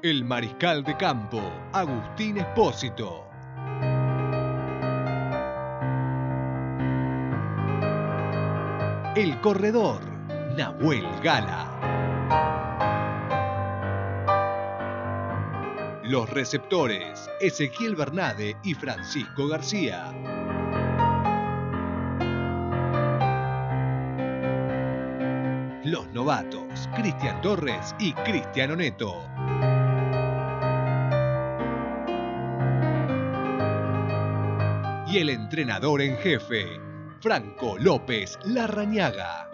El mariscal de campo, Agustín Espósito. El corredor, Nahuel Gala. Los receptores, Ezequiel Bernade y Francisco García. Los novatos, Cristian Torres y Cristiano Neto. Y el entrenador en jefe, Franco López Larrañaga.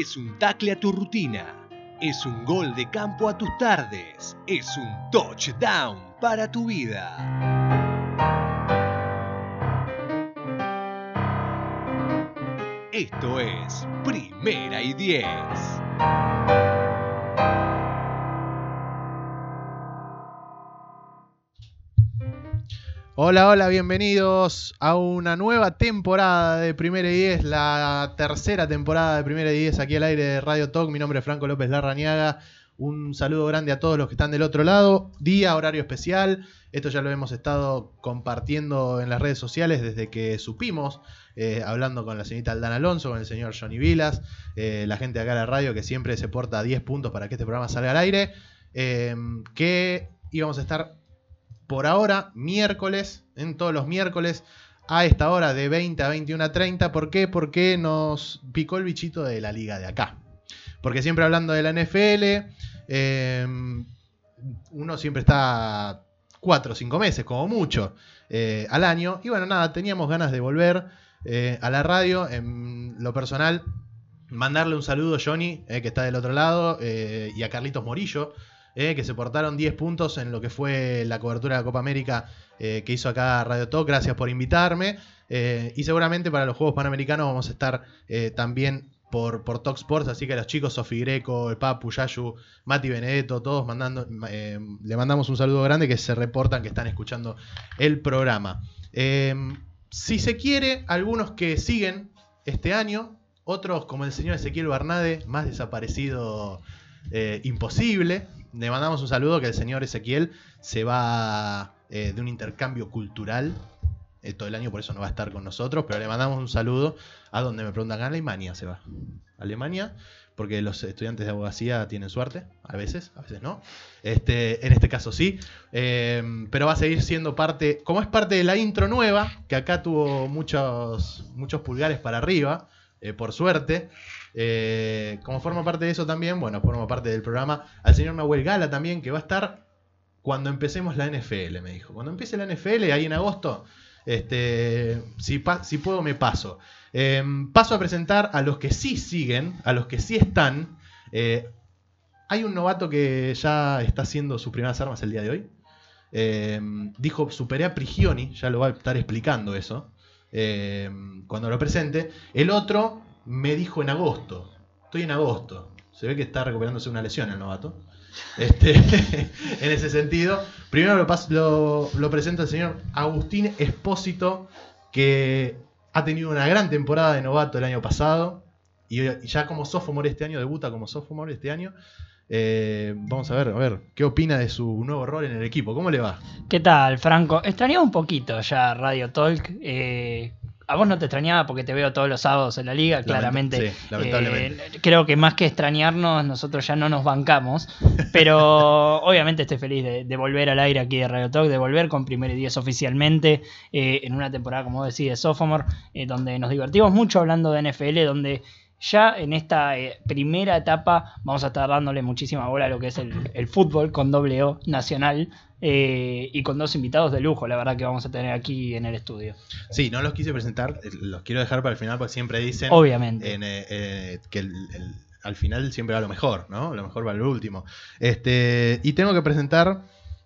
Es un tackle a tu rutina. Es un gol de campo a tus tardes. Es un touchdown para tu vida. Esto es Primera y Diez. Hola, hola, bienvenidos a una nueva temporada de Primera y Diez, la tercera temporada de Primera y Diez aquí al aire de Radio Talk. Mi nombre es Franco López Larrañaga. Un saludo grande a todos los que están del otro lado. Día, horario especial. Esto ya lo hemos estado compartiendo en las redes sociales desde que supimos, eh, hablando con la señorita Aldana Alonso, con el señor Johnny Vilas, eh, la gente acá en la radio que siempre se porta a 10 puntos para que este programa salga al aire, eh, que íbamos a estar por ahora miércoles, en todos los miércoles, a esta hora de 20 a 21 a 30. ¿Por qué? Porque nos picó el bichito de la liga de acá. Porque siempre hablando de la NFL, eh, uno siempre está 4 o 5 meses, como mucho, eh, al año. Y bueno, nada, teníamos ganas de volver eh, a la radio. En lo personal, mandarle un saludo a Johnny, eh, que está del otro lado, y a Carlitos Morillo, eh, que se portaron 10 puntos en lo que fue la cobertura de la Copa América eh, que hizo acá Radio Talk. Gracias por invitarme. Eh, y seguramente para los Juegos Panamericanos vamos a estar también por, por Talk Sports. Así que a los chicos, Sofi Greco, el Papu, Yayu, Mati Benedetto, todos mandando, le mandamos un saludo grande que se reportan que están escuchando el programa. Eh, si se quiere, algunos que siguen este año, otros como el señor Ezequiel Bernade, más desaparecido imposible. Le mandamos un saludo que el señor Ezequiel se va eh, de un intercambio cultural todo el año, por eso no va a estar con nosotros, pero le mandamos un saludo a donde me preguntan, a Alemania se va. Alemania, porque los estudiantes de abogacía tienen suerte, a veces, a veces no. Este, en este caso sí, Eh, pero va a seguir siendo parte, como es parte de la intro nueva, que acá tuvo muchos, muchos pulgares para arriba, eh, por suerte. Eh, como forma parte de eso también, bueno, forma parte del programa al señor Nahuel Gala también, que va a estar cuando empecemos la NFL, me dijo. Cuando empiece la NFL, ahí en agosto, este, si, puedo me paso. Eh, paso a presentar a los que sí siguen, a los que sí están. Eh, hay un novato que ya está haciendo sus primeras armas el día de hoy. Eh, dijo, superé a Prigioni, ya lo va a estar explicando eso, eh, cuando lo presente. El otro me dijo en agosto, estoy en agosto. Se ve que está recuperándose una lesión el novato. Este, en ese sentido, primero lo, pas- lo, al señor Agustín Espósito, que ha tenido una gran temporada de novato el año pasado y y ya como sophomore este año, debuta como sophomore este año. Eh, vamos a ver, a ver, ¿qué opina de su nuevo rol en el equipo? ¿Cómo le va? ¿Qué tal, Franco? Extrañaba un poquito ya Radio Talk. eh, a vos no te extrañaba porque te veo todos los sábados en la liga, claramente. sí, lamentablemente. eh, creo que más que extrañarnos, nosotros ya no nos bancamos. Pero obviamente estoy feliz de, de volver al aire aquí de Radio Talk, de volver con Primer y Diez oficialmente eh, en una temporada, como decís, de Sophomore, eh, donde nos divertimos mucho hablando de NFL, donde ya en esta eh, primera etapa vamos a estar dándole muchísima bola a lo que es el, el fútbol con doble O nacional eh, y con dos invitados de lujo, la verdad que vamos a tener aquí en el estudio. Sí, no los quise presentar, eh, los quiero dejar para el final porque siempre dicen Obviamente. en, eh, eh, que el- el- al final siempre va lo mejor, ¿no? Lo mejor va lo último. Este, y tengo que presentar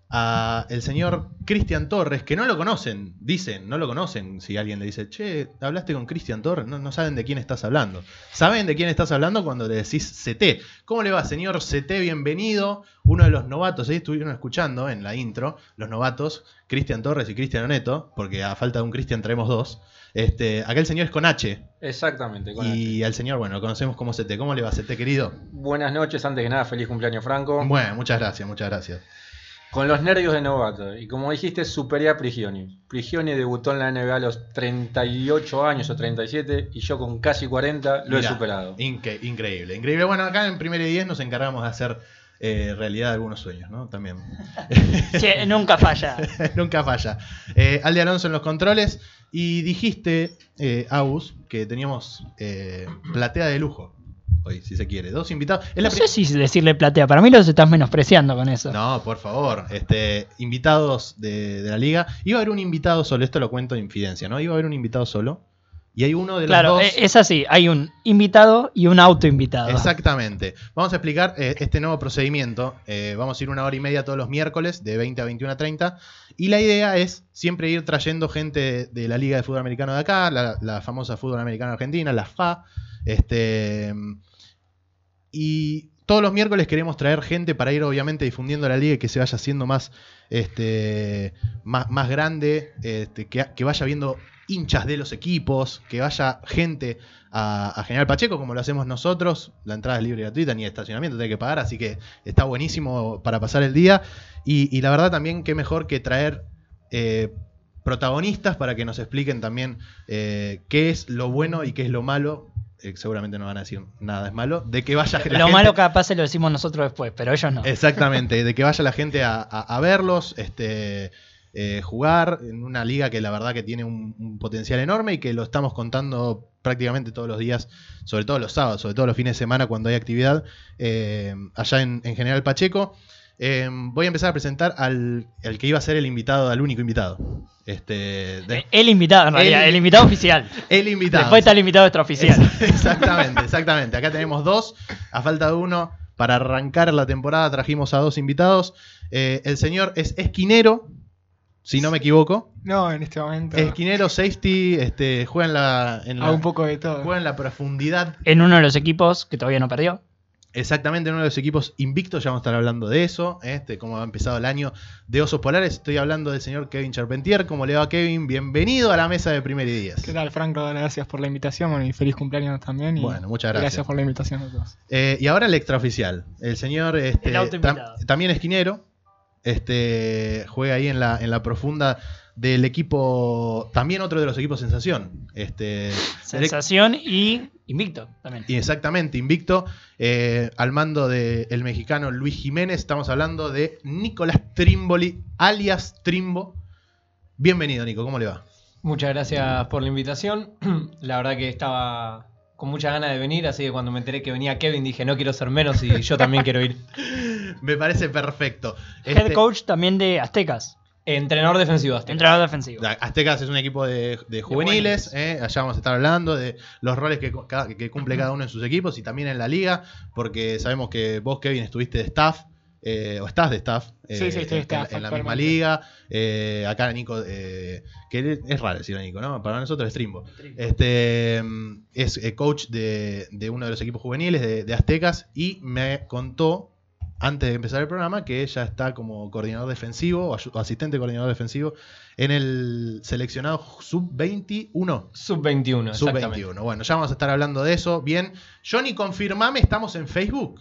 a el señor Cristian Torres, que no lo conocen, dicen, no lo conocen. Si alguien le dice, che, hablaste con Cristian Torres, no, no saben de quién estás hablando. Saben de quién estás hablando cuando le decís CT. ¿Cómo le va, señor CT? Bienvenido. Uno de los novatos, ahí estuvieron escuchando en la intro, los novatos, Cristian Torres y Cristian Oneto, porque a falta de un Cristian traemos dos. Este, aquel señor es con H. Exactamente. Con y al señor, bueno, lo conocemos como CT. ¿Cómo le va, CT, querido? Buenas noches, antes que nada, feliz cumpleaños, Franco. Bueno, muchas gracias, muchas gracias. Con los nervios de novato. Y como dijiste, superé a Prigioni. Prigioni debutó en la NBA a los 38 años o 37 y yo con casi 40 lo Mirá, he superado. inque- increíble, increíble. Bueno, acá en Primera y 10 nos encargamos de hacer eh, realidad algunos sueños, ¿no? También. Che, nunca falla. Nunca falla. Eh, Alde Alonso en los controles. Y dijiste, eh, Agus, que teníamos eh, platea de lujo hoy, si se quiere. Dos invitados. Es No sé si decirle platea. Para mí los estás menospreciando con eso. No, por favor. Este, invitados de, de la liga. Iba a haber un invitado solo, esto lo cuento de infidencia, ¿no? Iba a haber un invitado solo. Y hay uno de los claro, dos. e- es así. Hay un invitado y un autoinvitado. Exactamente. Vamos a explicar eh, este nuevo procedimiento. Eh, vamos a ir una hora y media todos los miércoles, de 20 a 21 a 30. Y la idea es siempre ir trayendo gente de la Liga de Fútbol Americano de acá, la, la famosa Fútbol Americano Argentina, la FA. Este, y todos los miércoles queremos traer gente para ir obviamente difundiendo la liga y que se vaya haciendo más, este, más, más grande, este, que, que vaya viendo hinchas de los equipos, que vaya gente a, a General Pacheco como lo hacemos nosotros. La entrada es libre y gratuita, ni estacionamiento hay que pagar, así que está buenísimo para pasar el día. Y, y la verdad también qué mejor que traer eh, protagonistas para que nos expliquen también eh, qué es lo bueno y qué es lo malo. Eh, seguramente no van a decir nada es malo. De que vaya la Lo gente- malo capaz se lo decimos nosotros después, pero ellos no. Exactamente, de que vaya la gente a, a- a verlos, este, eh, jugar en una liga que la verdad que tiene un, un potencial enorme y que lo estamos contando prácticamente todos los días, sobre todo los sábados, sobre todo los fines de semana cuando hay actividad, eh, allá en, en General Pacheco. Eh, voy a empezar a presentar al, al que iba a ser el invitado, al único invitado. Este, de- El invitado, en realidad, El- el, invitado oficial. el invitado. Después está el invitado extraoficial. Ex- Exactamente, exactamente. Acá tenemos dos. A falta de uno, para arrancar la temporada trajimos a dos invitados. Eh, el señor es esquinero, si no me equivoco. No, en este momento. Esquinero, safety, este, juega en la, en la, a un poco de todo. juega en la profundidad. En uno de los equipos que todavía no perdió. Exactamente, en uno de los equipos invictos, ya vamos a estar hablando de eso, este, cómo ha empezado el año de Osos Polares. Estoy hablando del señor Kevin Charpentier. ¿Cómo le va, Kevin? Bienvenido a la mesa de Primer y Díaz. ¿Qué tal, Franco? Gracias por la invitación bueno, y feliz cumpleaños también. y Bueno, muchas gracias. Gracias por la invitación a todos. Eh, y ahora el extraoficial. El señor este, El tam- también esquinero. Este, juega ahí en la, en la profunda del equipo. También otro de los equipos sensación. Este, Sensación y invicto también. y exactamente, invicto. eh, al mando del mexicano Luis Jiménez. Estamos hablando de Nicolás Trimboli, alias Trimbo. Bienvenido, Nico. ¿Cómo le va? Muchas gracias por la invitación. La verdad que estaba con muchas ganas de venir, así que cuando me enteré que venía Kevin dije no quiero ser menos y yo también quiero ir. Me parece perfecto. Head Este, coach también de Aztecas. Entrenador defensivo. Azteca. Entrenador defensivo. Aztecas es un equipo de, de juveniles, eh, allá vamos a estar hablando de los roles que, que cumple cada uno en sus equipos y también en la liga, porque sabemos que vos, Kevin, estuviste de staff, eh, o estás de staff, eh, Sí, sí, estoy de en- staff en, la misma liga, eh, acá Nico, eh, que es raro decir a Nico, ¿no? Para nosotros es Trimbo. Este, mm, es eh, coach de, de uno de los equipos juveniles de, de Aztecas y me contó antes de empezar el programa que ella está como coordinador defensivo o asistente coordinador defensivo en el seleccionado sub-21. Sub-21, exactamente. Sub-21. Bueno, ya vamos a estar hablando de eso. Bien. Johnny, confirmame, estamos en Facebook.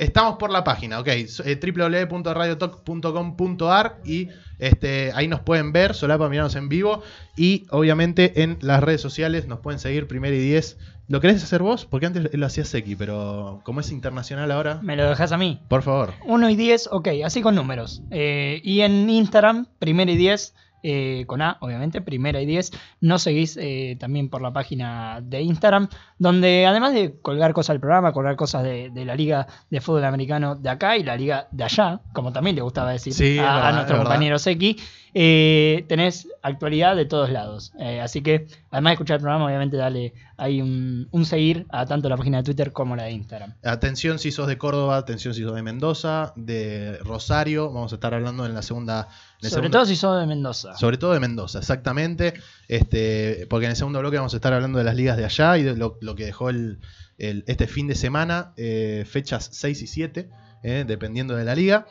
Estamos por la página, ok, eh, www.radiotalk.com.ar y este, ahí nos pueden ver, solapa mirarnos en vivo y obviamente en las redes sociales nos pueden seguir primero y 10. ¿Lo querés hacer vos? Porque antes lo hacía Seki, pero como es internacional ahora, Me lo dejas a mí. por favor. 1 y 10, ok, así con números. Eh, y en Instagram, primera y 10, eh, con A, obviamente, primera y 10. Nos seguís eh, también por la página de Instagram, donde además de colgar cosas del programa, colgar cosas de, de la Liga de Fútbol Americano de acá y la Liga de allá, como también le gustaba decir Sí, a, a verdad, nuestro es verdad. compañero Seki, eh, tenés actualidad de todos lados. Eh, así que, además de escuchar el programa, obviamente dale ahí un, un seguir a tanto la página de Twitter como la de Instagram. Atención si sos de Córdoba, atención si sos de Mendoza, de Rosario. Vamos a estar hablando en la segunda. en Sobre segundo- todo si sos de Mendoza. Sobre todo de Mendoza, exactamente. Este, porque en el segundo bloque vamos a estar hablando de las ligas de allá y de lo, lo que dejó el, el- este fin de semana, eh, fechas 6 y 7, eh, dependiendo de la liga.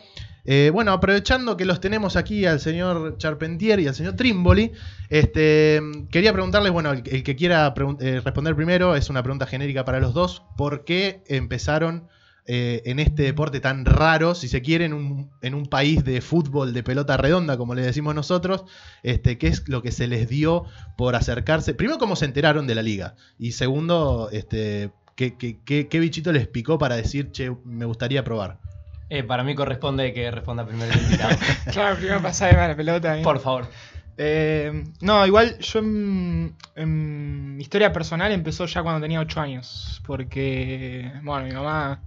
Eh, bueno, aprovechando que los tenemos aquí al señor Charpentier y al señor Trimboli, este, quería preguntarles, bueno, el, que quiera eh, responder primero es una pregunta genérica para los dos, ¿por qué empezaron eh, en este deporte tan raro, si se quiere, en un, país de fútbol de pelota redonda, como le decimos nosotros? Este, ¿Qué es lo que se les dio por acercarse? Primero, ¿cómo se enteraron de la liga? Y segundo, este, ¿qué, qué- qué- qué bichito les picó para decir, che, me gustaría probar? Eh, para mí corresponde que responda primero el invitado. Claro, primero pasar la pelota. ¿eh? Por favor. Eh, no, igual yo en, en mi historia personal empezó ya cuando tenía 8 años. Porque, bueno, mi mamá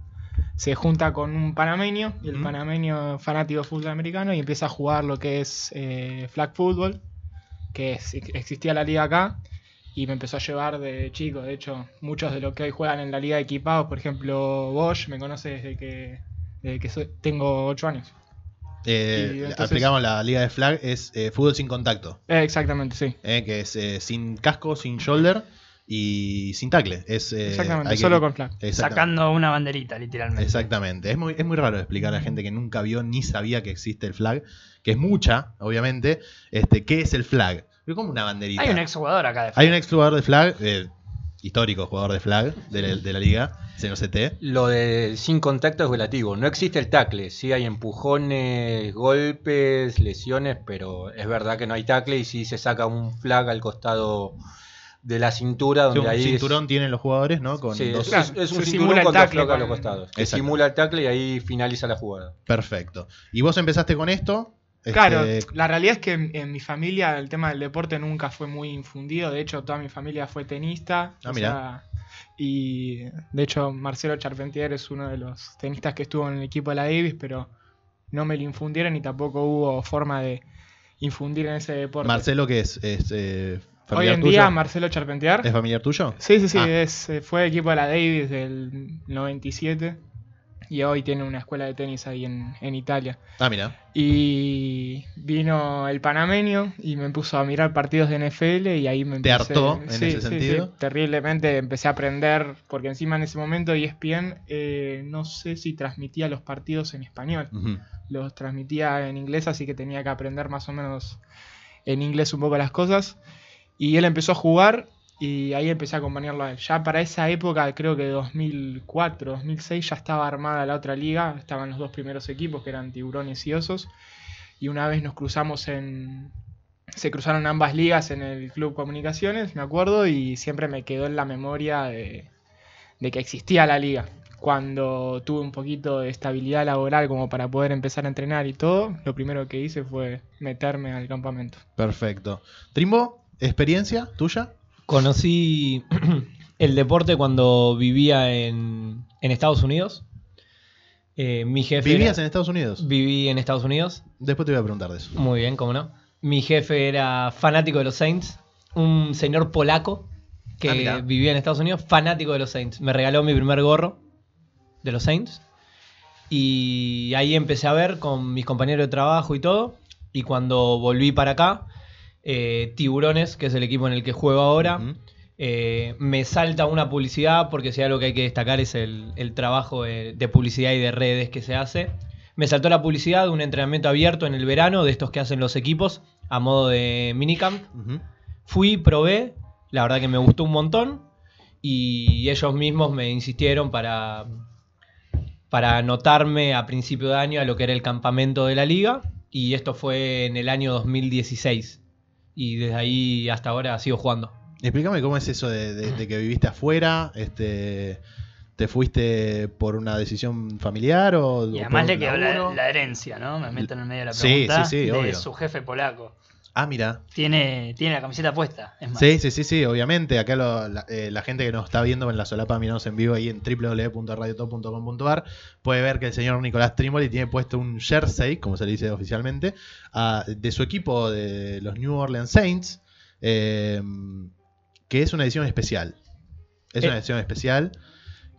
se junta con un panameño y el Ujú. panameño fanático de fútbol americano y empieza a jugar lo que es eh, flag football, que es- existía la liga acá. Y me empezó a llevar de chico. De hecho, muchos de los que hoy juegan en la liga equipados, por ejemplo, Bosch, me conoce desde que, desde que soy- tengo 8 años. Eh, entonces- Aplicamos la liga de flag, es eh, fútbol sin contacto, Eh, exactamente, sí. eh, que es eh, sin casco, sin shoulder y sin tackle. Es, eh, Exactamente, que- solo con flag. Sacando una banderita, literalmente. Exactamente. Es muy, es muy raro explicar a la gente que nunca vio ni sabía que existe el flag, que es mucha, obviamente. Este, ¿Qué es el flag? Es como una banderita. Hay un exjugador acá de Hay un ex jugador de flag, eh, histórico jugador de flag de la, de la liga, señor CT. Lo de sin contacto es relativo. No existe el tackle. Sí hay empujones, golpes, lesiones, pero es verdad que no hay tackle y sí se saca un flag al costado de la cintura Sí, donde un ahí es- cinturón tienen los jugadores, ¿no? Con Sí, dos- es, un se cinturón el con dos flocas a los con- costados. Simula el tackle y ahí finaliza la jugada. Perfecto. ¿Y vos empezaste con esto? Este, Claro, la realidad es que en, en mi familia el tema del deporte nunca fue muy infundido. De hecho, toda mi familia fue tenista. Ah, sea, y de hecho, Marcelo Charpentier es uno de los tenistas que estuvo en el equipo de la Davis, pero no me lo infundieron y tampoco hubo forma de infundir en ese deporte. Marcelo, que es, es eh, Hoy en tuyo. día, Marcelo Charpentier. ¿Es familiar tuyo? Sí, sí, sí, Ah. es, eh, fue equipo de la Davis del 97 y hoy tiene una escuela de tenis ahí en, en Italia. Ah, mira. Y vino el panameño y me puso a mirar partidos de NFL y ahí me ¿Te empecé... hartó en ese sentido? terriblemente empecé a aprender, porque encima en ese momento ESPN eh, no sé si transmitía los partidos en español, los transmitía en inglés, así que tenía que aprender más o menos en inglés un poco las cosas. Y él empezó a jugar y ahí empecé a acompañarlo a él. Ya para esa época, creo que 2004, 2006, ya estaba armada la otra liga. Estaban los dos primeros equipos, que eran Tiburones y Osos. Y una vez nos cruzamos en... Se cruzaron ambas ligas en el Club Comunicaciones, me acuerdo, y siempre me quedó en la memoria de, de que existía la liga. Cuando tuve un poquito de estabilidad laboral como para poder empezar a entrenar y todo, lo primero que hice fue meterme al campamento. Perfecto. Trimbo, ¿experiencia tuya? Conocí el deporte cuando vivía en, en Estados Unidos. Eh, mi jefe. ¿Vivías era- en Estados Unidos? Viví en Estados Unidos. Después te voy a preguntar de eso. Muy bien, cómo no. Mi jefe era fanático de los Saints. Un señor polaco que Ah, vivía en Estados Unidos, fanático de los Saints. Me regaló mi primer gorro de los Saints. Y ahí empecé a ver con mis compañeros de trabajo y todo. Y cuando volví para acá, eh, Tiburones, que es el equipo en el que juego ahora, eh, me salta una publicidad, porque si algo que hay que destacar es el, el trabajo de, de publicidad y de redes que se hace. Me saltó la publicidad de un entrenamiento abierto en el verano, de estos que hacen los equipos, a modo de minicamp. Ujú. Fui, probé, la verdad que me gustó un montón, y ellos mismos me insistieron para, para anotarme a principio de año a lo que era el campamento de la liga, y esto fue en el año 2016. Y desde ahí hasta ahora sigo jugando. Explícame cómo es eso de, de- de que viviste afuera, este, ¿te fuiste por una decisión familiar o Y o además por le quedó la, la herencia, ¿no? Me meto en el medio de la Sí, pregunta. sí, sí, de obvio. su jefe polaco. Ah, mira. Tiene, tiene la camiseta puesta. Es más. Sí, sí, sí, sí, obviamente. Acá lo- la, eh, la gente que nos está viendo en la solapa miramos en vivo ahí en www.radiotop.com.ar puede ver que el señor Nicolás Trimoli tiene puesto un jersey, como se le dice oficialmente, de su equipo de los New Orleans Saints, eh, que es una edición especial. Es una Eh. edición especial.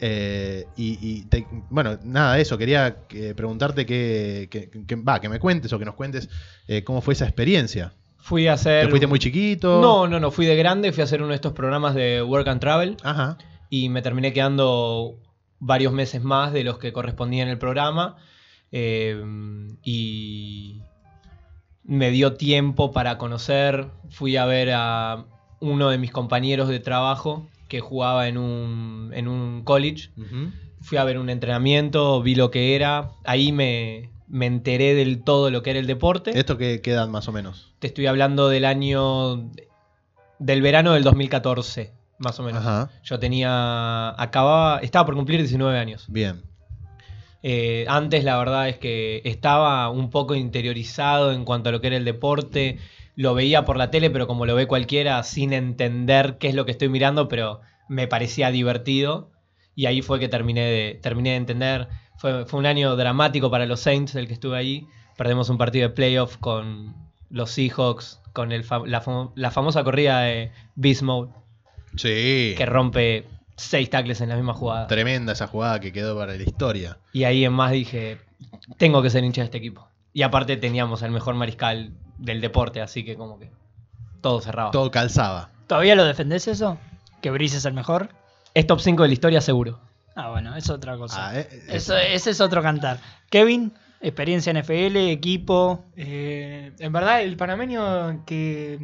eh, y, y te- bueno, nada de eso. Quería que- preguntarte que, que, que- va, que me cuentes o que nos cuentes eh, cómo fue esa experiencia. Fui a hacer. ¿Te fuiste muy chiquito? No, no, no, fui de grande, fui a hacer uno de estos programas de Work and Travel Ajá. y me terminé quedando varios meses más de los que correspondía en el programa. eh, y me dio tiempo para conocer. Fui a ver a uno de mis compañeros de trabajo que jugaba en un, en un college. Fui a ver un entrenamiento, vi lo que era. Ahí me, me enteré del todo lo que era el deporte. ¿Esto qué, qué edad más o menos? Te estoy hablando del año. del verano del 2014, más o menos. Ajá. Yo tenía. acababa. estaba por cumplir 19 años. Bien. Eh, antes la verdad es que estaba un poco interiorizado en cuanto a lo que era el deporte. Lo veía por la tele, pero como lo ve cualquiera, sin entender qué es lo que estoy mirando, pero me parecía divertido. Y ahí fue que terminé de, terminé de entender. Fue, fue un año dramático para los Saints, el que estuve ahí. Perdemos un partido de playoff con los Seahawks, con el la, fam- la famosa corrida de Beast Mode, Sí. que rompe seis tackles en la misma jugada. Tremenda esa jugada que quedó para la historia. Y ahí en más dije, tengo que ser hincha de este equipo. Y aparte teníamos el mejor mariscal del deporte, así que como que todo cerraba. Todo calzaba. ¿Todavía lo defendés eso? ¿Que Brice es el mejor? Es top 5 de la historia seguro. Ah, bueno, es otra cosa. Ah, eh, Eso, ese es otro cantar. Kevin, experiencia NFL, equipo. Eh, en verdad, el panameño que,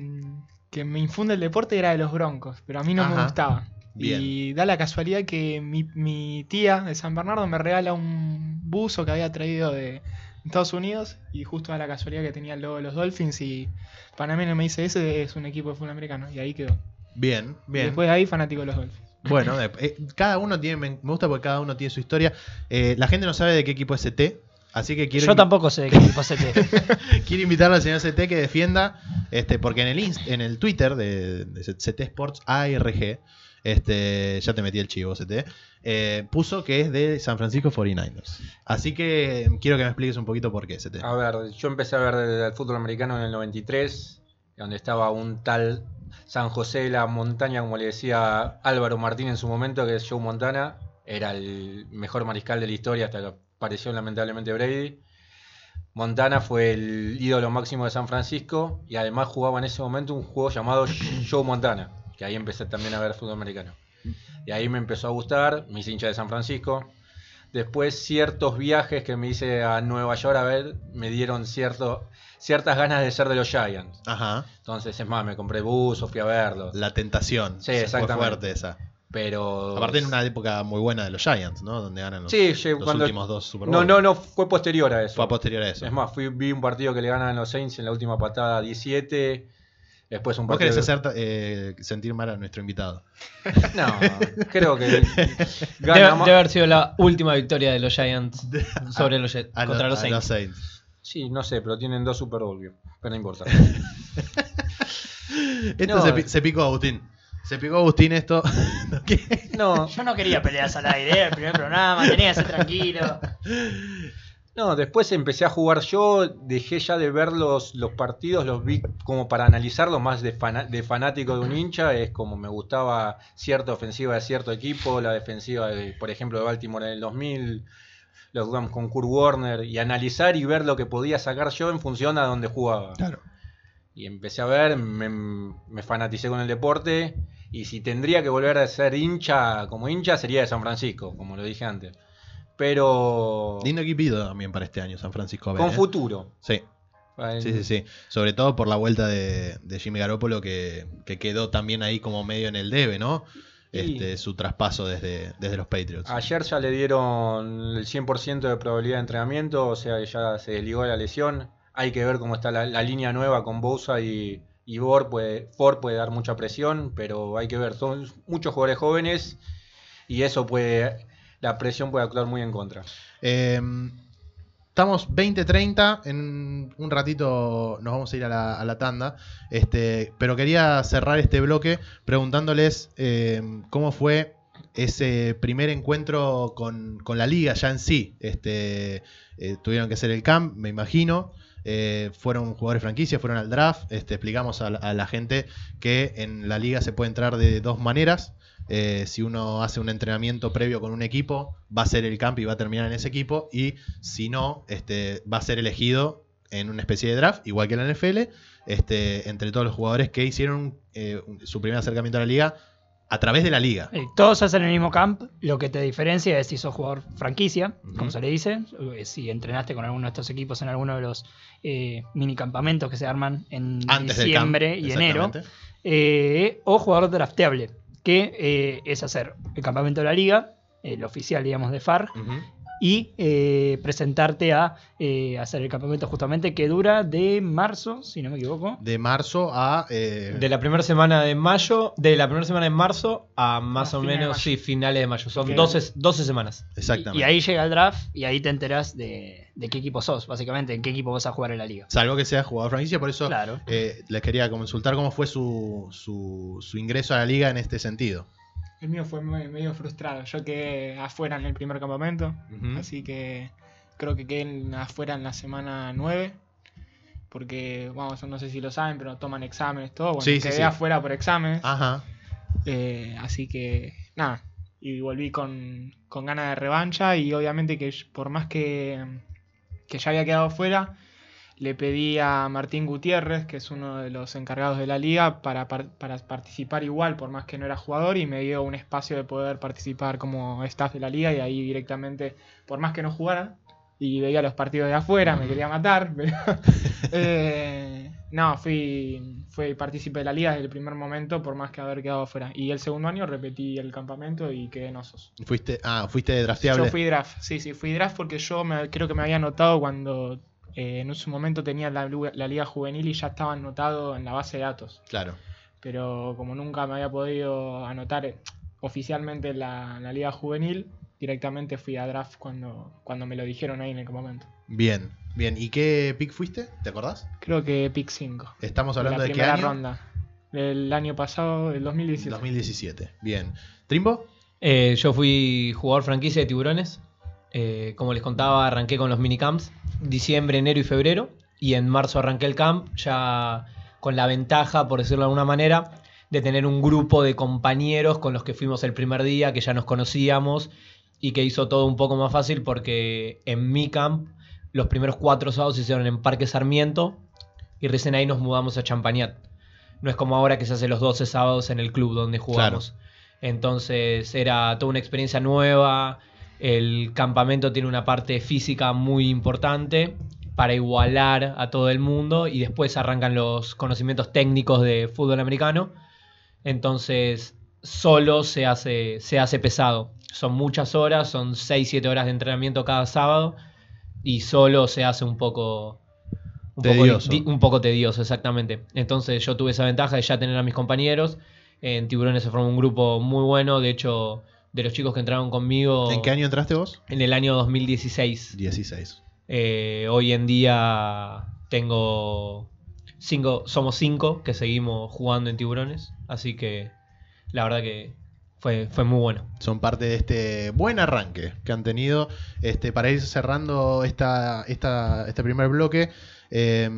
que me infunde el deporte era de los Broncos, pero a mí no Ajá. me gustaba. Bien. Y da la casualidad que mi, mi tía de San Bernardo me regala un buzo que había traído de Estados Unidos y justo da la casualidad que tenía el logo de los Dolphins y panameño me dice, ese es un equipo de fútbol americano. Y ahí quedó. Bien, Y bien. después de ahí, fanático de los Dolphins. Bueno, eh, eh, cada uno tiene, me gusta porque cada uno tiene su historia. Eh, la gente no sabe de qué equipo es CT, así que quiero, Yo tampoco sé de qué equipo se te. quiero invitarle al señor CT que defienda, este, porque en el, inst- en el Twitter de, de CT Sports ARG, este, ya te metí el chivo CT, eh, puso que es de San Francisco 49ers. Así que eh, quiero que me expliques un poquito por qué CT. A ver, yo empecé a ver el, el fútbol americano en el 93, donde estaba un tal San José de la Montaña, como le decía Álvaro Martín en su momento, que es Joe Montana. Era el mejor mariscal de la historia hasta que apareció lamentablemente Brady. Montana fue el ídolo máximo de San Francisco y además jugaba en ese momento un juego llamado Joe Montana, que ahí empecé también a ver fútbol americano. Y ahí me empezó a gustar, mis hinchas de San Francisco. Después ciertos viajes que me hice a Nueva York a ver me dieron cierto, ciertas ganas de ser de los Giants. Ajá. Entonces, es más, me compré buzo, fui a verlos. La tentación. Sí, Fue exactamente. fuerte esa. Pero. Aparte en una época muy buena de los Giants, ¿no? Donde ganan los, Sí, sí, los cuando- últimos dos Super No, Bowl. no, no, fue posterior a eso. Fue posterior a eso. Es más, fui, vi un partido que le ganan los Saints en la última patada 17. Después un Vos partido. querés hacer eh, sentir mal a nuestro invitado. No, creo que. Debe, Gana más- debe haber sido la última victoria de los Giants sobre los A contra lo- los a Saints. Saints. Sí, no sé, pero tienen dos Super Bowl, pero no importa. Esto No. se, se picó Agustín. Se picó Agustín esto. ¿No qué? No, Yo no quería peleas al aire, era el primer programa, tenía que ser tranquilo. No, después empecé a jugar yo, dejé ya de ver los, los partidos, los vi como para analizarlos más de, fana- de fanático de un hincha, es como me gustaba cierta ofensiva de cierto equipo, la defensiva, de, por ejemplo, de Baltimore en el 2000, los Rams con Kurt Warner, y analizar y ver lo que podía sacar yo en función a donde jugaba. Claro. Y empecé a ver, me, me fanaticé con el deporte, y si tendría que volver a ser hincha como hincha, sería de San Francisco, como lo dije antes. Pero Lindo equipo también para este año, San Francisco. ver, con ¿eh? futuro. Sí, sí, sí, sí. Sobre todo por la vuelta de, de Jimmy Garoppolo que, que quedó también ahí como medio en el debe, ¿no? Este, su traspaso desde, desde los Patriots. Ayer ya le dieron el 100% de probabilidad de entrenamiento, o sea, ya se desligó de la lesión. Hay que ver cómo está la, la línea nueva con Bosa y, y Ford puede, Ford puede dar mucha presión, pero hay que ver, son muchos jugadores jóvenes y eso puede, la presión puede actuar muy en contra. Eh, estamos 20-30. En un ratito nos vamos a ir a la, tanda. Este, pero quería cerrar este bloque preguntándoles eh, cómo fue ese primer encuentro con, con la liga ya en sí. Este, eh, tuvieron que hacer el camp, me imagino. Eh, fueron jugadores franquicias, fueron al draft. Este, explicamos a, la- gente que en la liga se puede entrar de dos maneras. Eh, si uno hace un entrenamiento previo con un equipo, va a ser el camp y va a terminar en ese equipo. Y si no, este, va a ser elegido en una especie de draft, igual que en la NFL, este, entre todos los jugadores que hicieron eh, su primer acercamiento a la liga a través de la liga. Eh, Todos hacen el mismo camp, lo que te diferencia es si sos jugador franquicia, como se le dice, eh, si entrenaste con alguno de estos equipos en alguno de los eh, mini campamentos que se arman en Antes del camp. diciembre y enero, eh, o jugador drafteable, que eh, es hacer el campamento de la liga, el oficial, digamos, de FAR. Y eh, presentarte a eh, hacer el campamento justamente que dura de marzo, si no me equivoco. De marzo a. eh, De la primera semana de mayo, de la primera semana de marzo a más A o menos, sí, finales de mayo. Son Ok. 12, 12 semanas. exactamente. Y ahí llega el draft y ahí te enterás de, de qué equipo sos, básicamente, en qué equipo vas a jugar en la liga. Salvo que sea jugador franquicia, por eso Claro. eh, les quería consultar cómo fue su, su, su ingreso a la liga en este sentido. El mío fue me- medio frustrado. Yo quedé afuera en el primer campamento. Así que creo que quedé afuera en la semana 9. Porque, vamos, no sé si lo saben, pero toman exámenes, todo. Bueno, Sí, quedé sí. afuera por exámenes. Ajá. Eh, así que, nada. Y volví con, con ganas de revancha. Y obviamente que por más que, que ya había quedado fuera, le pedí a Martín Gutiérrez, que es uno de los encargados de la liga, para, par- para participar igual, por más que no era jugador, y me dio un espacio de poder participar como staff de la liga. Y ahí directamente, por más que no jugara, y veía los partidos de afuera, me quería matar, pero eh, no, fui, fui partícipe de la liga desde el primer momento, por más que haber quedado afuera. Y el segundo año repetí el campamento y quedé en osos. Fuiste, ah, fuiste drafteable. Yo fui draft, sí, sí, fui draft porque yo me, creo que me había anotado cuando eh, en su momento tenía la, liga juvenil y ya estaba anotado en la base de datos. Claro. Pero como nunca me había podido anotar eh, oficialmente en la, en la liga juvenil, directamente fui a draft cuando, cuando me lo dijeron ahí en el campamento. Bien, bien. ¿Y qué pick fuiste? ¿Te acordás? Creo que pick 5. Estamos hablando la de qué primera año? ronda. El año pasado, el 2017. 2017. Bien. ¿Trimbo? Eh, yo fui jugador franquicia de tiburones. Eh, como les contaba, arranqué con los minicamps diciembre, enero y febrero. Y en marzo arranqué el camp, ya con la ventaja, por decirlo de alguna manera, de tener un grupo de compañeros con los que fuimos el primer día, que ya nos conocíamos y que hizo todo un poco más fácil porque en mi camp los primeros cuatro sábados se hicieron en Parque Sarmiento y recién ahí nos mudamos a Champañat. No es como ahora que se hace los 12 sábados en el club donde jugamos. Entonces era toda una experiencia nueva. El campamento tiene una parte física muy importante para igualar a todo el mundo y después arrancan los conocimientos técnicos de fútbol americano. Entonces solo se hace, se hace pesado. Son muchas horas, son 6-7 horas de entrenamiento cada sábado y solo se hace un poco... Un Tedioso. Poco, un poco tedioso, exactamente. Entonces yo tuve esa ventaja de ya tener a mis compañeros. En Tiburones se formó un grupo muy bueno. De hecho, de los chicos que entraron conmigo ¿En qué año entraste vos? en el año 2016. 16. Eh, hoy en día tengo cinco, somos cinco que seguimos jugando en Tiburones. Así que la verdad que fue, fue muy bueno. Son parte de este buen arranque que han tenido. Este, para ir cerrando esta, esta, este primer bloque, eh,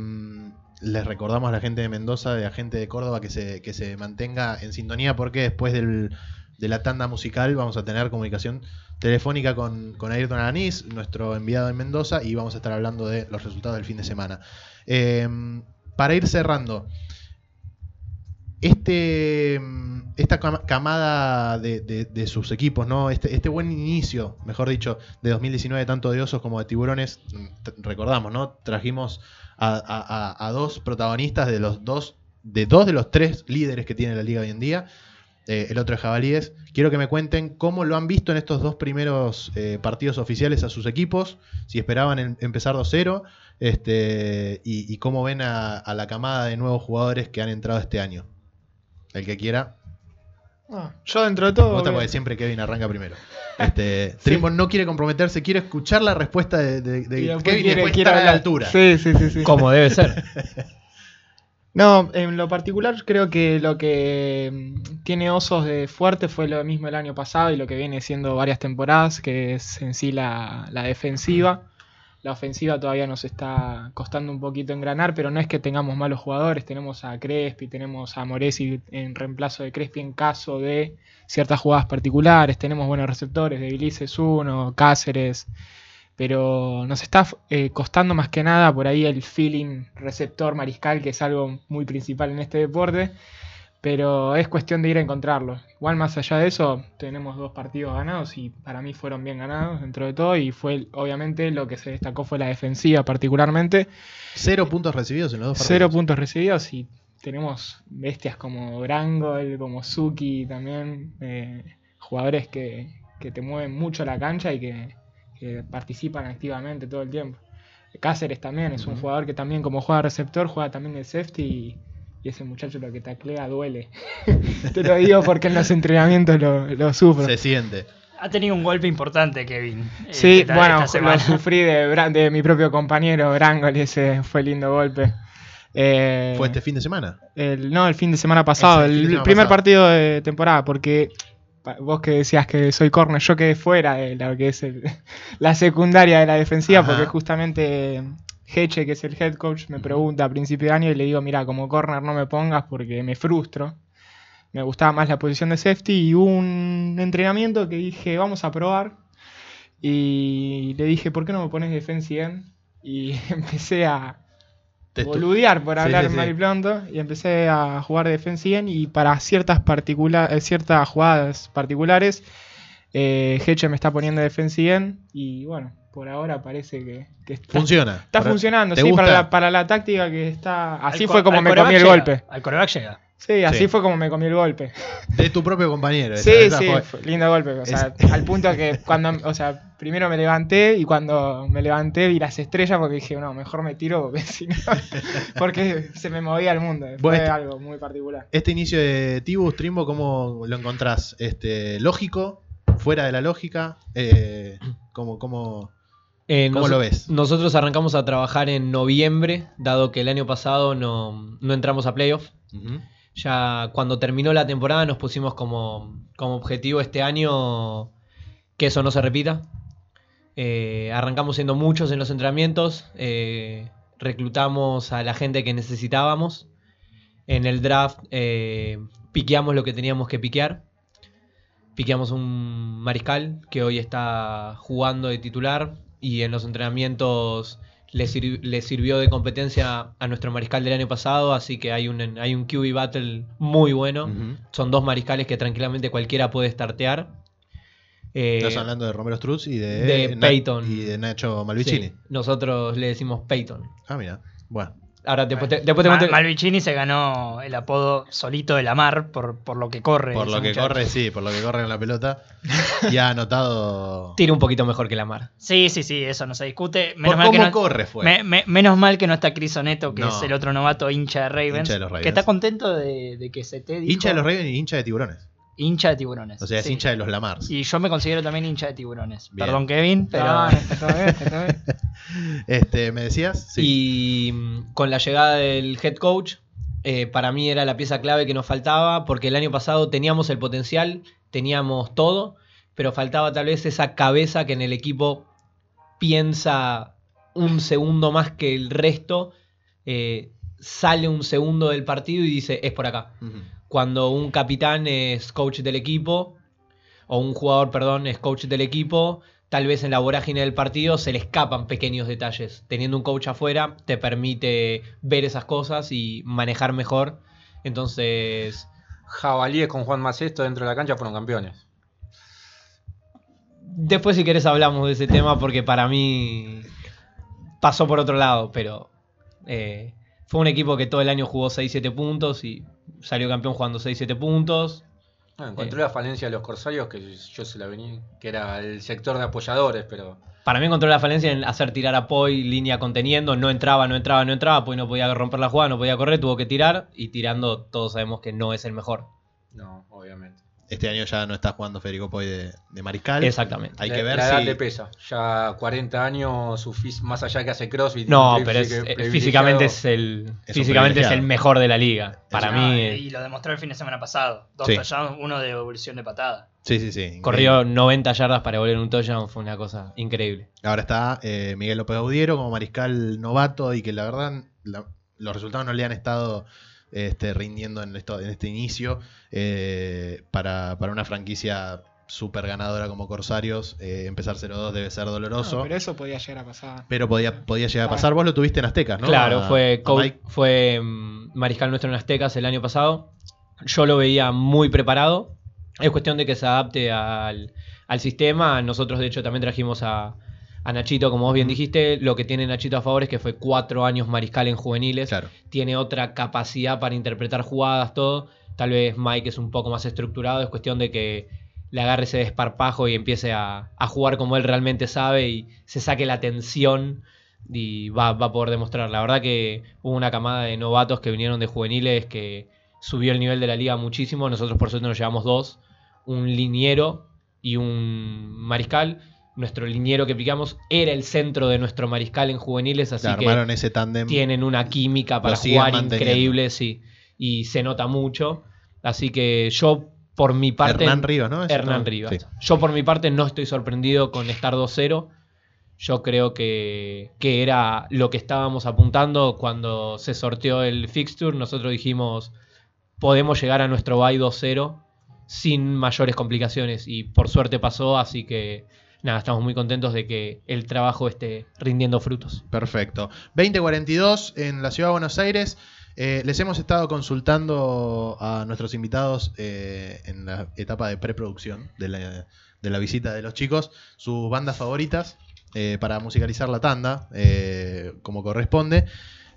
les recordamos a la gente de Mendoza, de la gente de Córdoba, que se, que se mantenga en sintonía porque después del, de la tanda musical vamos a tener comunicación telefónica con, con Ayrton Alanís, nuestro enviado en Mendoza, y vamos a estar hablando de los resultados del fin de semana. Eh, para ir cerrando, este, esta cama- camada de, de- de sus equipos, ¿no? Este, este buen inicio, mejor dicho, de 2019, tanto de osos como de tiburones, mm, recordamos, ¿no? Trajimos a- a- a dos protagonistas de los dos, de dos de los tres líderes que tiene la liga hoy en día. Eh, el otro es Jabalíes. Quiero que me cuenten cómo lo han visto en estos dos primeros eh, partidos oficiales a sus equipos, si esperaban em- empezar 2-0 este, y, y cómo ven a, a la camada de nuevos jugadores que han entrado este año. El que quiera. Ah, yo dentro de todo. Porque siempre Kevin arranca primero. Este, no quiere comprometerse, quiere escuchar la respuesta de, de- de Kevin y quiere- después quiere estar a la altura. Sí, sí, sí. sí. Como debe ser. No, en lo particular creo que lo que mm, tiene osos de fuerte fue lo mismo el año pasado y lo que viene siendo varias temporadas, que es en sí la, la defensiva. La ofensiva todavía nos está costando un poquito engranar, pero no es que tengamos malos jugadores. Tenemos a Crespi, tenemos a Moresi en reemplazo de Crespi en caso de ciertas jugadas particulares. Tenemos buenos receptores, de Bilices uno, Cáceres. Pero nos está eh, costando más que nada por ahí el feeling receptor mariscal, que es algo muy principal en este deporte. Pero es cuestión de ir a encontrarlo. Igual más allá de eso, tenemos dos partidos ganados y para mí fueron bien ganados dentro de todo. Y fue obviamente lo que se destacó fue la defensiva particularmente. Cero puntos recibidos en los dos partidos. Cero puntos recibidos y tenemos bestias como Brangol, como Suki también, eh, jugadores que, que te mueven mucho la cancha y que, que participan activamente todo el tiempo. Cáceres también es un jugador que también como juega receptor juega también el safety y, y ese muchacho lo que taclea duele. te lo digo porque en los entrenamientos lo, lo sufro. Se siente. Ha tenido un golpe importante, Kevin. eh, Sí, esta- bueno, lo sufrí de, de mi propio compañero Brangol y ese fue lindo golpe. Eh, ¿Fue este fin de semana? El, no, el fin de semana pasado, el de primer pasado. partido de temporada, porque vos que decías que soy corner, yo quedé fuera de lo que es el- la secundaria de la defensiva, Ajá. porque justamente Heche, que es el head coach, me pregunta a principio de año y le digo, mira, como corner no me pongas porque me frustro. Me gustaba más la posición de safety y hubo un entrenamiento que dije, vamos a probar. Y le dije, ¿por qué no me pones defensive end? Y empecé a, boludear por Sí, hablar sí, sí. mal y pronto y empecé a jugar defensive end y para ciertas particula- eh, ciertas jugadas particulares eh, Heche me está poniendo defensive end y bueno por ahora parece que, que está, Funciona. está Para- funcionando ¿te sí para la, para la táctica que está así Al fue como me comí el llega, golpe Al coreback llega. sí así Sí. fue como me comí el golpe De tu propio compañero. sí esa sí fue- fue lindo golpe o sea al punto que cuando o sea primero me levanté y cuando me levanté vi las estrellas porque dije no mejor me tiro porque si no porque se me movía el mundo fue Bueno, este- algo muy particular Este inicio de Tibus, Trimbo, ¿cómo lo encontrás? Este, ¿Lógico? ¿Fuera de la lógica? Eh, ¿cómo, cómo, Eh, cómo nos- lo ves? Nosotros arrancamos a trabajar en noviembre, dado que el año pasado no, no entramos a playoff. Ya cuando terminó la temporada nos pusimos como, como objetivo este año que eso no se repita. Eh, arrancamos siendo muchos en los entrenamientos, eh, reclutamos a la gente que necesitábamos. En el draft eh, piqueamos lo que teníamos que piquear. Piqueamos un mariscal que hoy está jugando de titular y en los entrenamientos le, sir- le sirvió de competencia a nuestro mariscal del año pasado, así que hay un, hay un QB battle muy bueno. Son dos mariscales que tranquilamente cualquiera puede startear. Eh, Estás hablando de Romero Struz y de, Peyton. y de Nacho Malvicini. sí, nosotros le decimos Peyton. Ah, mira. Bueno. Ahora después te, después te Ma- Malvicini se ganó el apodo solito de la mar por, por lo que corre. Por lo que muchacho. corre, sí, por lo que corre con la pelota. Y ha anotado. tira un poquito mejor que la mar. Sí, sí, sí, eso no se discute. Por Menos, mal cómo que no, corre fue. me- me- menos mal que no está Chris Oneto, que No. es el otro novato hincha de Ravens. Hincha de los Ravens. Que está contento de, de que se te dijo. Hincha de los Ravens y hincha de tiburones. Hincha de tiburones. O sea, es sí. hincha de los Lamars. Y yo me considero también hincha de tiburones. Bien. Perdón, Kevin, pero. No, no, está todo bien, está todo bien. Este, ¿me decías? Sí. Y mm, con la llegada del head coach, eh, para mí era la pieza clave que nos faltaba, porque el año pasado teníamos el potencial, teníamos todo, pero faltaba tal vez esa cabeza que en el equipo piensa un segundo más que el resto, eh, sale un segundo del partido y dice, es por acá. Cuando un capitán es coach del equipo, o un jugador, perdón, es coach del equipo, tal vez en la vorágine del partido se le escapan pequeños detalles. Teniendo un coach afuera te permite ver esas cosas y manejar mejor. Entonces, Jabalíes con Juan Macesto dentro de la cancha fueron campeones. después si querés hablamos de ese tema porque para mí pasó por otro lado, pero eh, fue un equipo que todo el año jugó 6-7 puntos y salió campeón jugando 6-7 puntos. Ah, encontré Eh. la falencia de los corsarios que yo se la venía, que era el sector de apoyadores, pero Para mí encontró la falencia en hacer tirar a Poi, línea conteniendo, no entraba, no entraba, no entraba, Poi no podía romper la jugada, no podía correr, tuvo que tirar y tirando todos sabemos que no es el mejor. no, obviamente. Este año ya no está jugando Federico Poi de, de mariscal. Exactamente. Hay La- que ver la edad si- le pesa. Ya 40 años, su fis- más allá que hace crossfit. No, pero es- eh, físicamente es el Es físicamente es el mejor de la liga. Para No, mí Y lo demostró el fin de semana pasado. Dos Sí. touchdowns, uno de evolución de patada. Sí, sí, sí. increíble. corrió 90 yardas para volver un touchdown, fue una cosa increíble. Ahora está eh, Miguel López Audiero como mariscal novato y que la verdad la- los resultados no le han estado este, rindiendo en, esto, en este inicio eh, para, para una franquicia súper ganadora como Corsarios. eh, empezar 0-2 debe ser doloroso. No, pero eso podía llegar a pasar. pero podía, podía llegar a pasar. Vos lo tuviste en Aztecas, ¿no? Claro, A- fue, a co- Mike. fue mm, mariscal nuestro en Aztecas el año pasado. Yo lo veía muy preparado. Es cuestión de que se adapte al, al sistema. Nosotros, de hecho, también trajimos a, a Nachito, como vos bien dijiste. Lo que tiene Nachito a favor es que fue cuatro años mariscal en juveniles. Claro. Tiene otra capacidad para interpretar jugadas, todo. Tal vez Mike es un poco más estructurado. Es cuestión de que le agarre ese desparpajo y empiece a, a jugar como él realmente sabe y se saque la tensión y va, va a poder demostrar. La verdad que hubo una camada de novatos que vinieron de juveniles que subió el nivel de la liga muchísimo. Nosotros por suerte nos llevamos dos, un liniero y un mariscal. Nuestro liniero que picamos era el centro de nuestro mariscal en juveniles, así que armaron ese tándem. tienen una química para jugar increíble, sí. Y se nota mucho. Así que yo, por mi parte. Hernán Rivas, ¿no? Ese Hernán no- Rivas. sí. Yo por mi parte no estoy sorprendido con estar 2-0. Yo creo que, que era lo que estábamos apuntando cuando se sorteó el fixture. Nosotros dijimos, podemos llegar a nuestro bye 2-0 sin mayores complicaciones. Y por suerte pasó, así que nada, estamos muy contentos de que el trabajo esté rindiendo frutos. Perfecto. 2042 en la ciudad de Buenos Aires. Eh, les hemos estado consultando a nuestros invitados eh, en la etapa de preproducción de la, de la visita de los chicos sus bandas favoritas eh, para musicalizar la tanda, eh, como corresponde.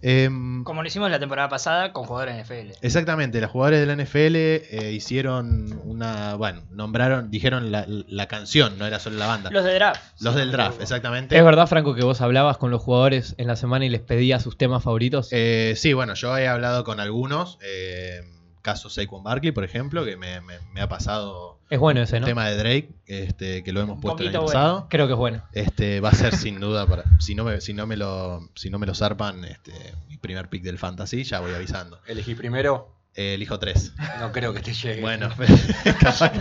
Em, Como lo hicimos la temporada pasada con jugadores NFL. Exactamente, los jugadores de la NFL eh, hicieron una, bueno, nombraron, dijeron la, la canción, no era solo la banda. Los de draft. Los del draft, exactamente. ¿Es verdad, Franco, que vos hablabas con los jugadores en la semana y les pedías sus temas favoritos? Eh, sí, bueno, yo he hablado con algunos, eh, caso Saquon Barkley, por ejemplo, que me, me- me ha pasado es bueno ese, el ¿no? tema de Drake, este, que lo hemos Un puesto el año bueno. pasado. Creo que es bueno. Este, va a ser sin duda para, si no me, si no me lo, si no me lo zarpan, este, mi primer pick del fantasy, ya voy avisando. Elegí primero. Eh, elijo tres. No creo que te llegue. Bueno, capaz,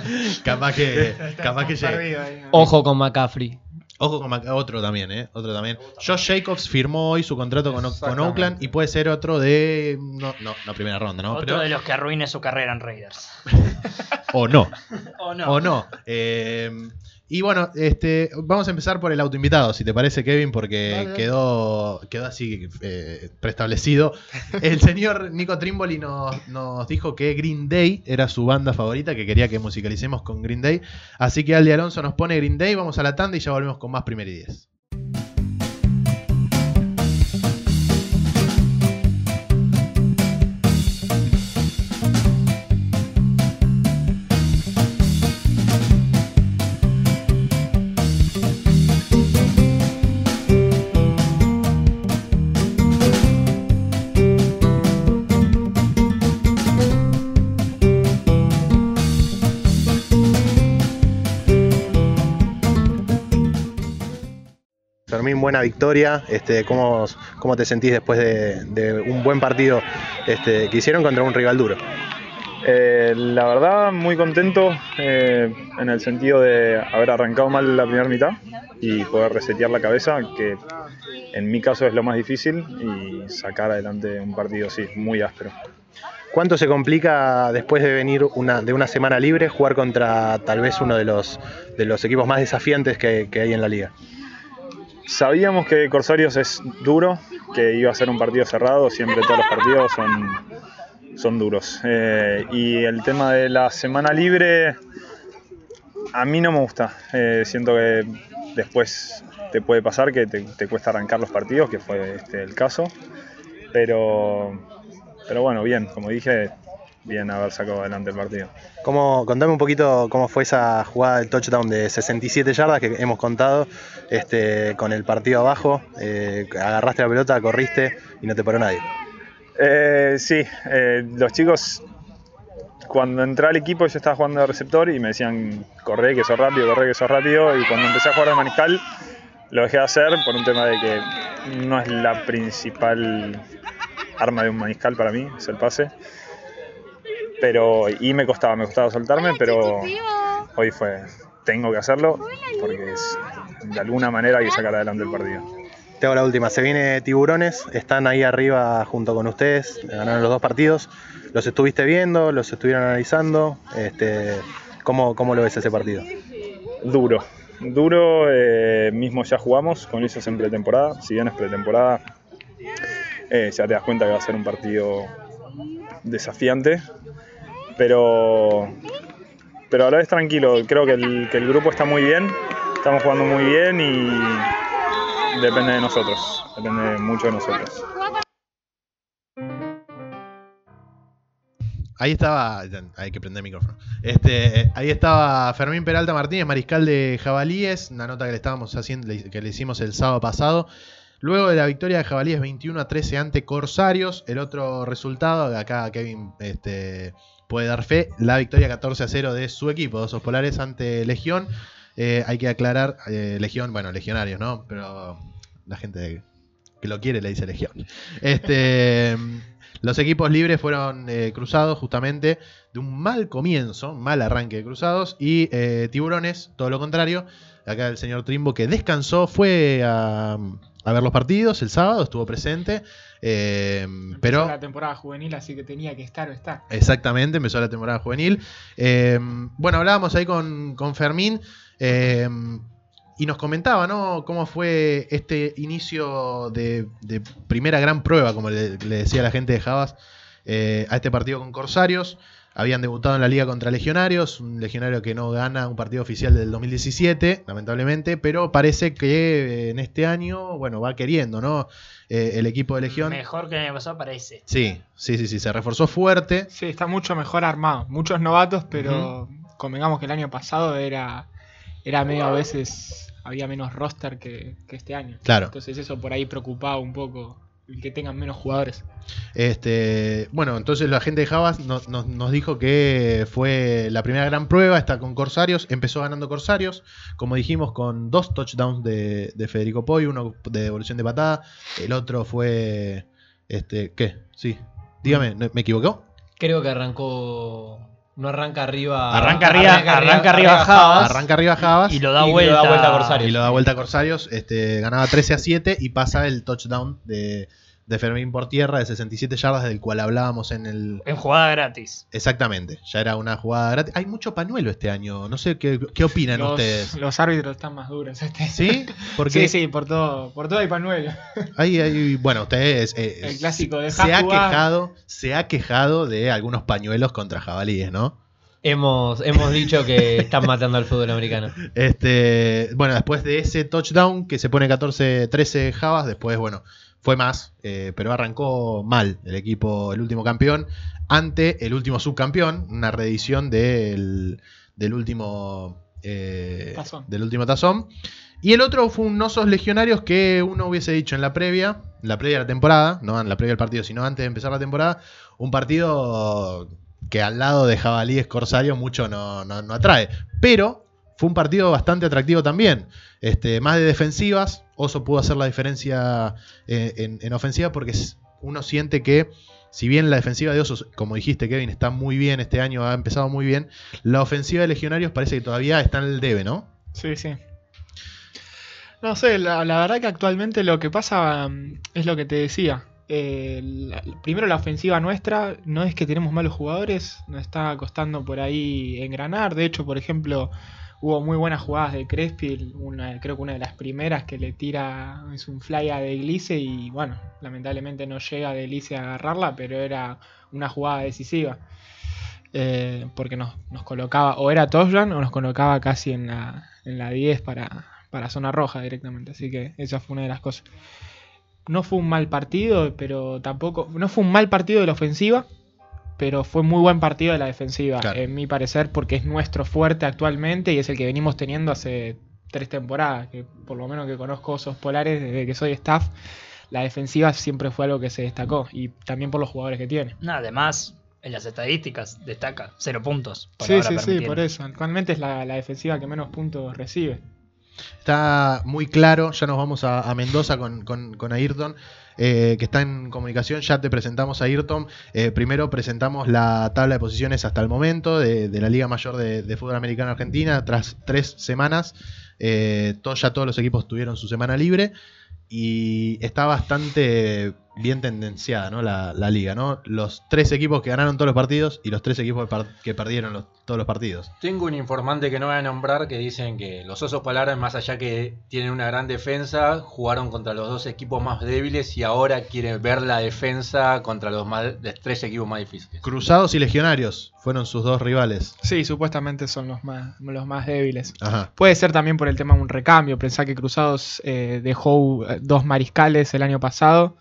capaz que, capaz que llegue. Ojo con McCaffrey. Ojo con Mac- otro también, ¿eh? Otro también. Josh Jacobs firmó hoy su contrato con. Oakland y puede ser otro de. No, no, no primera ronda, ¿no? Otro Pero- de los que arruine su carrera en Raiders. O no. ¿O no? O no. Eh, y bueno, este, vamos a empezar por el autoinvitado, si te parece, Kevin, porque quedó, quedó así eh, preestablecido. El señor Nico Trimboli nos, nos dijo que Green Day era su banda favorita, que quería que musicalicemos con Green Day. Así que Aldi Alonso nos pone Green Day, vamos a la tanda y ya volvemos con más Primer y Diez. Buena victoria. Este, ¿cómo, ¿Cómo te sentís después de, de un buen partido este, que hicieron contra un rival duro? Eh, la verdad, muy contento eh, en el sentido de haber arrancado mal la primera mitad y poder resetear la cabeza, que en mi caso es lo más difícil, y sacar adelante un partido así, muy áspero. ¿Cuánto se complica después de venir una, de una semana libre jugar contra tal vez uno de los, de los equipos más desafiantes que, que hay en la liga? Sabíamos que Corsarios es duro, que iba a ser un partido cerrado, siempre todos los partidos son, son duros. Eh, y el tema de la semana libre, a mí no me gusta. Eh, siento que después te puede pasar que te, cuesta arrancar los partidos, que fue este el caso. Pero, pero bueno, bien, como dije, bien haber sacado adelante el partido. ¿Cómo, contame un poquito cómo fue esa jugada del touchdown de 67 yardas que hemos contado este, con el partido abajo. eh, agarraste la pelota, corriste y no te paró nadie. Eh, sí, eh, los chicos cuando entré al equipo yo estaba jugando de receptor y me decían, corre que sos rápido, corre que sos rápido. Y cuando empecé a jugar de mariscal, lo dejé de hacer por un tema de que no es la principal arma de un mariscal para mí, es el pase. Pero, y me costaba, me costaba soltarme, pero hoy fue, tengo que hacerlo porque es- de alguna manera hay que sacar adelante el partido. Te hago la última. Se viene Tiburones, están ahí arriba junto con ustedes, ganaron los dos partidos. ¿Los estuviste viendo? ¿Los estuvieron analizando? Este, ¿cómo, ¿Cómo lo ves ese partido? Duro, duro, eh, mismo ya jugamos con ellos en pretemporada, si bien es pretemporada, eh, ya te das cuenta que va a ser un partido desafiante, pero, pero a la vez tranquilo, creo que el, que el grupo está muy bien, estamos jugando muy bien y depende de nosotros, depende mucho de nosotros. Ahí estaba. Hay que prender el micrófono. Este, ahí estaba Fermín Peralta Martínez, mariscal de Jabalíes. Una nota que le estábamos haciendo, que le hicimos el sábado pasado. Luego de la victoria de Jabalíes 21 a 13 ante Corsarios, el otro resultado, acá Kevin este, puede dar fe, la victoria 14 a 0 de su equipo, Osos Polares ante Legión. Eh, hay que aclarar, eh, Legión, bueno, legionarios, ¿no? Pero la gente que lo quiere le dice Legión. Este, los equipos libres fueron eh, cruzados justamente de un mal comienzo, un mal arranque de cruzados, y tiburones, todo lo contrario. Acá el señor Trimbo que descansó, fue a, a ver los partidos el sábado, estuvo presente, eh, pero... la temporada juvenil, así que tenía que estar o estar. Exactamente, empezó la temporada juvenil. Eh, bueno, hablábamos ahí con, con Fermín eh, y nos comentaba, ¿no? Cómo fue este inicio de, de primera gran prueba, como le, le decía la gente de Javas, eh, a este partido con Corsarios. Habían debutado en la liga contra Legionarios, un legionario que no gana un partido oficial del 2017, lamentablemente, pero parece que eh, en este año, bueno, va queriendo, ¿no? Eh, el equipo de Legión. Mejor que el año pasado parece. Sí, sí, sí, sí, se reforzó fuerte. Sí, está mucho mejor armado. Muchos novatos, pero convengamos que el año pasado era, era medio a veces, había menos roster que, que este año. Claro. Entonces eso por ahí preocupaba un poco el que tengan menos jugadores. Este, bueno, entonces la gente de Javas nos, nos- nos dijo que fue la primera gran prueba, está con Corsarios, empezó ganando Corsarios, como dijimos, con dos touchdowns de, de Federico Poi, uno de devolución de patada, el otro fue, este, ¿qué? Sí, dígame, ¿no- ¿me equivocó? Creo que arrancó. No arranca arriba. Arranca arriba- arranca arriba Javas. Arranca arriba Javas Y lo da Y vuelta a Corsarios. y lo da vuelta a Corsarios, este, ganaba 13 a 7 y pasa el touchdown de, de Fermín por tierra de 67 yardas del cual hablábamos en el, En jugada gratis. Exactamente, ya era una jugada gratis. Hay mucho pañuelo este año, no sé qué, qué opinan Los, ustedes. los árbitros están más duros este. ¿Sí? Porque Sí, sí, por todo, por todo hay panuelo. Hay, hay- bueno, ustedes eh, El clásico, se dejá ha jugar. quejado, se ha quejado de algunos pañuelos contra jabalíes, ¿no? Hemos, hemos dicho que están matando al fútbol americano. Este, bueno, después de ese touchdown que se pone 14-13 Javas, después, bueno, fue más, eh, pero arrancó mal el equipo, el último campeón, ante el último subcampeón, una reedición del, del último eh, Tazón. del último tazón. Y el otro fue un Osos Legionarios que uno hubiese dicho en la previa, en la previa de la temporada, no en la previa del partido, sino antes de empezar la temporada, un partido que al lado de Jabalíes Corsario mucho no, no- no atrae. Pero fue un partido bastante atractivo también. Este, más de defensivas, Oso pudo hacer la diferencia eh, en, en ofensiva porque uno siente que, si bien la defensiva de Osos, como dijiste Kevin, está muy bien este año, ha empezado muy bien, la ofensiva de Legionarios parece que todavía está en el debe, ¿no? Sí, sí. No sé, la, verdad que actualmente lo que pasa mm, es lo que te decía. Eh, primero la ofensiva nuestra, no es que tenemos malos jugadores, nos está costando por ahí engranar. De hecho, por ejemplo, hubo muy buenas jugadas de Crespi, una, creo que una de las primeras que le tira es un fly a Deglice y bueno, lamentablemente no llega Deglice a agarrarla, pero era una jugada decisiva. Eh, porque nos, nos colocaba, o era touchdown o nos colocaba casi en la, en la 10 para, para zona roja directamente. Así que esa fue una de las cosas. No fue un mal partido, pero tampoco. No fue un mal partido de la ofensiva, pero fue muy buen partido de la defensiva, Claro. en mi parecer, porque es nuestro fuerte actualmente y es el que venimos teniendo hace tres temporadas. Que por lo menos que conozco Osos Polares desde que soy staff, la defensiva siempre fue algo que se destacó y también por los jugadores que tiene. No, además, en las estadísticas destaca, cero puntos. por Sí, sí, sí, por eso. Actualmente es la, la defensiva que menos puntos recibe. Está muy claro, ya nos vamos a, a Mendoza con, con- con Ayrton, eh, que está en comunicación, ya te presentamos a Ayrton. Eh, primero presentamos la tabla de posiciones hasta el momento de, la Liga Mayor de, Fútbol Americano Argentina, tras tres semanas, eh, ya todos los equipos tuvieron su semana libre y está bastante bien tendenciada ¿no? la, la liga, ¿no? Los tres equipos que ganaron todos los partidos y los tres equipos que, perdieron los- todos los partidos. Tengo un informante que no voy a nombrar que dicen que los Osos Polares, más allá que tienen una gran defensa, jugaron contra los dos equipos más débiles y ahora quieren ver la defensa contra los más- los tres equipos más difíciles. Cruzados y Legionarios fueron sus dos rivales. Sí, supuestamente son los más, los más débiles. Ajá. Puede ser también por el tema de un recambio. Pensá que Cruzados eh, dejó eh, dos mariscales el año pasado.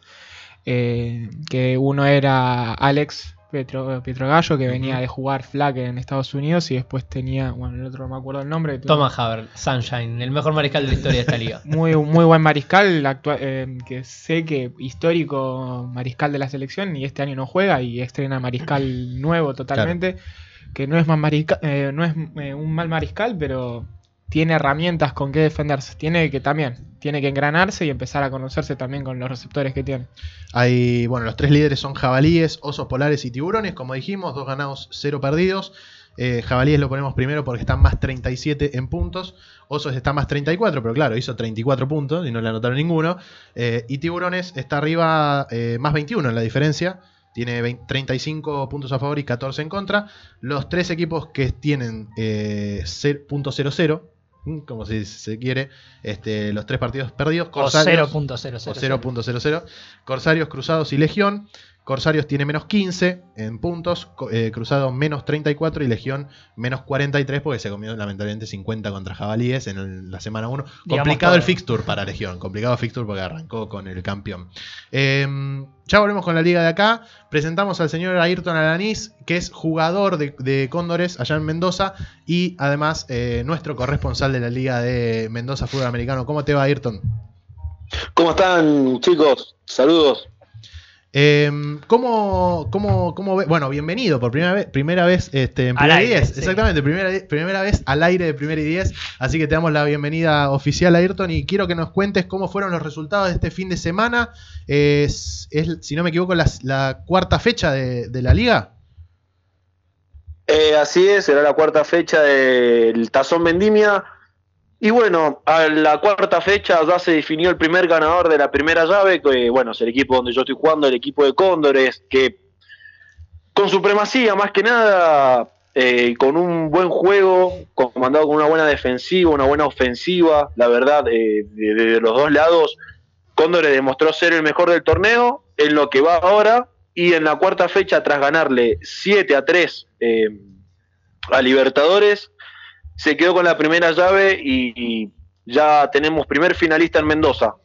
Eh, que uno era Alex Pietro, Pietrogallo, que venía de jugar flag en Estados Unidos. Y después tenía, bueno, el otro no me acuerdo el nombre. que tuvo Thomas Haber, Sunshine, el mejor mariscal de la historia de esta liga. Muy, muy buen mariscal, eh, que sé que histórico mariscal de la selección y este año no juega y estrena mariscal nuevo totalmente, que no es, más marisca- eh, no es eh, un mal mariscal, pero tiene herramientas con qué defenderse. Tiene que también, tiene que engranarse y empezar a conocerse también con los receptores que tiene. Hay, bueno, los tres líderes son jabalíes, osos polares y tiburones, como dijimos, dos ganados, cero perdidos. Eh, jabalíes lo ponemos primero porque están más 37 en puntos. Osos está más 34, pero claro, hizo 34 puntos y no le anotaron ninguno. Eh, y Tiburones está arriba eh, más 21 en la diferencia. Tiene 35 puntos a favor y 14 en contra. Los tres equipos que tienen 0.00 como si se quiere, este, los tres partidos perdidos. O Corsarios- 0.00. o 0.00. Corsarios, Cruzados y Legión. Corsarios tiene menos 15 en puntos, eh, Cruzados menos 34 y Legión menos 43 porque se comió lamentablemente 50 contra Jabalíes en el- la semana 1. Digamos Complicado el fixture para Legión, complicado fixture porque arrancó con el campeón. Eh, ya volvemos con la liga de acá. Presentamos al señor Ayrton Alanís, que es jugador de, de Cóndores allá en Mendoza y además eh, nuestro corresponsal de la liga de Mendoza Fútbol Americano. ¿Cómo te va, Ayrton? ¿Cómo están, chicos? Saludos. Eh, ¿cómo, cómo, cómo ve- Bueno, bienvenido por primera vez, primera vez este, en Primera y aire, 10. sí. Exactamente, primera, primera vez al aire de Primera y 10. Así que te damos la bienvenida oficial a Ayrton y quiero que nos cuentes cómo fueron los resultados de este fin de semana. Es, es, si no me equivoco, la, la cuarta fecha de, de la liga. Eh, así es, será la cuarta fecha del Tazón Vendimia. Y bueno, a la cuarta fecha ya se definió el primer ganador de la primera llave, que bueno, es el equipo donde yo estoy jugando, el equipo de Cóndores, que con supremacía más que nada, eh, con un buen juego, comandado con una buena defensiva, una buena ofensiva, la verdad, eh, de, los dos lados, Cóndores demostró ser el mejor del torneo en lo que va ahora y en la cuarta fecha tras ganarle 7 a 3 eh, a Libertadores, se quedó con la primera llave y, y ya tenemos primer finalista en Mendoza.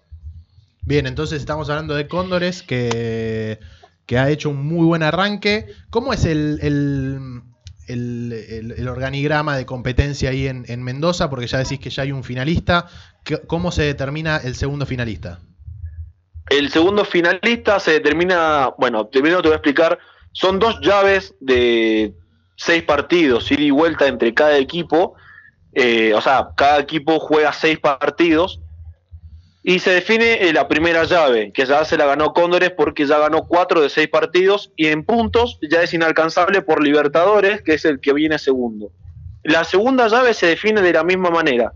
Bien, entonces estamos hablando de Cóndores, que, que ha hecho un muy buen arranque. ¿Cómo es el, el, el- el- organigrama de competencia ahí en, en Mendoza? Porque ya decís que ya hay un finalista. ¿Qué- ¿Cómo se determina el segundo finalista? El segundo finalista se determina, bueno, primero te voy a explicar, son dos llaves de seis partidos, ida y vuelta entre cada equipo, eh, o sea, cada equipo juega seis partidos y se define eh, la primera llave, que ya se la ganó Cóndores porque ya ganó cuatro de seis partidos y en puntos ya es inalcanzable por Libertadores, que es el que viene segundo. La segunda llave se define de la misma manera.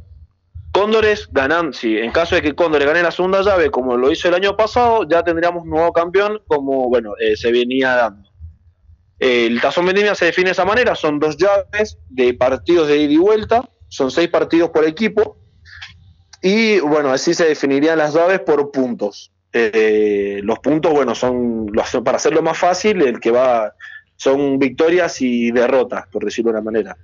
Cóndores ganan, sí, en caso de que Cóndores gane la segunda llave, como lo hizo el año pasado, ya tendríamos nuevo campeón, como bueno, eh, se venía dando. El Tazón Vendimia se define de esa manera, son dos llaves de partidos de ida y vuelta, son seis partidos por equipo, y bueno, así se definirían las llaves por puntos. Eh, los puntos, bueno, son los- para hacerlo más fácil, el que va son victorias y derrotas, por decirlo de una manera.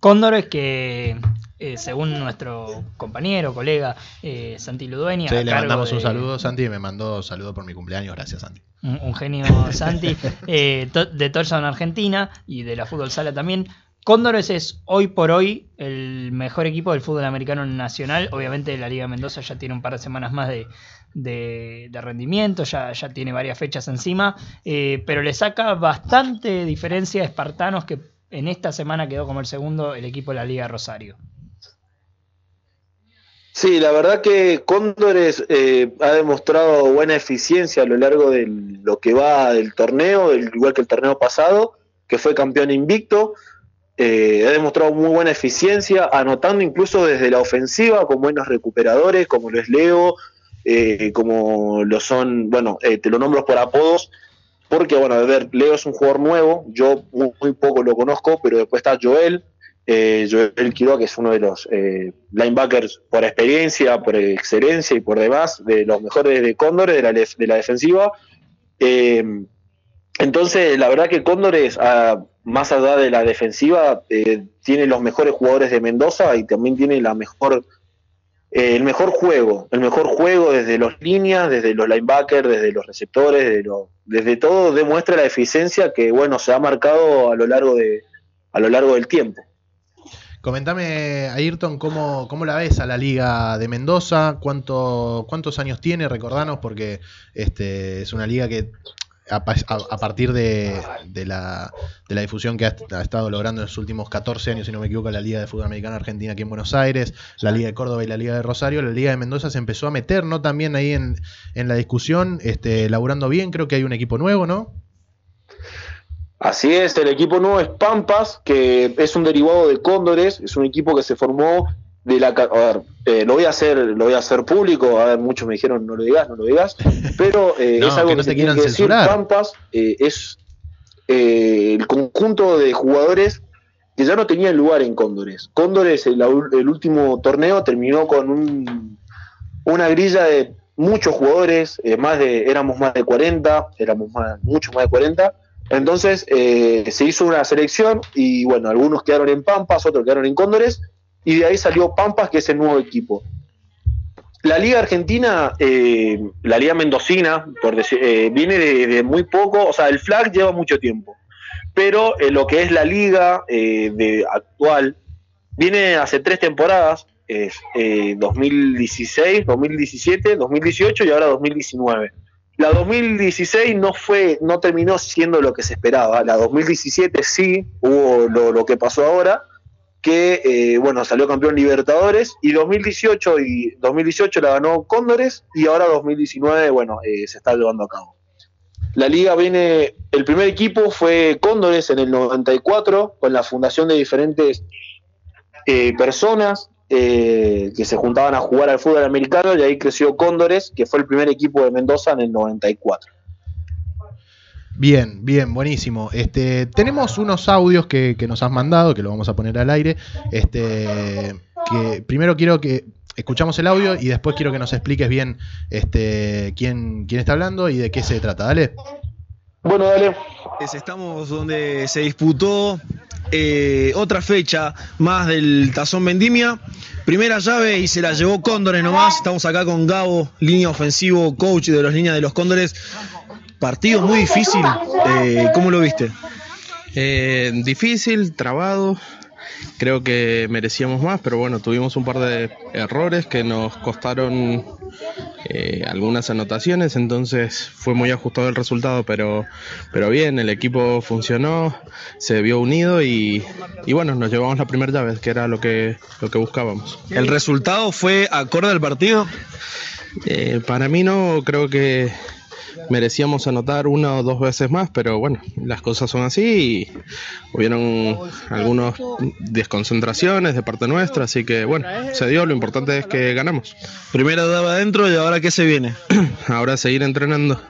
Cóndores que, eh, según nuestro compañero, colega eh, Santi Ludueña, Sí, le mandamos un saludo, Santi, me mandó saludo por mi cumpleaños. Gracias, Santi. un, un genio Santi, eh, to- de Argentina y de la Fútbol Sala también. Cóndores es hoy por hoy el mejor equipo del fútbol americano nacional. Obviamente la Liga Mendoza ya tiene un par de semanas más de, rendimiento, ya, ya tiene varias fechas encima, eh, pero le saca bastante diferencia a Espartanos que en esta semana quedó como el segundo el equipo de la Liga Rosario. Sí, la verdad que Cóndores eh, ha demostrado buena eficiencia a lo largo de lo que va del torneo, igual que el torneo pasado, que fue campeón invicto. Eh, ha demostrado muy buena eficiencia, anotando incluso desde la ofensiva con buenos recuperadores, como lo es Leo, eh, como lo son, bueno, eh, te lo nombro por apodos, porque, bueno, a ver, Leo es un jugador nuevo, yo muy, poco lo conozco, pero después está Joel, eh, Joel Quiroga, que es uno de los linebackers por experiencia, por excelencia y por demás, de los mejores de Cóndores, de la, de la defensiva. Entonces, la verdad que Cóndores, ah, más allá de la defensiva, eh, tiene los mejores jugadores de Mendoza y también tiene eh, el mejor juego, el mejor juego desde los líneas, desde los linebackers, desde los receptores, desde todo demuestra la eficiencia que bueno se ha marcado a lo largo de a lo largo del tiempo. Comentame, Ayrton, ¿cómo, cómo la ves a la Liga de Mendoza? ¿Cuánto, ¿Cuántos años tiene? Recordanos, porque este, es una liga que a, pa- a- a partir de, de la, de la difusión que ha, ha estado logrando en los últimos 14 años, si no me equivoco, la Liga de Fútbol Americano Argentina aquí en Buenos Aires, la Liga de Córdoba y la Liga de Rosario, la Liga de Mendoza se empezó a meter, ¿no? También ahí en, en la discusión, este, laburando bien, creo que hay un equipo nuevo, ¿no? Así es, el equipo nuevo es Pampas, que es un derivado de Cóndores, es un equipo que se formó de la a ver, eh, lo voy a hacer, lo voy a hacer público, a ver, muchos me dijeron no lo digas, no lo digas, pero eh, No, es algo que que, no se te tiene que decir, censurar. Pampas eh, es el conjunto de jugadores que ya no tenían lugar en Cóndores. Cóndores, el, el último torneo terminó con un, una grilla de muchos jugadores, más de, éramos más de 40, éramos más, mucho más de 40. Entonces eh, se hizo una selección y bueno, algunos quedaron en Pampas, otros quedaron en Cóndores y de ahí salió Pampas, que es el nuevo equipo. La Liga Argentina, eh, la Liga Mendocina, por decir, eh, viene de, muy poco, o sea, el flag lleva mucho tiempo, pero eh, lo que es la Liga eh, de actual viene hace tres temporadas, es eh, 2016, 2017, 2018 y ahora 2019. La 2016 no fue, no terminó siendo lo que se esperaba. La 2017 sí hubo lo, lo que pasó ahora, que eh, bueno salió campeón Libertadores y 2018 y 2018 la ganó Cóndores y ahora 2019 bueno eh, se está llevando a cabo. La liga viene, el primer equipo fue Cóndores en el 94 con la fundación de diferentes eh, personas eh, que se juntaban a jugar al fútbol americano y ahí creció Cóndores, que fue el primer equipo de Mendoza en el 94. Bien, bien, buenísimo. Este, tenemos unos audios que, que nos has mandado, que lo vamos a poner al aire. Este, que primero quiero que escuchamos el audio y después quiero que nos expliques bien este, quién, quién está hablando y de qué se trata. Dale. Bueno, dale. Estamos donde se disputó eh, otra fecha más del Tazón Vendimia. Primera llave y se la llevó Cóndores nomás. Estamos acá con Gabo, línea ofensivo, coach de las líneas de los Cóndores. Partido muy difícil. Eh, ¿Cómo lo viste? Eh, difícil, trabado. Creo que merecíamos más, pero bueno, tuvimos un par de errores que nos costaron eh, algunas anotaciones, entonces fue muy ajustado el resultado, pero, pero bien, el equipo funcionó, se vio unido y, y bueno, nos llevamos la primera llave, que era lo que, lo que buscábamos. ¿El resultado fue acorde al partido? Eh, para mí no, creo que merecíamos anotar una o dos veces más, pero bueno, las cosas son así y hubieron algunas desconcentraciones de parte nuestra, así que bueno, se dio, lo importante es que ganamos. Primera llave adentro y ahora qué se viene? Ahora seguir entrenando,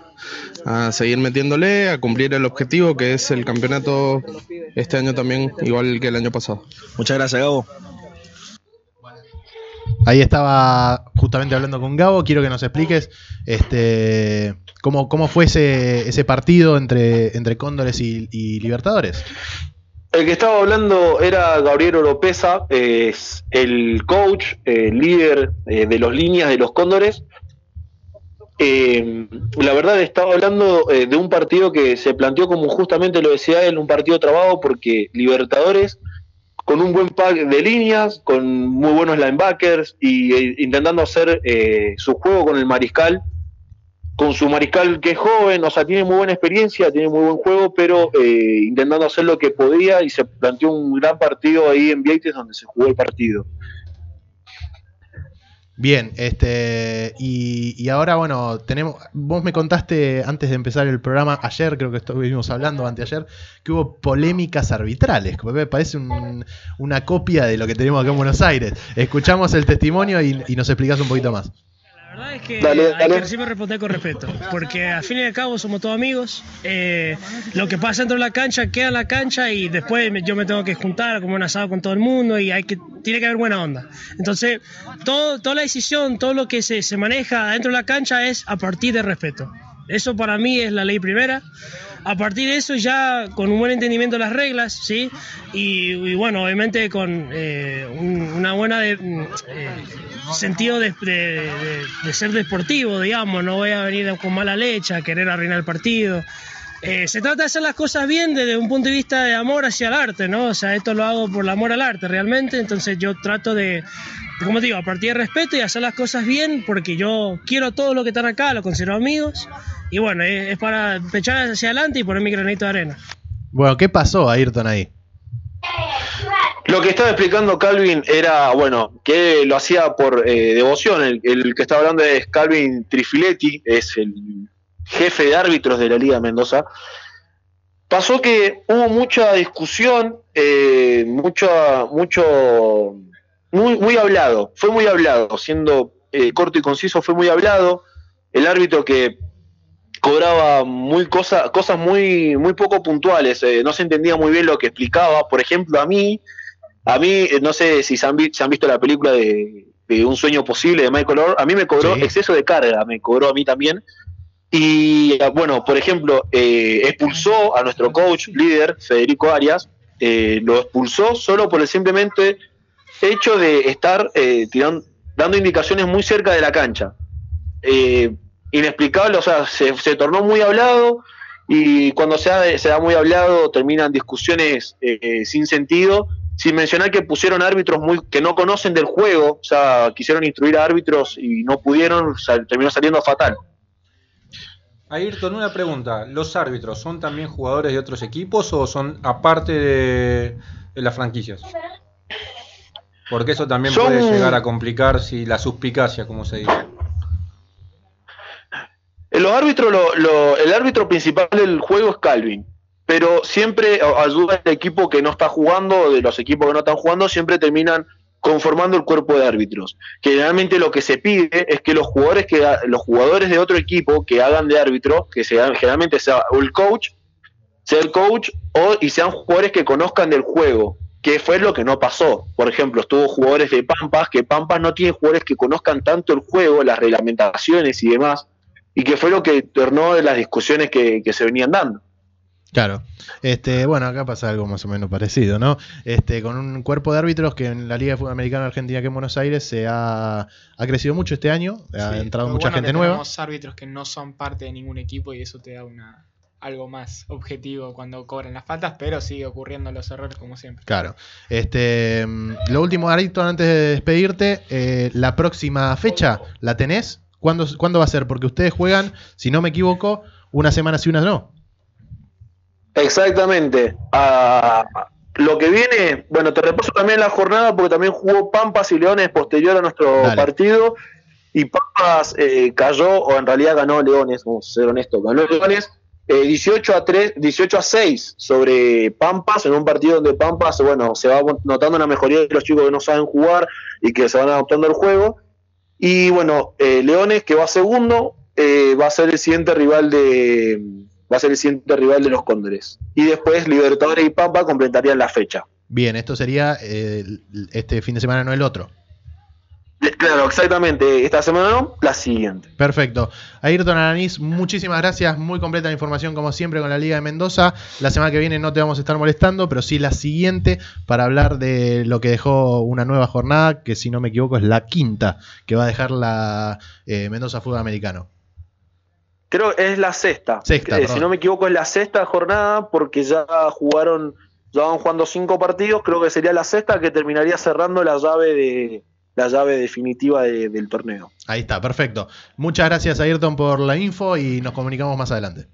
a seguir metiéndole, a cumplir el objetivo que es el campeonato este año también, igual que el año pasado. Muchas gracias, Gabo. Ahí estaba justamente hablando con Gabo. Quiero que nos expliques este, cómo, cómo fue ese, ese partido entre, entre Cóndores y, Libertadores. El que estaba hablando era Gabriel Oropesa, es el coach, el líder eh, de los líneas de los Cóndores. Eh, la verdad estaba hablando eh, de un partido que se planteó como justamente lo decía él, un partido trabado porque Libertadores con un buen pack de líneas, con muy buenos linebackers y e, intentando hacer su juego con el mariscal, con su mariscal que es joven, o sea, tiene muy buena experiencia, tiene muy buen juego, pero eh, intentando hacer lo que podía y se planteó un gran partido ahí en Vieites donde se jugó el partido. Bien, este y, ahora bueno, tenemos vos me contaste antes de empezar el programa ayer, creo que estuvimos hablando anteayer, que hubo polémicas arbitrales, me parece un- una copia de lo que tenemos acá en Buenos Aires. Escuchamos el testimonio y, y nos explicás un poquito más. Verdad es que Dale, hay dale. que siempre responder con respeto, porque al fin y al cabo somos todos amigos. eh, lo que pasa dentro de la cancha queda en la cancha y después yo me tengo que juntar como un asado con todo el mundo y hay que tiene que haber buena onda. Entonces, todo, toda la decisión, todo lo que se, se maneja dentro de la cancha es a partir de respeto. Eso para mí es la ley primera. A partir de eso ya con un buen entendimiento de las reglas, ¿sí? Y, y bueno, obviamente con eh, un- una buena de- mm, eh, sentido de, de- de- de ser deportivo, digamos, no voy a venir con mala leche a querer arruinar el partido. Eh, se trata de hacer las cosas bien desde un punto de vista de amor hacia el arte, ¿no? O sea, esto lo hago por el amor al arte realmente, entonces yo trato de, de, como te digo, a partir de respeto y hacer las cosas bien porque yo quiero a todos los que están acá, los considero amigos y bueno, es, es para echar hacia adelante y poner mi granito de arena. Bueno, ¿qué pasó a Ayrton ahí? Lo que estaba explicando Calvin era, bueno, que lo hacía por eh, devoción. El, el que estaba hablando es Calvin Trifiletti, es el jefe de árbitros de la Liga Mendoza. Pasó que hubo mucha discusión, eh, mucho, mucho, muy, muy hablado, fue muy hablado, siendo eh, corto y conciso, fue muy hablado. El árbitro que cobraba muy cosa, cosas muy, muy poco puntuales, eh, no se entendía muy bien lo que explicaba. Por ejemplo, a mí, a mí, eh, no sé si se han, vi- se han visto la película de, de Un sueño posible de Michael Orr, a mí me cobró Sí. exceso de carga, me cobró a mí también. Y eh, bueno, por ejemplo, eh, expulsó a nuestro coach líder, Federico Arias, eh, lo expulsó solo por el simplemente hecho de estar eh, tiran- dando indicaciones muy cerca de la cancha. Eh, inexplicable, o sea, se, se tornó muy hablado y cuando se da, se da muy hablado terminan discusiones sin sentido, sin mencionar que pusieron árbitros muy que no conocen del juego, o sea, quisieron instruir a árbitros y no pudieron, o sea, terminó saliendo fatal. Ayrton, una pregunta. ¿Los árbitros son también jugadores de otros equipos o son aparte de, de las franquicias? Porque eso también Son- puede llegar a complicar si la suspicacia, como se dice. Los árbitros, lo- lo- el árbitro principal del juego es Calvin, pero siempre ayuda al equipo que no está jugando, de los equipos que no están jugando, siempre terminan conformando el cuerpo de árbitros. Generalmente lo que se pide es que los jugadores que los jugadores de otro equipo que hagan de árbitro, que sea, generalmente sea el coach, sea el coach o y sean jugadores que conozcan del juego, que fue lo que no pasó. Por ejemplo, estuvo jugadores de Pampas, que Pampas no tiene jugadores que conozcan tanto el juego, las reglamentaciones y demás, y que fue lo que tornó de las discusiones que, que se venían dando. Claro. Este, bueno, acá pasa algo más o menos parecido, ¿no? Este, con un cuerpo de árbitros que en la Liga de Fútbol Americano Argentina que en Buenos Aires se ha, ha crecido mucho este año, ha Sí, entrado mucha bueno gente nueva. Tenemos árbitros que no son parte de ningún equipo y eso te da una algo más objetivo cuando cobran las faltas, pero sigue ocurriendo los errores como siempre. Claro. Este, mm, lo último, Ayrton, antes de despedirte, eh, la próxima fecha, ¿la tenés? ¿Cuándo, ¿Cuándo va a ser? Porque ustedes juegan, si no me equivoco, una semana sí, una no. Exactamente. Ah, lo que viene, bueno, te repaso también la jornada porque también jugó Pampas y Leones posterior a nuestro Dale. partido. Y Pampas eh, cayó, o en realidad ganó Leones, vamos a ser honestos, ganó Leones eh, 18 a 3, 18 a 6 sobre Pampas, en un partido donde Pampas, bueno, se va notando una mejoría de los chicos que no saben jugar y que se van adaptando al juego. Y bueno, eh, Leones, que va segundo, eh, va a ser el siguiente rival de va a ser el siguiente rival de los Cóndores. Y después Libertadores y Pampa completarían la fecha. Bien, esto sería eh, este fin de semana, no el otro. Eh, Claro, exactamente. Esta semana no, la siguiente. Perfecto. Ayrton Aranís, muchísimas gracias. Muy completa la información, como siempre, con la Liga de Mendoza. La semana que viene no te vamos a estar molestando, pero sí la siguiente para hablar de lo que dejó una nueva jornada, que si no me equivoco es la quinta que va a dejar la eh, Mendoza Fútbol Americano. Creo que es la sexta. Sexta, Eh, si no me equivoco, es la sexta jornada porque ya jugaron Ya van jugando cinco partidos, creo que sería la sexta que terminaría cerrando la llave de la llave definitiva de- del torneo. Ahí está, perfecto. Muchas gracias, Ayrton, por la info y nos comunicamos más adelante.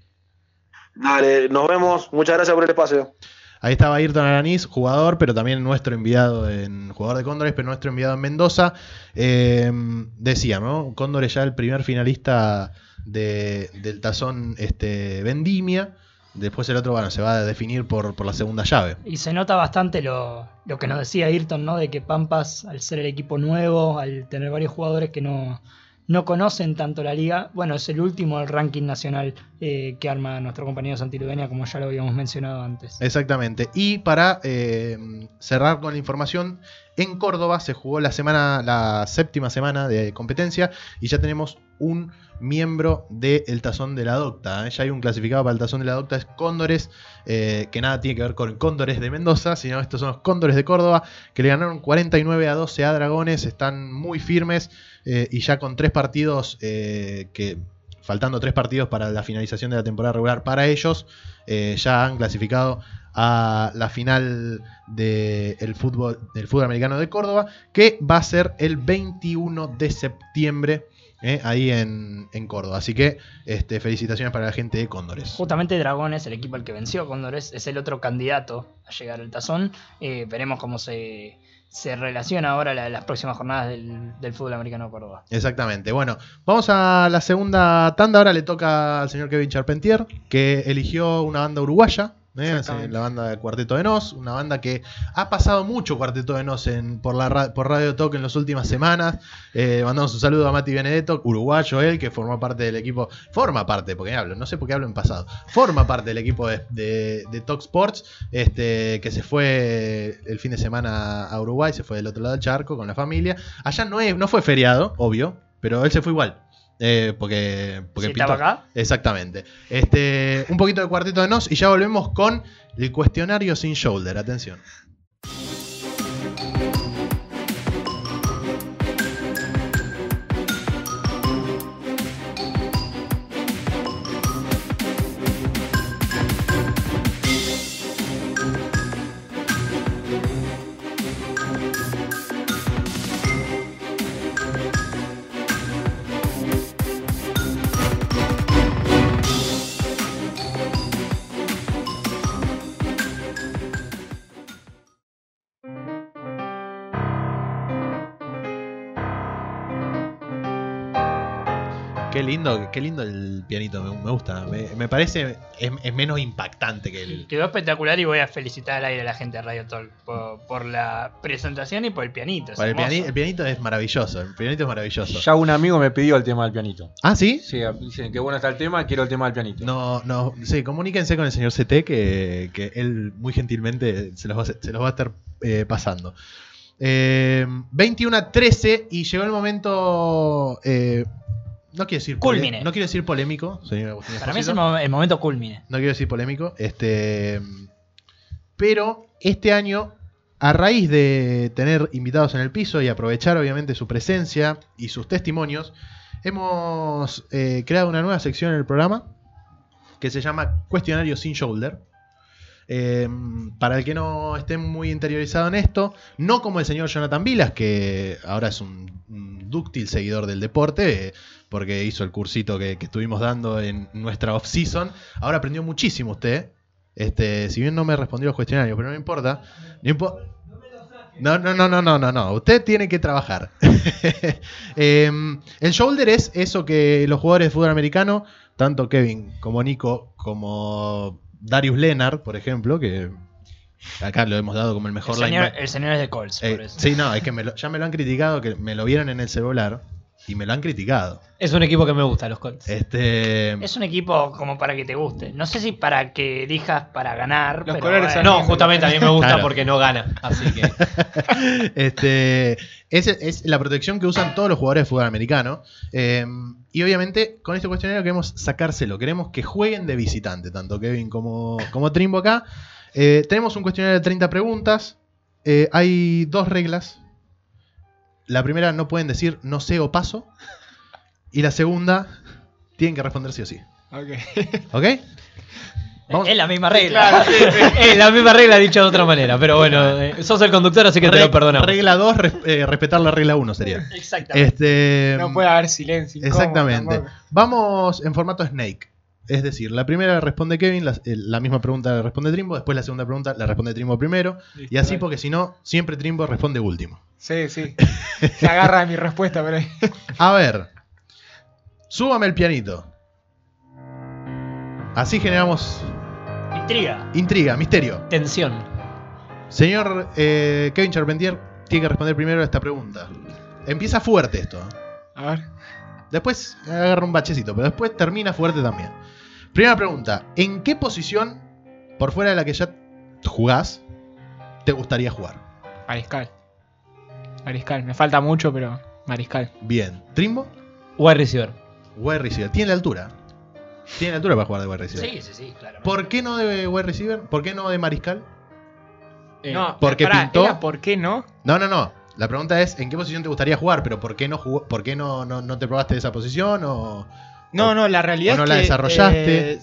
Dale, nos vemos. Muchas gracias por el espacio. Ahí estaba Ayrton Aranís, jugador, pero también nuestro enviado en jugador de Cóndores, pero nuestro enviado en Mendoza. Eh, decía, ¿no? Cóndores ya el primer finalista de- del tazón este, Vendimia. Después el otro, bueno, se va a definir por, por la segunda llave. Y se nota bastante lo, lo que nos decía Ayrton, ¿no? De que Pampas, al ser el equipo nuevo, al tener varios jugadores que no, no conocen tanto la liga, bueno, es el último del ranking nacional eh, que arma nuestro compañero Santiludenia, como ya lo habíamos mencionado antes. Exactamente. Y para eh, cerrar con la información, en Córdoba se jugó la semana, la séptima semana de competencia y ya tenemos un miembro del tazón de la Docta. ¿eh? Ya hay un clasificado para el tazón de la Docta, es Cóndores, eh, que nada tiene que ver con Cóndores de Mendoza, sino estos son los Cóndores de Córdoba, que le ganaron 49 a 12 a Dragones, están muy firmes eh, y ya con tres partidos que faltando tres partidos para la finalización de la temporada regular para ellos, ya han clasificado a la final del fútbol, del fútbol americano de Córdoba, que va a ser el 21 de septiembre. Eh, ahí en, en Córdoba. Así que este, felicitaciones para la gente de Cóndores. Justamente Dragones, el equipo al que venció Cóndores, es el otro candidato a llegar al tazón. Eh, veremos cómo se, se relaciona ahora la- las próximas jornadas del, del fútbol americano de Córdoba. Exactamente. Bueno, vamos a la segunda tanda. Ahora le toca al señor Kevin Charpentier, que eligió una banda uruguaya. ¿Eh? La banda de Cuarteto de Nos, una banda que ha pasado mucho Cuarteto de Nos en, por, la, ra- por Radio Talk en las últimas semanas. Eh, mandamos un saludo a Mati Benedetto, uruguayo él, que formó parte del equipo, forma parte, porque hablo, no sé por qué hablo en pasado, forma parte del equipo de, de, de Talk Sports, este, que se fue el fin de semana a Uruguay, se fue del otro lado del charco con la familia. Allá no, es, no fue feriado, obvio, pero él se fue igual. Eh, porque porque ¿Sí estaba acá? Exactamente. Este, un poquito de cuarteto de nos y ya volvemos con el cuestionario sin shoulder. Atención. Qué lindo, qué lindo el pianito, me, me gusta. Me, me parece, es, es menos impactante que el. Quedó espectacular y voy a felicitar al aire a la gente de Radio Talk por, por la presentación y por el pianito. es el, hermoso. piani- el pianito es maravilloso, el pianito es maravilloso. Ya un amigo me pidió el tema del pianito. ¿Ah, sí? Sí, dicen que bueno está el tema, quiero el tema del pianito. No, no, sí, comuníquense con el señor CT que, que él muy gentilmente se los va a, se los va a estar eh, pasando. Eh, 21 a 13 y llegó el momento. eh, no quiero decir Culmine. No quiero decir polémico, señor Agustín Para mí es el, Esposito. mo- el momento culmine. No quiero decir polémico. Este. Pero este año, a raíz de tener invitados en el piso y aprovechar obviamente su presencia y sus testimonios, hemos eh, creado una nueva sección en el programa que se llama Cuestionario sin Shoulder. Eh, para el que no esté muy interiorizado en esto, no como el señor Jonathan Vilas, que ahora es un, un dúctil seguidor del deporte, eh, porque hizo el cursito que, que estuvimos dando en nuestra off-season. Ahora aprendió muchísimo usted. Este, si bien no me respondió los cuestionarios, pero no me importa. No impo- no, no, no, no, no, no, no. Usted tiene que trabajar. Em, el shoulder es eso que los jugadores de fútbol americano, tanto Kevin como Nico, como Darius Leonard, por ejemplo, que acá lo hemos dado como el El mejor señor, linebacker. el señor es de Colts, Eh, por eso. sí, no, es que me lo- ya me lo han criticado, que me lo vieron en el celular y me lo han criticado. Es un equipo que me gusta, los Colts. Este, Es un equipo como para que te guste. No sé si para que elijas para ganar. pero bueno. No, justamente a mí me gusta Claro. porque no gana. Así que. este, es, es la protección que usan todos los jugadores de fútbol americano. Eh, y obviamente con este cuestionario queremos sacárselo. Queremos que jueguen de visitante, tanto Kevin como, como Trimbo acá. Eh, tenemos un cuestionario de 30 preguntas. Eh, hay dos reglas. La primera no pueden decir no sé o paso. Y la segunda tienen que responder sí o sí. Ok. ¿Ok? Vamos- Es la misma regla. Es la misma regla dicha de otra manera, pero bueno, eh, sos el conductor, así que te lo perdonamos. Regla 2, respetar la regla 1 sería. Exactamente. Este, No puede haber silencio. Exactamente. tampoco. Vamos en formato Snake. Es decir, la primera la responde Kevin, la, eh, la misma pregunta la responde Trimbo, después la segunda pregunta la responde Trimbo primero. Listo, y así porque si no, siempre Trimbo responde último. Sí, sí. Se agarra de mi respuesta por ahí. A ver. Súbame el pianito. Así generamos Intriga. intriga, misterio. Tensión. Señor eh, Kevin Charpentier tiene que responder primero a esta pregunta. Empieza fuerte esto. A ver. Después agarra un bachecito, pero después termina fuerte también. Primera pregunta. ¿En qué posición, por fuera de la que ya jugás, te gustaría jugar? Mariscal. Mariscal. Me falta mucho, pero Mariscal. Bien. ¿Trimbo? Wide receiver. Wide receiver. ¿Tiene la altura? Tiene la altura para jugar de wide receiver. Sí, sí, sí, claro. ¿Por qué no de wide receiver? ¿Por qué no de mariscal? no, porque pará, pintó- ¿era ¿Por qué no? No, no, no. La pregunta es, ¿en qué posición te gustaría jugar? Pero ¿por qué no jugó, por qué no, no, no te probaste de esa posición? O... No, no, la realidad o no es la que, desarrollaste. eh,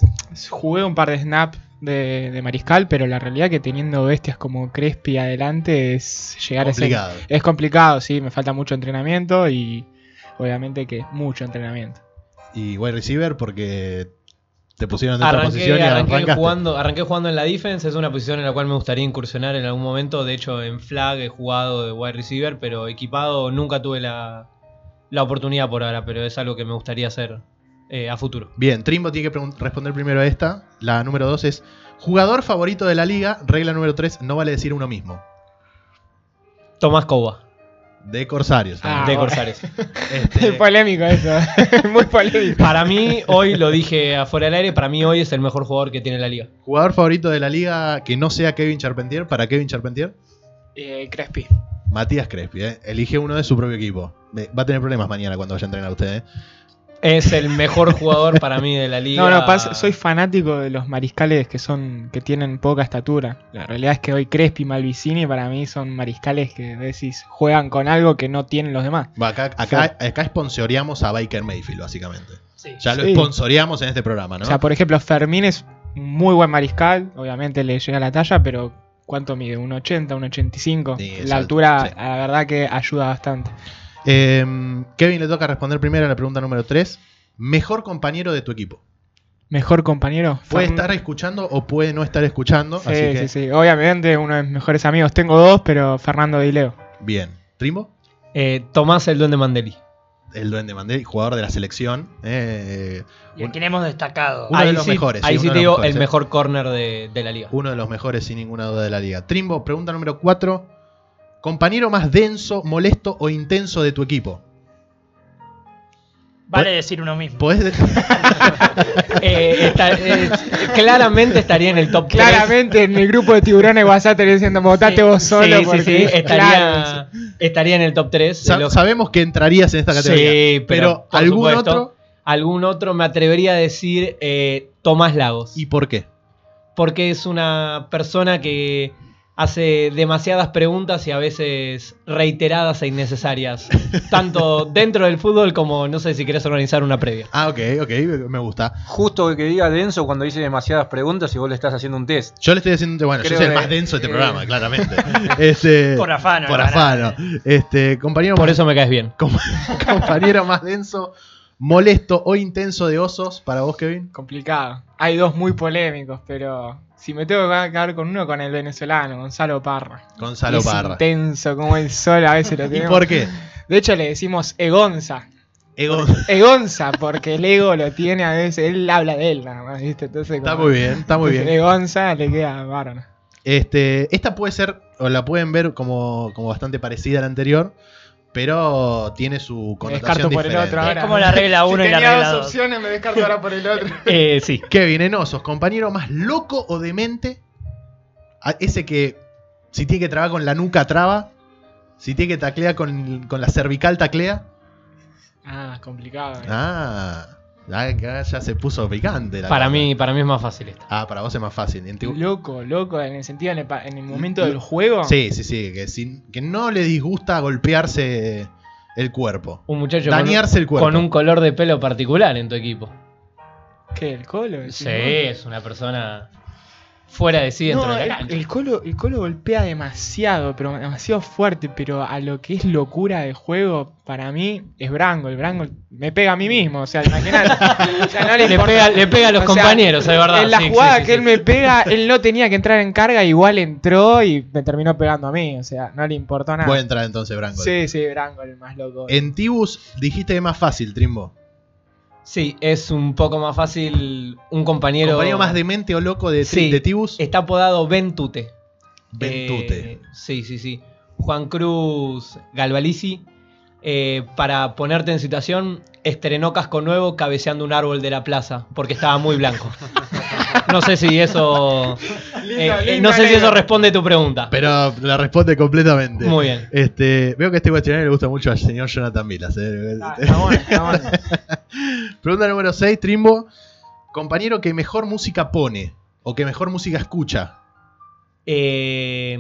jugué un par de snaps de, de Mariscal, pero la realidad que teniendo bestias como Crespi adelante es llegar a Complicado. ese... Es complicado, sí, me falta mucho entrenamiento y obviamente que mucho entrenamiento. Y wide receiver porque te pusieron en otra Arranqué, posición y arranqué jugando, arranqué jugando en la defense, es una posición en la cual me gustaría incursionar en algún momento. De hecho, en flag he jugado de wide receiver, pero equipado nunca tuve la, la oportunidad por ahora, pero es algo que me gustaría hacer eh, a futuro. Bien, Trimbo tiene que responder primero a esta. La número 2 es jugador favorito de la liga. Regla número 3, no vale decir uno mismo. Tomás Coba, De Corsarios. Ah, de. Corsarios. Este, polémico eso, muy polémico. Para mí, hoy lo dije afuera del aire, para mí hoy es el mejor jugador que tiene la liga. jugador favorito de la liga que no sea Kevin Charpentier. Para Kevin Charpentier, Eh, Crespi. Matías Crespi. ¿eh? Elige uno de su propio equipo. Ve- Va a tener problemas mañana cuando vaya a entrenar usted. ¿eh? Es el mejor jugador para mí de la liga. No, no, pas- soy fanático de los mariscales que son que tienen poca estatura. La realidad es que hoy Crespi y Malvicini para mí son mariscales que decís juegan con algo que no tienen los demás. Va, acá, acá, acá sponsoreamos a Baker Mayfield, básicamente. Sí. Ya lo Sí. sponsoreamos en este programa, ¿no? O sea, por ejemplo, Fermín es un muy buen mariscal, obviamente le llega la talla, pero ¿cuánto mide? ¿Un 80, un 85? Sí, la alto, altura, sí. la verdad que ayuda bastante. Eh, Kevin le toca responder primero a la pregunta número 3. Mejor compañero de tu equipo. Mejor compañero. Puede estar escuchando o puede no estar escuchando. Sí, así que, sí, sí. Obviamente uno de mis mejores amigos. Tengo dos, pero Fernando Dileo. bien. ¿Trimbo? Eh, Tomás el Duende Mandeli. El Duende Mandel, jugador de la selección. eh, Y a quien hemos destacado. Uno de los sí- mejores, Ahí sí te digo mejores, el eh. mejor corner de, de la liga. uno de los mejores sin ninguna duda de la liga. Trimbo, pregunta número 4. Compañero más denso, molesto o intenso de tu equipo. Vale decir uno mismo. ¿Podés de- Eh, está- eh, claramente estaría en el top 3. Claramente en el grupo de tiburones vas a tener diciendo votate vos solo. Sí, porque sí, sí, estaría, estaría en el top 3. Sa- Sabemos que entrarías en esta categoría. Sí, pero, por ¿algún supuesto, otro? Algún otro me atrevería a decir eh, Tomás Lagos. ¿Y por qué? Porque es una persona que hace demasiadas preguntas y a veces reiteradas e innecesarias. tanto dentro del fútbol como no sé si querés organizar una previa. Ah, ok, ok, me gusta. Justo que diga denso cuando dice demasiadas preguntas y vos le estás haciendo un test. Yo le estoy haciendo, bueno, yo Creo soy el más denso de este eh, programa, claramente. Este, Por afano, Por no, afano. Este, compañero, Por más, eso me caes bien. compañero más denso, molesto o intenso de osos para vos, Kevin. Complicado. Hay dos muy polémicos, pero si me tengo que quedar con uno, con el venezolano, Gonzalo Parra. Gonzalo es Parra. intenso como el sol, a veces lo ¿Y tenemos. por qué? De hecho le decimos Egonza. Ego- Egonza, porque el ego lo tiene a veces, él habla de él nada más, ¿viste? Entonces, Está como- muy bien, está muy bien. Egonza le queda bárbaro. Este, esta puede ser, o la pueden ver como, como bastante parecida a la anterior, pero tiene su Me connotación descarto por el otro ahora. Es como la regla uno Si y la tenía regla dos dos. opciones, me descarto ahora por el otro. Eh, sí. Kevin, en osos, compañero más loco o demente. A- ese que si tiene que trabar con la nuca traba, si tiene que taclear con, con la cervical taclea. Ah, complicado. eh. Ah, acá ya se puso picante. la Para mí, para mí es más fácil esto. Ah, para vos es más fácil. Loco, loco, en el sentido, en el, pa- en el momento del juego. Sí, sí, sí. Que, sin- que no le disgusta golpearse el cuerpo. Un muchacho con Dañarse el cuerpo. con un color de pelo particular en tu equipo. ¿Qué? ¿El colo? decís Sí, es una persona fuera de sí dentro No, de la el, cancha. el Colo, el Colo golpea demasiado, pero demasiado fuerte, pero a lo que es locura de juego, para mí, es Brango. El Brango me pega a mí mismo, o sea, imagínate. O sea, no le, pega- le pega a los o sea, compañeros, es verdad, En la sí, jugada sí, que sí. él me pega, él no tenía que entrar en carga, igual entró y me terminó pegando a mí, o sea, no le importó nada. Puede entrar entonces Branco. Sí, sí, Brango, el más loco. En Tibus dijiste que es más fácil, Trimbo. Sí, es un poco más fácil un compañero. Compañero más demente o loco de, Sí, de Tibus. Está apodado Ventute. Ventute. Eh, sí, sí, sí. Juan Cruz Galvalici. Eh, para ponerte en situación, estrenó casco nuevo cabeceando un árbol de la plaza, porque estaba muy blanco. No sé si eso. eh, eh, no sé si eso responde a tu pregunta. Pero la responde completamente. Muy bien. Este, veo que este cuestionario le gusta mucho al señor Jonathan Vilas. eh. Ah, está bueno, está bueno. Pregunta número 6, Trimbo. Compañero que mejor música pone o que mejor música escucha. Eh,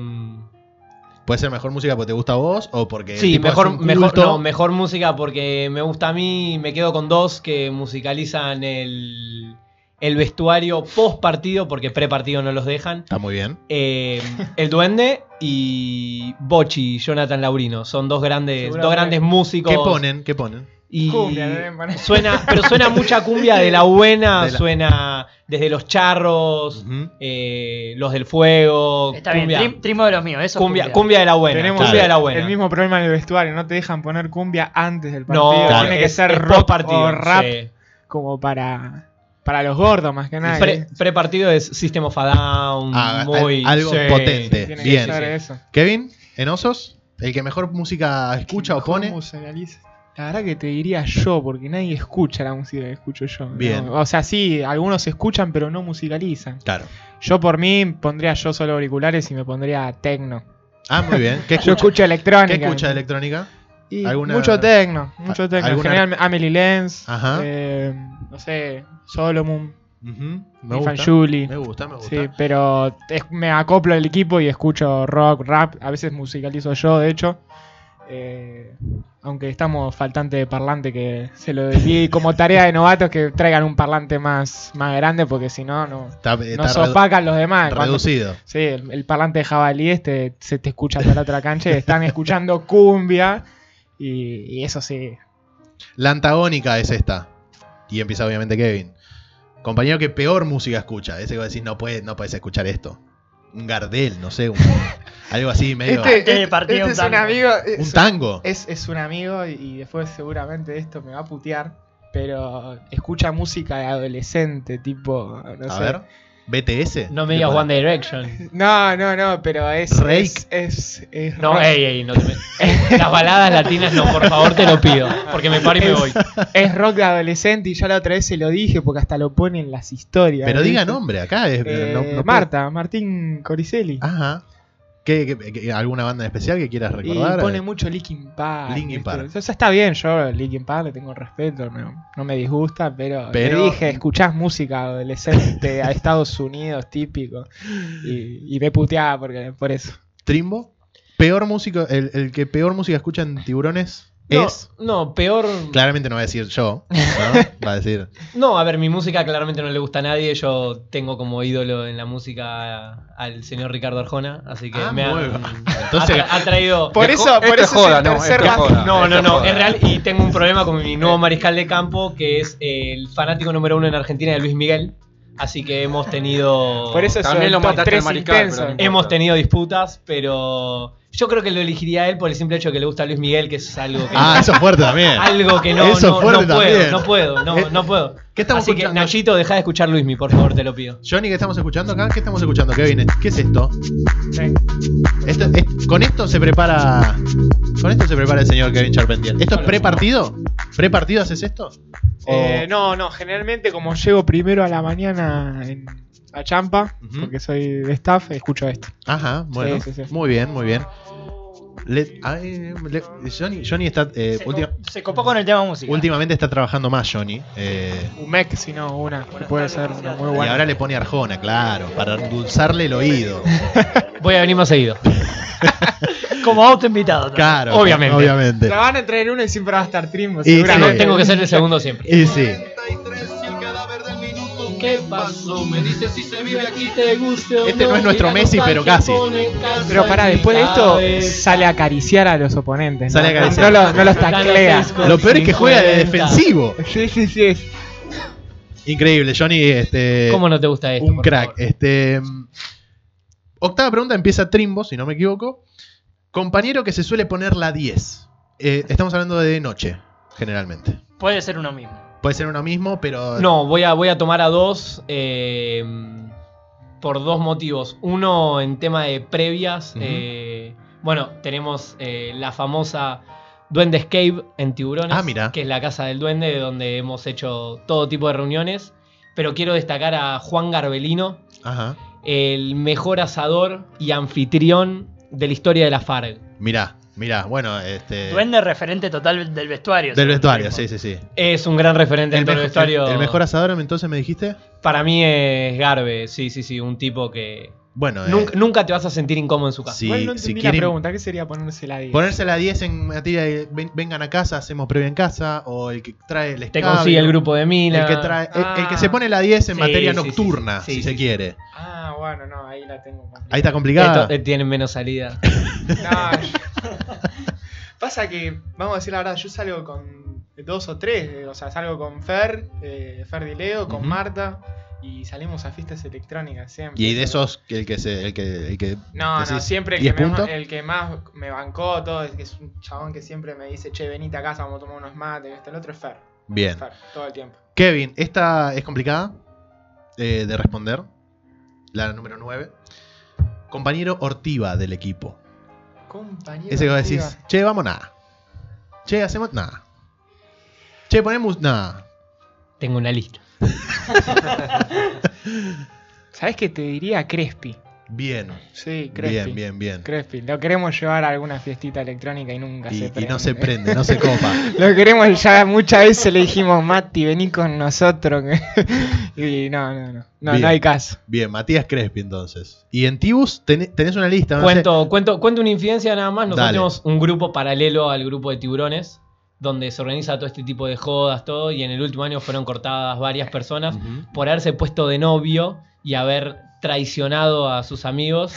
Puede ser mejor música porque te gusta a vos o porque. sí, tipo es mejor, un mejor, culto. no, mejor música porque me gusta a mí. Me quedo con dos que musicalizan el, el vestuario post partido, porque pre partido no los dejan. Está muy bien. Eh, el Duende y Bochi, Jonathan Laurino. Son dos grandes, dos que- grandes músicos. ¿Qué ponen? ¿Qué ponen? Y Cumbia, deben poner. suena, pero suena mucha cumbia de la buena, De la- suena desde los charros, eh, los del fuego, Está bien, cumbia, trim- trimo de los míos, eso. es cumbia, cumbia de la buena, Tenemos cumbia de la buena. el mismo problema en el vestuario, no te dejan poner cumbia antes del no, partido. Claro. Tiene que es- ser es rock post-partido, o rap sí. como para, para los gordos más que nada. Pre, partido es System of a Down, Ah, muy al- algo sí. potente. Tiene Bien. que ser eso. Kevin, en Osos, el que mejor música escucha o pone. musicaliza. La verdad que te diría yo, porque nadie escucha la música que escucho yo. ¿no? Bien. O sea, sí, algunos escuchan, pero no musicalizan. Claro. Yo por mí pondría yo solo auriculares y me pondría tecno. Ah, muy bien. ¿Qué Yo escucho electrónica. ¿Qué escucha electrónica? Y ¿Alguna- Mucho tecno, mucho tecno. En general, Amelie Lenz, Ajá. eh, no sé, Solomon, Ujú, Me gusta. Julie. Me gusta, me gusta. Sí, pero es- me acoplo al equipo y escucho rock, rap. A veces musicalizo yo, de hecho. Eh, aunque estamos faltante de parlante, que se lo di como tarea de novatos que traigan un parlante más, más grande, porque si no, no Está, está nos opacan los demás. Cuando- reducido. sí, el, el parlante de jabalí este se te escucha de la otra cancha están escuchando cumbia. Y, y eso sí. La antagónica es esta. Y empieza obviamente Kevin. Compañero que peor música escucha. Ese que va a decir, no puedes, no puedes escuchar esto. Un Gardel, no sé, un- algo así medio. De partir este un es un tango. amigo. un es- tango. Es, es un amigo y, y después seguramente esto me va a putear. Pero escucha música de adolescente, tipo. No a sé. ver. BTS. No me digas One Direction. No, no, no, pero es. Rake. Es, es, es No, rock, ey, ey, no te me- Las baladas latinas no, por favor, te lo pido. Porque me paro y me Es- voy. es rock de adolescente y ya la otra vez se lo dije porque hasta lo pone en las historias. Pero diga nombre acá. es- Eh, no- no puedo- Marta, Martín Coricelli. Ajá. ¿Qué, qué- qué- alguna banda en especial que quieras y recordar? pone mucho Linkin Park. Linkin. Park. O sea, está bien, yo Linkin Park le tengo respeto, no, no me disgusta, pero, Pero- le dije, escuchás música adolescente a Estados Unidos, típico. Y, y me puteaba porque, por eso. Trimbo. Peor músico, el, el que peor música escucha en tiburones No, es. no, peor. Claramente no va a decir yo. ¿no? Va a decir. No, a ver, mi música claramente no le gusta a nadie. Yo tengo como ídolo en la música al señor Ricardo Arjona, así que Ah, me ha, muy bien. Entonces- ha, tra- ha traído. Por eso, es por eso joda, es el no, tercer esto es bando. joda. No, no, no, joda. es real y tengo un problema con mi nuevo mariscal de campo, que es el fanático número uno en Argentina de Luis Miguel. Así que hemos tenido. Por eso es También el lo mataste al 3 mariscal. Hemos tenido disputas, pero yo creo que lo elegiría a él por el simple hecho de que le gusta a Luis Miguel, que es algo que, Ah, eso es fuerte también. algo que no, Eso es no, fuerte no puedo, también. no puedo, no, Eh, no puedo. ¿Qué estamos Así que? Nachito, deja de escuchar Luismi, por favor, te lo pido. Johnny, ¿qué estamos escuchando acá? ¿Qué estamos escuchando, Kevin? ¿Qué es esto? Sí. Esto- es- con esto se prepara. Con esto se prepara el señor Kevin Charpentier. ¿Esto es pre-partido? ¿Pre-partido haces esto? Eh, no, no, generalmente como llego primero a la mañana en, a Champa, porque soy de staff, escucho esto. Ajá, bueno. Sí, sí, sí. Muy bien, muy bien. Le- ay, le- Johnny, Johnny está. eh, Se, última- se copó con el tema música. últimamente está trabajando más, Johnny. eh, Un mec, si no, una, que puede ser una muy y buena. ahora le pone Arjona, claro, para endulzarle el oído. Voy a venir más seguido. Como auto invitado. también. Claro, Obviamente. obviamente. La van a traer uno y siempre va a estar Y seguramente. sí. Tengo que ser el segundo siempre. Y sí. ¿Qué pasó? Me dice si se vive aquí, te guste o Este no es nuestro Messi, pero casi. Pero pará, después de esto sale a acariciar a los oponentes. Sale a ¿no? acariciar. No, lo- no los taclea. Lo peor es que juega de 50. defensivo. Sí, sí, sí. Increíble, Johnny. Este, ¿Cómo no te gusta esto? un por crack. favor? Este, mm, octava pregunta empieza Trimbo, si no me equivoco. Compañero que se suele poner la 10. Eh, estamos hablando de noche, generalmente. Puede ser uno mismo. Puede ser uno mismo, pero. No, voy a, voy a tomar a dos eh, por dos motivos. Uno en tema de previas. Eh, bueno, tenemos eh, la famosa Duendes Cave en Tiburones, Ah, mira. que es la casa del duende, donde hemos hecho todo tipo de reuniones. Pero quiero destacar a Juan Garbelino, Ajá. el mejor asador y anfitrión de la historia de la FARC. Mirá, mirá. Bueno, este. Duende referente total del vestuario. Del vestuario, sí, sí, sí. Es un gran referente del vestuario. el- el mejor asador, entonces me dijiste. Para mí es Garbe, sí, sí, sí, un tipo que Bueno, eh, nunca, nunca te vas a sentir incómodo en su casa. Sí, Igual no si entendí quieren- la pregunta. ¿Qué sería ponerse la 10? ponerse la 10 en materia de ven- vengan a casa, hacemos previa en casa, o el que trae el Te escabio, consigue el grupo de minas. El que, trae, el- el, que se Ah. pone la 10 en Sí, materia sí, sí, nocturna, sí, si sí, se sí. quiere. Ah, bueno, no, ahí la tengo. complicada. Ahí está complicada. Esto, eh, tienen menos salida. No, Pasa que, vamos a decir la verdad, yo salgo con dos o tres, eh, o sea, salgo con Fer, eh, Fer Di Leo, con. Marta, y salimos a fiestas electrónicas siempre. Y de Eso- esos, el que se, el que, el que No, no, siempre el 10 que, me, el que más me bancó todo, es que es un chabón que siempre me dice, che, venite a casa, vamos a tomar unos mates, este, el otro es Fer. Bien. Fer, todo el tiempo. Kevin, esta es complicada eh, de responder. La número 9. Compañero Ortiva del equipo. Compañero. Ese que vos decís, che, vamos nada. Che, hacemos nada. Che, ponemos nada. Tengo una lista. ¿Sabés que te diría Crespi? Bien. Sí, Crespi. Bien, bien, bien. Crespi. Lo queremos llevar a alguna fiestita electrónica y nunca Y, se y prende. no se prende, no se copa. Lo queremos ya muchas veces le dijimos, Mati, vení con nosotros. y no, no, no. No, Bien. no hay caso. Bien, Matías Crespi entonces. Y en Tibus ten- tenés una lista, no sé. Cuento, cuento, cuento una infidencia nada más. Nosotros Dale. tenemos un grupo paralelo al grupo de tiburones, donde se organiza todo este tipo de jodas, todo, y en el último año fueron cortadas varias personas por haberse puesto de novio y haber traicionado a sus amigos.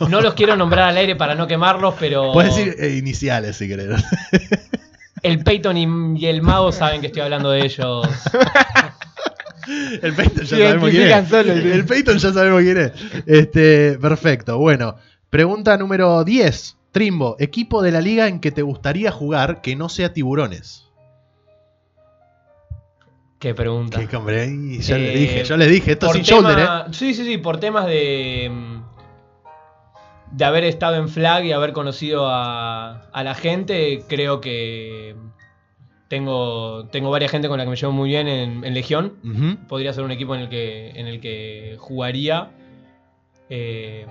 No. No los quiero nombrar al aire para no quemarlos, pero Puedes decir eh, iniciales si querés. el Peyton y, y el mago saben que estoy hablando de ellos. El Peyton ya Se sabemos quién es. solos. El Peyton ya sabemos quién es. Este, perfecto. Bueno, pregunta número 10. Trimbo, equipo de la liga en que te gustaría jugar que no sea tiburones. Qué pregunta. Que hombre, le Eh, dije, yo les dije, esto sin shoulder, ¿eh? Sí, sí, sí, por temas de. de haber estado en flag y haber conocido a, a la gente, creo que tengo, tengo varias gente con la que me llevo muy bien en, en Legión. Podría ser un equipo en el que, en el que jugaría. eh,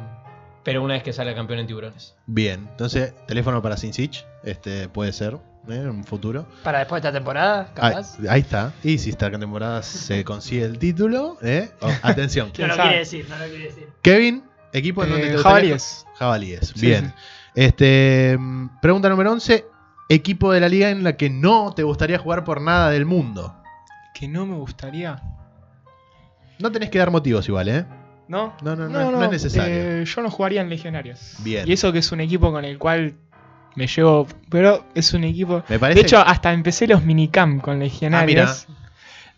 pero una vez que salga campeón en tiburones. Bien, entonces, teléfono para Sin Sich, este puede ser, ¿eh? en un futuro. Para después de esta temporada, Ahí, capaz. ahí está. Y si esta temporada se consigue el título, ¿eh? Oh, atención. no ¿Quién lo sabe? quiere decir, no lo quiere decir. Kevin, equipo en donde Eh, te gustaría- Jabalíes. Jabalíes, Sí, bien. sí. Este, mm, pregunta número 11. Equipo de la liga en la que no te gustaría jugar por nada del mundo. Que no me gustaría. No tenés que dar motivos igual, ¿eh? ¿No? No, no, no, no es necesario. eh, yo no jugaría en Legionarios. Bien. Y eso que es un equipo con el cual me llevo. Pero es un equipo. Me parece De hecho, hasta empecé los minicamp con Legionarios. Ah,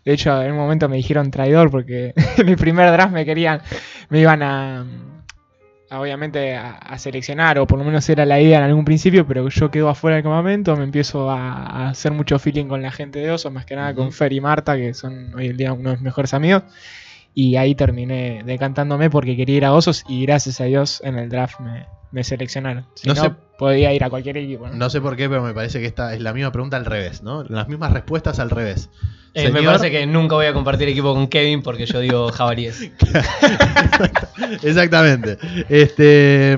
de hecho, en un momento me dijeron traidor porque en mi primer draft me querían. Me iban a. a, obviamente a, a seleccionar, o por lo menos era la idea en algún principio, pero yo quedo afuera del campamento, me empiezo a, a hacer mucho feeling con la gente de Oso, más que nada con Ujú. Fer y Marta, que son hoy en día unos de mis mejores amigos. Y ahí terminé decantándome porque quería ir a Osos y gracias a Dios en el draft me, me seleccionaron. Si No no, sé- podía ir a cualquier equipo. ¿no? No sé por qué, pero me parece que esta es la misma pregunta al revés, ¿no? Las mismas respuestas al revés. Eh, me parece que nunca voy a compartir equipo con Kevin porque yo digo jabalíes. Exactamente. Este,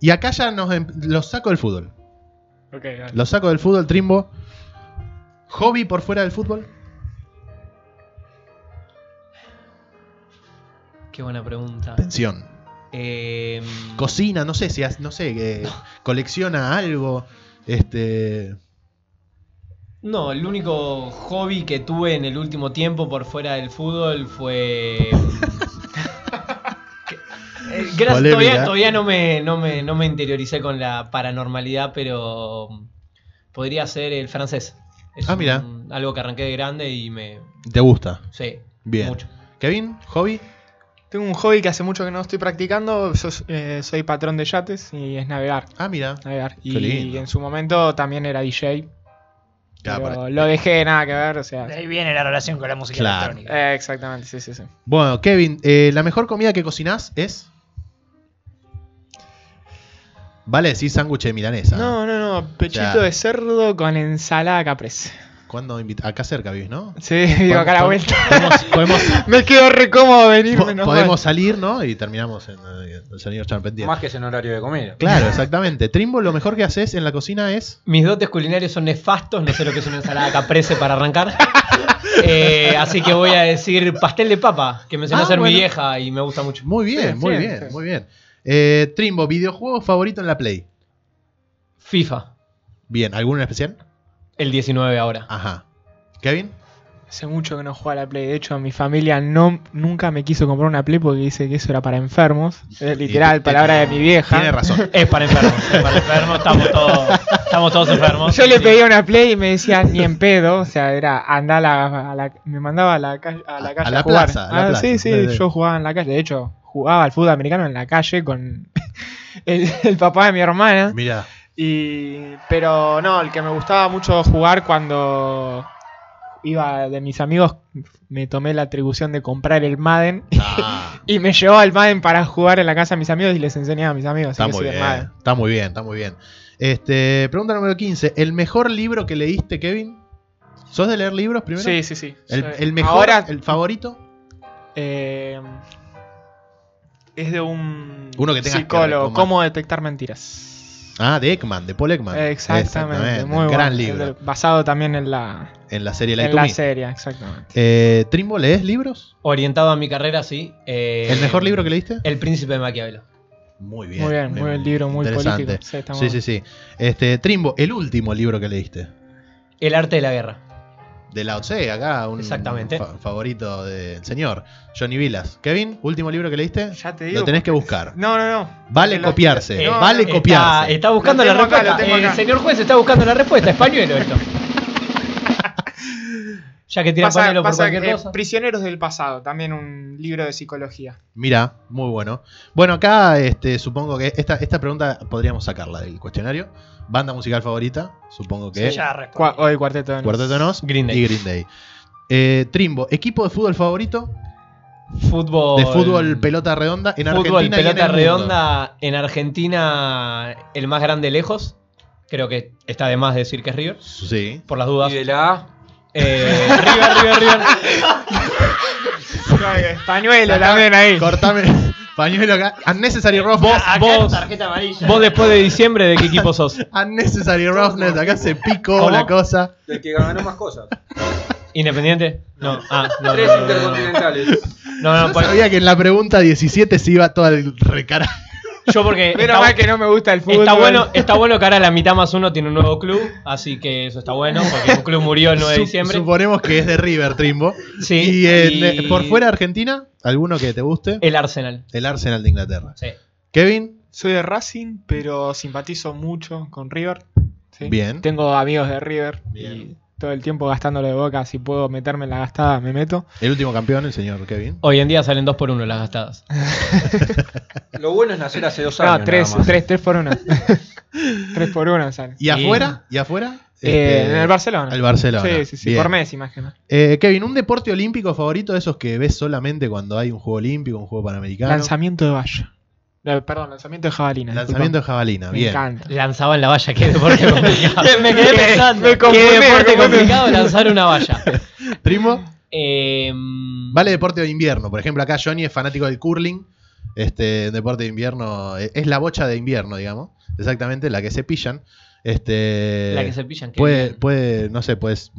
y acá ya nos em- los saco del fútbol. Ok, dale. Los saco del fútbol, Trimbo. ¿Hobby por fuera del fútbol? Qué buena pregunta. Atención. Eh, Cocina, no sé si has- no sé, eh, colecciona algo. Este. No, el único hobby que tuve en el último tiempo por fuera del fútbol fue. Eh, Gracias, todavía, todavía no, me, no, me, no me interioricé con la paranormalidad, pero podría ser el francés. Es Ah, mira. un- algo que arranqué de grande y me. ¿Te gusta? Sí, Bien. mucho. Kevin, hobby. Tengo un hobby que hace mucho que no estoy practicando. sos- eh, soy patrón de yates y es navegar. Ah, mira. navegar. Qué Y lindo. en su momento también era DJ. Claro, pero para- lo dejé, nada que ver. O sea. De ahí viene la relación con la música Claro. electrónica. Eh, exactamente, sí, sí, sí. Bueno, Kevin, eh, ¿la mejor comida que cocinás es? Vale decir sándwich de milanesa. No, no, no. Pechito O sea- de cerdo con ensalada caprese. ¿Cuándo invita- Acá cerca vivís, ¿no? Sí, digo acá a la vuelta. Podemos, podemos, Me quedo re cómodo po- no podemos salir, ¿no? Y terminamos en eh, el señor Charpentier. Más que es en horario de comida. Claro, exactamente. Trimbo, lo mejor que haces en la cocina es. Mis dotes culinarios son nefastos, no sé lo que es una ensalada caprese para arrancar. Eh, así que voy a decir pastel de papa, que me enseñó Ah, a hacer bueno. mi vieja y me gusta mucho. Muy bien, Sí, muy sí, bien, sí. muy bien. Eh, Trimbo, videojuego favorito en la Play. FIFA, Bien, ¿alguno en especial? El 19 ahora. Ajá. ¿Kevin? Hace mucho que no juego a la Play. De hecho, mi familia no, nunca me quiso comprar una Play porque dice que eso era para enfermos. Es literal, Y- palabra de mi vieja. Tiene razón. Es para enfermos, es para enfermos, estamos todos, estamos todos enfermos. Yo le pedía una Play y me decían ni en pedo. O sea, era andar a la, a la- Me mandaba a la, calle a la calle a, la jugar. plaza, a la Ah, plaza. Sí, sí, Sí, sí. yo jugaba en la calle. De hecho, jugaba al fútbol americano en la calle con el, el papá de mi hermana. Mira. Y, pero no, el que me gustaba mucho jugar cuando iba de mis amigos, me tomé la atribución de comprar el Madden Ah, y me llevaba el Madden para jugar en la casa de mis amigos y les enseñaba a mis amigos. está muy bien. Está muy bien, está muy bien. Este, pregunta número 15. ¿El mejor libro que leíste, Kevin? ¿Sos de leer libros primero? Sí, sí, sí. ¿El, mejor? Ahora ¿El favorito? eh, es de un Uno que psicólogo. ¿Cómo detectar mentiras? Ah, de Ekman, de Paul Ekman. Exactamente, muy un bueno. gran libro. Basado también en la, En la serie Light en to la Me. serie, exactamente. Eh, Trimbo, ¿lees libros? Orientado a mi carrera, sí. Eh, ¿El mejor libro que leíste? El Príncipe de Maquiavelo. Muy bien. Muy bien, muy buen libro, muy interesante. político. Sí, está Sí, muy sí, sí. Este, Trimbo, el último libro que leíste. El arte de la guerra. De Lao Tse, acá, un Exactamente. fa- favorito del señor. Johnny Vilas. Kevin, último libro que leíste. Ya te digo. Lo tenés que buscar. No, no, no. Vale lo- copiarse. Eh, vale está- copiarse. Está, buscando la acá, respuesta. Eh, acá. señor juez está buscando la respuesta. Españuelo esto. Ya que tira Pasa- pañuelo por pasa cualquier que cosa. Prisioneros del pasado, también un libro de psicología. Mira, muy bueno. Bueno, acá este, supongo que esta, esta pregunta podríamos sacarla del cuestionario. Banda musical favorita, supongo que Sí, ya. Cua- hoy Cuarteto de Nos. Cuarteto de Nos Green Day. y Green Day. Eh, Trimbo, equipo de fútbol favorito Fútbol. de fútbol pelota redonda en Fútbol, Argentina y en pelota el mundo. redonda. En Argentina, el más grande lejos. Creo que está de más decir que es River. Sí. Por las dudas. Y de la A, Eh, River, River, River. Pañuelo también ahí. Cortame pañuelo acá. Unnecessary roughness. Acá vos- tarjeta amarilla. Vos después de diciembre, ¿de qué equipo sos? Unnecessary roughness. Acá se picó ¿Cómo? la cosa. del que ganó más cosas. ¿Independiente? No. Ah, no. Tres no, no, no, no. intercontinentales. No, no, Yo pues- sabía que en la pregunta 17 se iba toda el recara. yo porque. Menos está- mal que no me gusta el fútbol. Está bueno, está bueno que ahora la mitad más uno tiene un nuevo club, así que eso está bueno, porque un club murió el 9 de diciembre. Suponemos que es de River, Trimbo. Sí, y, y- por fuera de Argentina, ¿alguno que te guste? El Arsenal. El Arsenal de Inglaterra. Sí. Kevin, Soy de Racing, pero simpatizo mucho con River. ¿sí? Bien. Tengo amigos de River Bien. y todo el tiempo gastándole de boca. Si puedo meterme en la gastada, me meto. el último campeón, el señor Kevin. Hoy en día salen dos por uno las gastadas. Lo bueno es nacer hace dos años. No, tres, nada más. tres, tres por una. tres por una sale. ¿Y afuera? ¿Y afuera? Eh, Este, en el Barcelona. El Barcelona. Sí, sí, sí. Bien. Por Messi, más que nada. Eh, Kevin, ¿un deporte olímpico favorito de esos que ves solamente cuando hay un juego olímpico, un juego panamericano? Lanzamiento de valla. Eh, perdón, lanzamiento de jabalina. Lanzamiento de jabalina, Me bien. encanta. Lanzaban la valla, qué deporte complicado. Me quedé pensando. Me Qué deporte me complicado lanzar una valla. Primo, Eh, vale deporte de invierno. Por ejemplo, acá Johnny es fanático del curling. Este deporte de invierno eh, es la bocha de invierno, digamos. Exactamente, la que se pillan. Este, La que se pillan. qué Puede, bien. puede, no sé, pues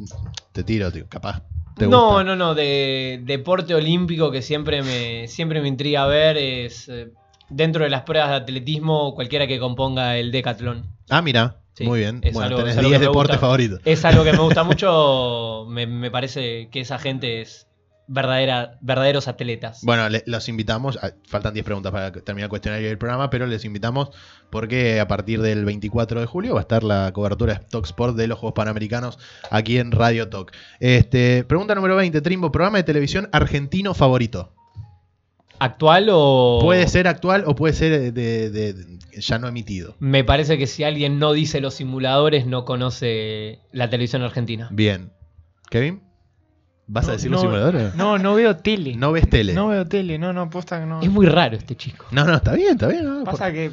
te tiro, tío, capaz. te No, gusta. no, no. De deporte olímpico que siempre me, siempre me intriga ver es eh, dentro de las pruebas de atletismo cualquiera que componga el decatlón. Ah, mira. Sí, Muy bien. es Bueno, algo- tenés es algo 10 que me deportes favoritos. Es algo que me gusta mucho. Me, me parece que esa gente es verdadera, verdaderos atletas. Bueno, le- los invitamos. ah, Faltan 10 preguntas para terminar el cuestionario del programa, pero les invitamos porque a partir del 24 de julio va a estar la cobertura de Talk Sport de los Juegos Panamericanos aquí en Radio Talk. Este, pregunta número 20, Trimbo, programa de televisión argentino favorito. ¿Actual o.? Puede ser actual o puede ser de, de- de- ya no emitido. Me parece que si alguien no dice los simuladores, no conoce la televisión argentina. Bien. ¿Kevin? ¿Vas a No, decir los no, simuladores? No, no veo tele. No ves tele. No veo tele, no, no, posta que no. Es muy raro este chico. No, no, está bien, está bien. no, por- Pasa que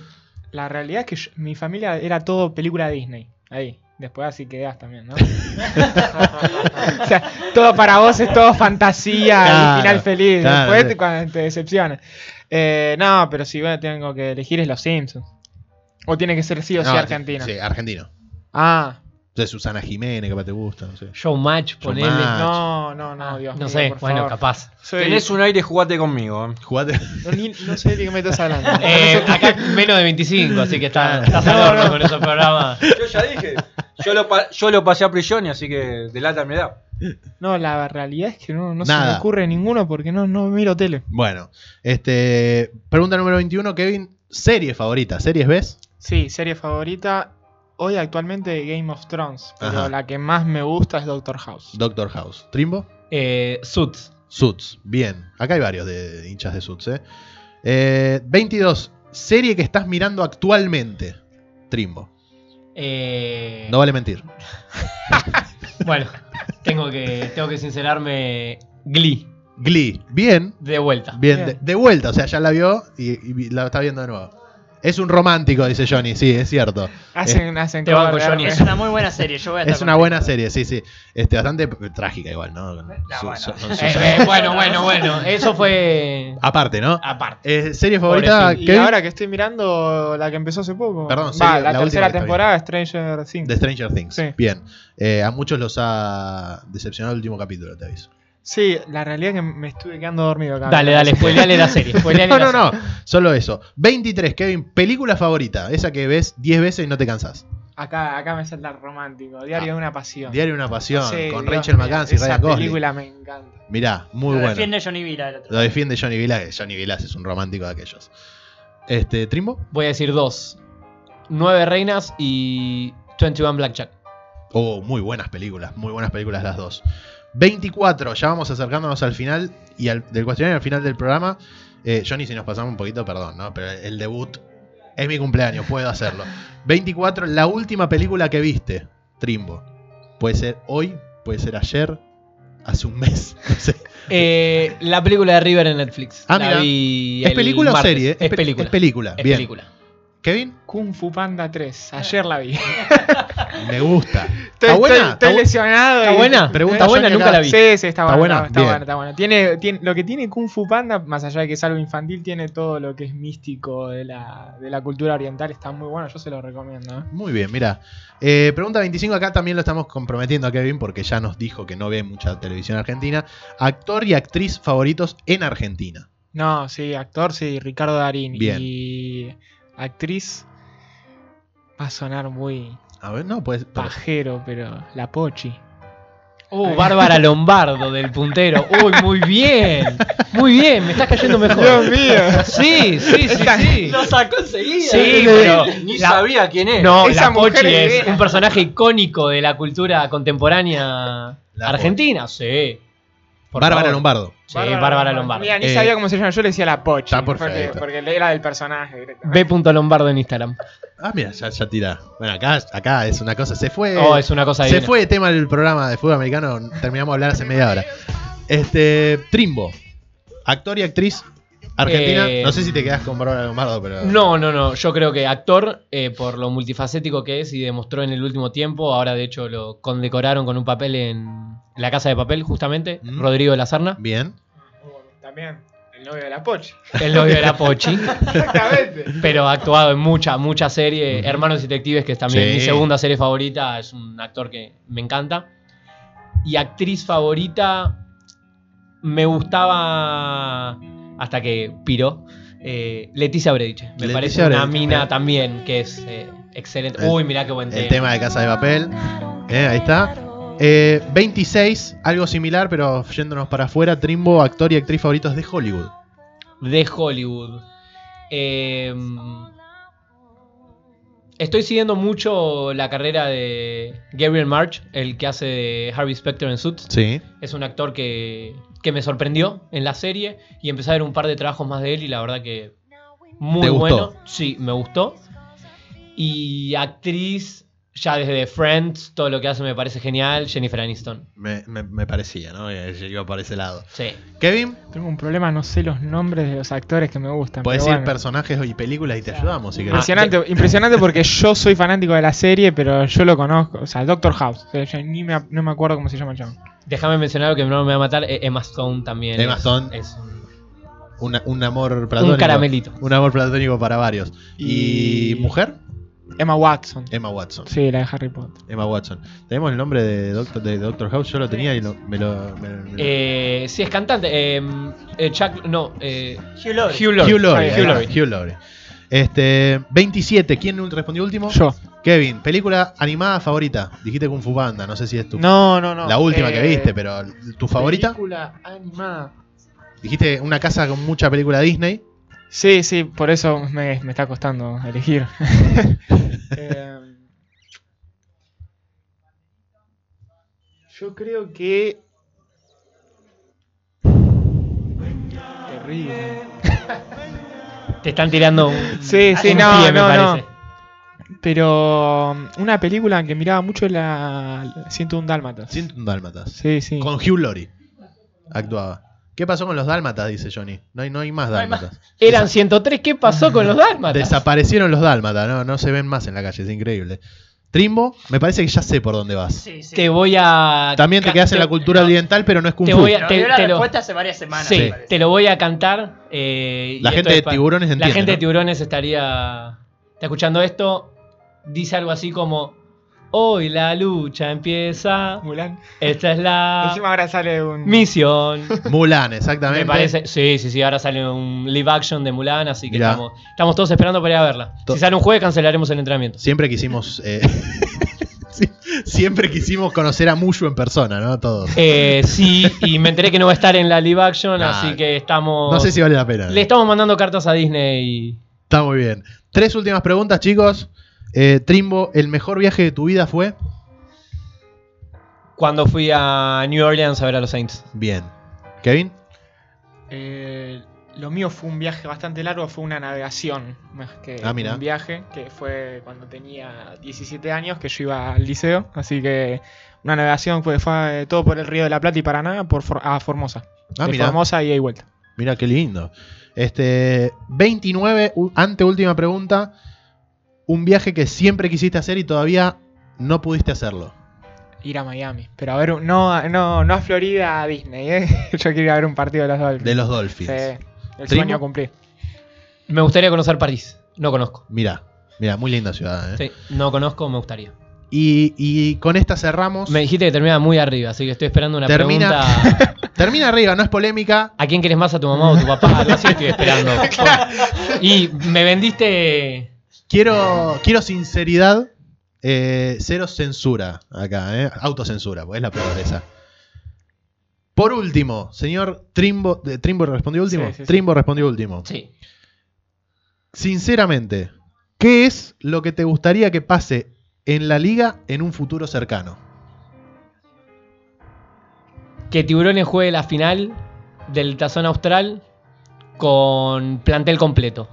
la realidad es que yo- mi familia era todo película Disney. Ahí. Después así quedás también, ¿no? o sea, todo para vos es todo fantasía Claro, y final feliz. claro, Después sí. te, cuando te decepcionas. Eh, no, pero si bueno, tengo que elegir es Los Simpsons. O tiene que ser sí o sí No, argentino. Sí, argentino. Ah, De Susana Jiménez, capaz te gusta, no sé. Showmatch, ponele. Showmatch. no, no, no, Dios No mío, sé, por bueno, favor. capaz. Soy- Tenés un aire, jugate conmigo. eh. Jugate. no, ni- no sé de qué me estás hablando. Eh, acá menos de 25, así que está, estás al horno con esos programas. Yo ya dije. Yo lo, pa- yo lo pasé a prisión, así que delata mi edad. No, la realidad es que no, no se Nada. me ocurre ninguno porque no, no miro tele. Bueno, este. Pregunta número 21, Kevin. Serie favorita. ¿Series ves? Sí, serie favorita. Hoy actualmente Game of Thrones, pero Ajá. la que más me gusta es Doctor House. Doctor House. ¿Trimbo? Eh, Suits. Suits. Bien. Acá hay varios de, de hinchas de Suits, ¿eh? Eh, 22. Serie que estás mirando actualmente. Trimbo. Eh, No vale mentir. Bueno, tengo que, tengo que sincerarme. Glee, Glee. Bien. de vuelta. Bien. Bien. De, de vuelta. O sea, ya la vio y, y la está viendo de nuevo. Es un romántico, dice Johnny. Sí, es cierto. Hacen, hacen te banco, cover, Johnny. eh. Es una muy buena serie. Yo voy a estar Es una buena serie, sí, sí. Este, bastante trágica igual, ¿no? Su- bueno. su- Eh, eh, bueno, bueno, bueno. Eso fue. Aparte, ¿no? Aparte. Eh, serie favorita. Y ahora que estoy mirando la que empezó hace poco. Perdón, Va, serie- la, tercera temporada, Stranger Things. de Stranger Things. Sí. Bien. Eh, a muchos los ha decepcionado el último capítulo, te aviso. Sí, la realidad es que me estuve quedando dormido acá. Dale, dale, spoileale la serie. spoileale No, la no, no. Solo eso. 23, Kevin. Película favorita. Esa que ves 10 veces y no te cansás. Acá, acá me salta romántico. Diario de una pasión. Diario de una pasión. Sí, con Dios Rachel McAdams y esa Ryan Gosling. película me encanta. Mirá, muy Lo bueno. defiende Johnny Vila. el otro. Lo defiende Johnny Vilas, que Johnny Vilas es un romántico de aquellos. Este, ¿Trimbo? Voy a decir dos: Nueve Reinas y 21 Blackjack. Oh, muy buenas películas, muy buenas películas las dos. 24, ya vamos acercándonos al final y al, del cuestionario al final del programa. Eh, Johnny, si nos pasamos un poquito, perdón, ¿no? Pero el debut es mi cumpleaños, puedo hacerlo. 24, la última película que viste, Trimbo. Puede ser hoy, puede ser ayer, hace un mes, no sé. Eh, la película de River en Netflix. Ah, La mira. ¿Es el película o serie? Es pe- película. Es película, Es bien. película. Kevin, Kung Fu Panda 3. Ayer la vi. me gusta. Estoy, ¿Está buena? estoy- lesionado. ¿Está y- buena? Pregunta ¿Está buena? Nunca la vi. Sí, sí, está, ¿Está buena. Está, buena, está buena. Tiene, tiene, lo que tiene Kung Fu Panda, más allá de que es algo infantil, tiene todo lo que es místico de la, de la cultura oriental. Está muy bueno, yo se lo recomiendo. ¿eh? Muy bien, mira. Eh, pregunta 25, acá también lo estamos comprometiendo a Kevin porque ya nos dijo que no ve mucha televisión argentina. Actor y actriz favoritos en Argentina. No, sí, actor, sí, Ricardo Darín. Bien. Y actriz, va a sonar muy A ver, no, pues. pajero, pero la Pochi. Uh, Bárbara Lombardo del puntero. Uy, muy bien. Muy bien, me estás cayendo mejor. Dios mío. Sí, sí, sí, sí. Lo sacó enseguida. Sí, pero Ni la- sabía quién es. No, Esa la Pochi es un personaje icónico de la cultura contemporánea La argentina, sí. Por Bárbara favor. Lombardo. Sí, Bárbara, Lombardo. Mira, ni Eh, sabía cómo se llama, yo le decía la Pochi. está porque, perfecto. porque era del personaje directamente. B. Lombardo en Instagram. Ah, mira, ya, ya tira. Bueno, acá, acá es una cosa. Se fue. Oh, es una cosa Se divina. fue de tema del programa de fútbol americano. Terminamos de hablar hace media hora. Este. Trimbo. Actor y actriz argentina. Eh, no sé si te quedas con Bárbara Lombardo, pero. No, no, no. Yo creo que actor, eh, por lo multifacético que es y demostró en el último tiempo, ahora de hecho lo condecoraron con un papel en La Casa de Papel, justamente, Mm. Rodrigo de la Serna, Bien. También, el novio de la Pochi. el novio de la Pochi, Exactamente. pero ha actuado en mucha, mucha serie. Ujú. Hermanos Detectives, que es también Sí. mi segunda serie favorita, es un actor que me encanta. Y actriz favorita, me gustaba, hasta que piró, eh, Leticia Brediche. Me Leticia parece una mina también, que es... eh, Excelente. El- Uy, mirá qué buen tema. El tema de Casa de Papel. Eh, ahí está. Eh, 26, algo similar, pero yéndonos para afuera. Trimbo, actor y actriz favoritos de Hollywood. de Hollywood. Estoy siguiendo mucho la carrera de Gabriel March, el que hace de Harvey Specter en Suits. Sí. Es un actor que, que me sorprendió en la serie y empecé a ver un par de trabajos más de él y la verdad que muy ¿Te gustó? bueno. Sí, me gustó. Y actriz, ya desde Friends, todo lo que hace me parece genial, Jennifer Aniston. Me, me- me parecía, ¿no? Iba por ese lado. Sí. Kevin, Tengo un problema, no sé los nombres de los actores que me gustan. puedes decir bueno. personajes y películas y te ayudamos si querés. Impresionante, impresionante porque yo soy fanático de la serie, pero yo lo conozco. O sea, Doctor House. O sea, yo ni me, no me acuerdo cómo se llama el chabón. Déjame mencionar algo que no me va a matar, eh, Emma Stone también. Emma es- Stone. es un- Una- un amor platónico. Un caramelito. Un amor platónico para varios. ¿Y, Y- mujer? Emma Watson. Emma Watson. Sí, la de Harry Potter. Emma Watson. Tenemos el nombre de Doctor, de Doctor House, yo lo tenía y lo- me lo. me lo- me lo- Eh, sí, es cantante. eh, eh, Chuck, no, eh, Hugh Laurie. Hugh Laurie. Hugh Laurie. Hugh Laurie. Hugh Laurie. Este, 27, ¿quién respondió último? Yo. Kevin, película animada favorita. Dijiste Kung Fu Panda, no sé si es tu. No, no, no. La última Eh, que viste, pero ¿tu favorita? Película animada. Dijiste una casa con mucha película Disney. Sí, sí, por eso me, me está costando elegir. Eh, yo creo que. Terrible. Te están tirando un, Sí, sí, un no, pie, me no, no. Pero um, una película que miraba mucho es la 101 Dálmatas. 101 Dálmatas. Sí, sí. Con Hugh Laurie. Actuaba. ¿Qué pasó con los Dálmatas? Dice Johnny. No hay, no hay más No hay más. Dálmatas. Eran 103, ¿qué pasó con los dálmatas? Desaparecieron los Dálmatas, no, no se ven más en la calle, es increíble. Trimbo, me parece que ya sé por dónde vas. Sí, sí. Te voy a. También te quedas en la cultura oriental, pero no es Kung te Fu. voy a- te- dio la te lo- respuesta hace varias semanas. Sí, te lo voy a cantar. eh, La gente de Tiburones La entiende, gente de tiburones estaría. Está escuchando esto. Dice algo así como. Hoy la lucha empieza. Mulan. Esta es la Encima ahora sale un. misión. Mulan, exactamente. Me parece, sí, sí, sí, ahora sale un live action de Mulan, así que Mirá. estamos, estamos todos esperando para ir a verla. To- Si sale un jueves cancelaremos el entrenamiento. Siempre quisimos. eh, siempre quisimos conocer a Mushu en persona, ¿no? Todos. Eh, sí, y me enteré que no va a estar en la live action, Nah, así que estamos... No sé si vale la pena. Le estamos mandando cartas a Disney. Está muy bien. Tres últimas preguntas, chicos. Eh, Trimbo, ¿el mejor viaje de tu vida fue? Cuando fui a New Orleans a ver a los Saints. Bien. ¿Kevin? Eh, lo mío fue un viaje bastante largo, fue una navegación más que Ah, mira. un viaje, que fue cuando tenía 17 años, que yo iba al liceo, así que una navegación fue, fue eh, todo por el Río de la Plata y Paraná por For- a Formosa. Ah, de. Formosa y ahí vuelta. Mira qué lindo. Este, 29, u- anteúltima pregunta. Un viaje que siempre quisiste hacer y todavía no pudiste hacerlo. Ir a Miami. Pero a ver, no, no, no a Florida, a Disney, ¿eh? Yo quiero ir a ver un partido de los Dolphins. De los Sí, Dolphins. el Primo. sueño a cumplir. Me gustaría conocer París. No conozco. Mira, mira, muy linda ciudad. ¿eh? Sí, no conozco, me gustaría. Y, y con esta cerramos. Me dijiste que termina muy arriba, así que estoy esperando una Termina- pregunta. Termina arriba, no es polémica. ¿A quién querés más, a tu mamá o a tu papá? Algo así estoy esperando. Y me vendiste... Quiero, quiero sinceridad, eh, cero censura acá, eh, autocensura, pues es la peor esa. Por último, señor Trimbo, Trimbo respondió último. Sí, sí, sí. Trimbo respondió último. Sí. Sinceramente, ¿qué es lo que te gustaría que pase en la liga en un futuro cercano? que Tiburones juegue la final del Tazón Austral con plantel completo.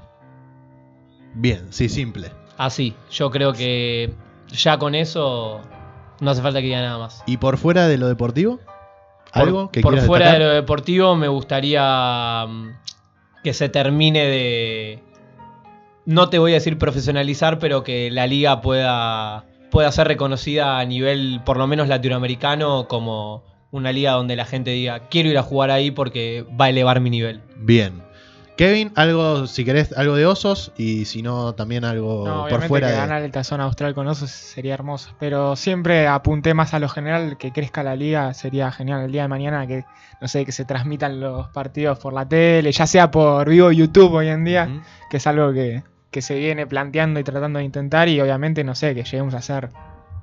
Bien, sí, simple. Así, yo creo que ya con eso no hace falta que diga nada más. ¿Y por fuera de lo deportivo? ¿Algo por, que por fuera destacar? de lo deportivo me gustaría mm, que se termine de no te voy a decir profesionalizar, pero que la liga pueda pueda ser reconocida a nivel por lo menos latinoamericano como una liga donde la gente diga, quiero ir a jugar ahí porque va a elevar mi nivel. Bien. Kevin, algo, si querés, algo de osos y si no, también algo No, por fuera que de... ganar el tazón austral con osos sería hermoso. Pero siempre apunté más a lo general, que crezca la liga, sería genial el día de mañana que, no sé, que se transmitan los partidos por la tele, ya sea por vivo YouTube hoy en día, que es algo que, que se viene planteando y tratando de intentar y obviamente, no sé, que lleguemos a ser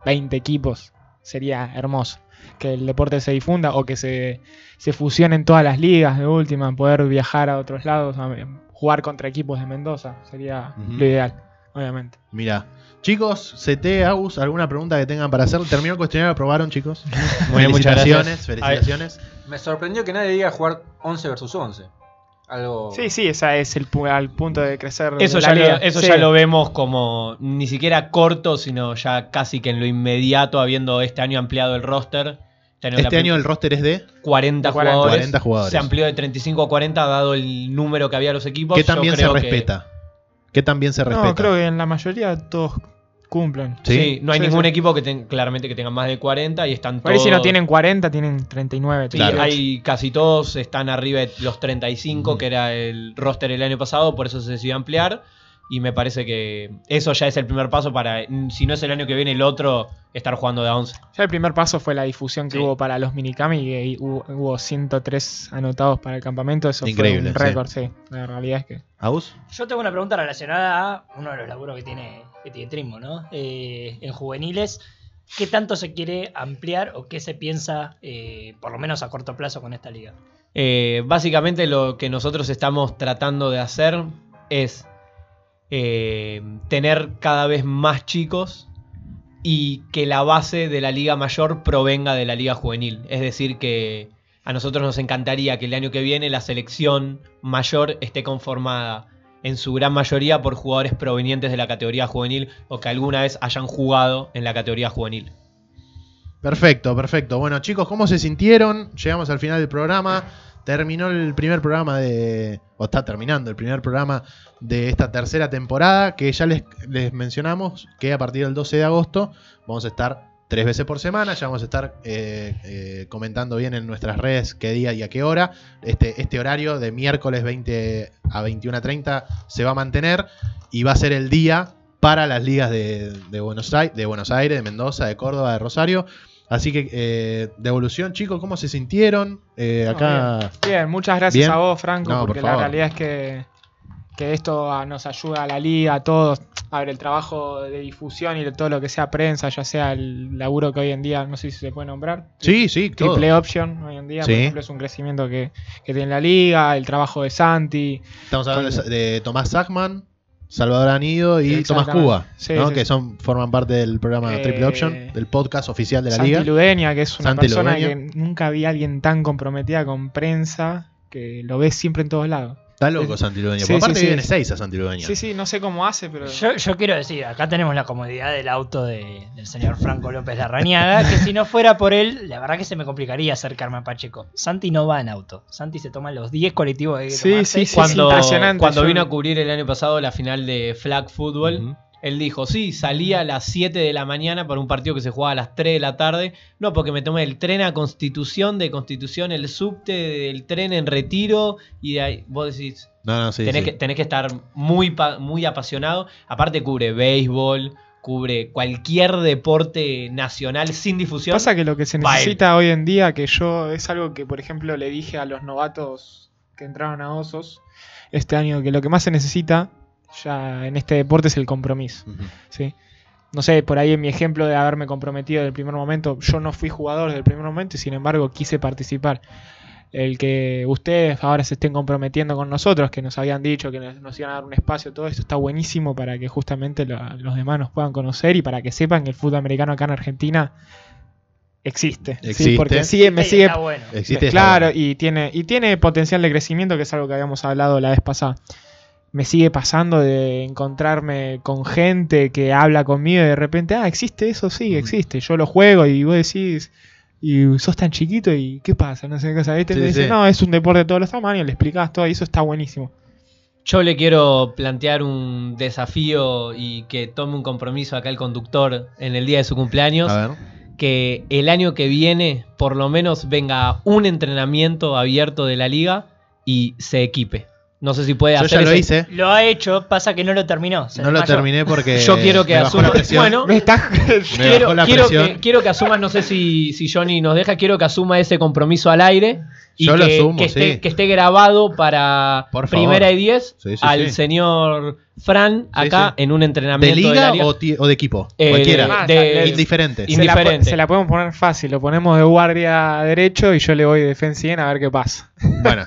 20 equipos. Sería hermoso. Que el deporte se difunda o que se, se fusionen todas las ligas de última, poder viajar a otros lados, a- jugar contra equipos de Mendoza. Sería lo ideal, obviamente. Mira, chicos, CT, Agus, ¿alguna pregunta que tengan para hacer? Terminó el cuestionario, aprobaron, chicos. Muy bien, muchas gracias. felicitaciones. Me sorprendió que nadie diga jugar 11 versus 11. Algo. Sí, sí, ese es el pu- al punto de crecer. Eso, de ya lo, eso Sí. ya lo vemos como ni siquiera corto, sino ya casi que en lo inmediato, habiendo este año ampliado el roster. Este Este año el roster es de 40 40 jugadores. 40 jugadores. Se amplió de 35 a 40 dado el número que había los equipos. ¿Qué Yo también se que- respeta? ¿Qué también se respeta? No, creo que en la mayoría todos cumplen. Sí, no hay Sí, ningún sí. equipo que ten- claramente que tenga más de 40 y están Por todos. si no tienen 40, tienen 39. Sí, 38. hay casi todos están arriba de los 35, que era el roster el año pasado, por eso se decidió ampliar. Y me parece que eso ya es el primer paso para, si no es el año que viene, el otro, estar jugando de a 11. Ya el primer paso fue la difusión que Sí. hubo para los minicami y y hubo, hubo 103 anotados para el campamento. Eso Increíble, fue un récord, sí. La realidad es que. ¿Agus? Yo tengo una pregunta relacionada a uno de los laburos que tiene, que tiene Trimbo, ¿no? Eh, en juveniles, ¿qué tanto se quiere ampliar o qué se piensa, eh, por lo menos a corto plazo, con esta liga? Eh, básicamente lo que nosotros estamos tratando de hacer es eh, tener cada vez más chicos y que la base de la liga mayor provenga de la liga juvenil. Es decir, que a nosotros nos encantaría que el año que viene la selección mayor esté conformada en su gran mayoría por jugadores provenientes de la categoría juvenil o que alguna vez hayan jugado en la categoría juvenil. Perfecto, perfecto. Bueno, chicos, ¿cómo se sintieron? Llegamos al final del programa. Terminó el primer programa de. O está terminando el primer programa de esta tercera temporada. Que ya les, les mencionamos que a partir del 12 de agosto vamos a estar tres veces por semana. Ya vamos a estar eh, eh, comentando bien en nuestras redes qué día y a qué hora. Este, este horario de miércoles 20 a 21.30 se va a mantener. Y va a ser el día para las ligas de, de Buenos Aires, de Buenos Aires, de Mendoza, de Córdoba, de Rosario. Así que, eh, devolución, chicos, ¿cómo se sintieron? Eh, acá. Bien, muchas gracias Bien. a vos, Franco, No, por porque la realidad es que, que esto ah, nos ayuda a la liga, a todos. A ver, el trabajo de difusión y de todo lo que sea prensa, ya sea el laburo que hoy en día, no sé si se puede nombrar. Sí, sí, todo. Triple Option hoy en día, Sí. por ejemplo, es un crecimiento que, que tiene la liga, el trabajo de Santi. Estamos hablando de, de Tomás Sackman, Salvador Anido y Tomás. Cuba, Sí, ¿no? sí. que son forman parte del programa Eh, Triple Option, del podcast oficial de la Santi liga. Ludeña, que es una Santi persona Ludeña. que nunca vi a alguien tan comprometida con prensa, que lo ves siempre en todos lados. Está loco Es- Santi Ludeña. Sí, Por aparte sí, sí. vive en Ezeiza, Santi Ludeña. Sí, sí, no sé cómo hace, pero... Yo, yo quiero decir, acá tenemos la comodidad del auto de- del señor Franco López Larrañaga, que si no fuera por él, la verdad que se me complicaría acercarme a Pacheco. Santi no va en auto. Santi se toma los 10 colectivos de Sí, sí, sí, cuando, impresionante. Cuando Yo- vino a cubrir el año pasado la final de Flag Football, él dijo, sí, salía a las 7 de la mañana para un partido que se jugaba a las 3 de la tarde. No, porque me tomé el tren a Constitución, de Constitución el subte, del tren en retiro, y de ahí vos decís, No, no, sí. tenés, sí. Que, tenés que estar muy, pa- muy apasionado. Aparte cubre béisbol, cubre cualquier deporte nacional sin difusión. Pasa que lo que se necesita hoy en día, que yo es algo que, por ejemplo, le dije a los novatos que entraron a Osos este año, que lo que más se necesita ya en este deporte es el compromiso. ¿sí? No sé, por ahí en mi ejemplo de haberme comprometido desde el primer momento, yo no fui jugador desde el primer momento y sin embargo quise participar. El que ustedes ahora se estén comprometiendo con nosotros, que nos habían dicho que nos, nos iban a dar un espacio, todo esto está buenísimo para que justamente lo- los demás nos puedan conocer y para que sepan que el fútbol americano acá en Argentina existe. ¿sí? Existe. Porque sigue, me sigue, está bueno. Existe claro, y tiene, y tiene potencial de crecimiento, que es algo que habíamos hablado la vez pasada. Me sigue pasando de encontrarme con gente que habla conmigo y de repente, ah, existe eso, sí, existe. Yo lo juego y vos decís, y sos tan chiquito y ¿qué pasa? No sé qué cosa. ¿viste? Sí, Me dice, sí. no, es un deporte de todos los tamaños, le explicás todo y eso está buenísimo. Yo le quiero plantear un desafío y que tome un compromiso acá el conductor en el día de su cumpleaños. A ver. Que el año que viene, por lo menos, venga un entrenamiento abierto de la liga y se equipe. No sé si puede Yo hacer ya lo ese- hice. Lo ha hecho, pasa que no lo terminó. se No lo terminé porque. Yo quiero que me bajó asuma- la presión. bueno, Me está- quiero, quiero que, quiero que asuma, no sé si, si Johnny nos deja, quiero que asuma ese compromiso al aire y Yo lo que, asumo, que esté, sí. que esté grabado para Por primera y diez Sí, sí, al sí. señor Fran acá sí. en un ¿De entrenamiento de, liga o, de equipo? Eh, Cualquiera. de- de- Indiferente. Se la, se podemos poner fácil, lo ponemos de guardia derecho y yo le voy de defensa 100 a ver qué pasa. Bueno,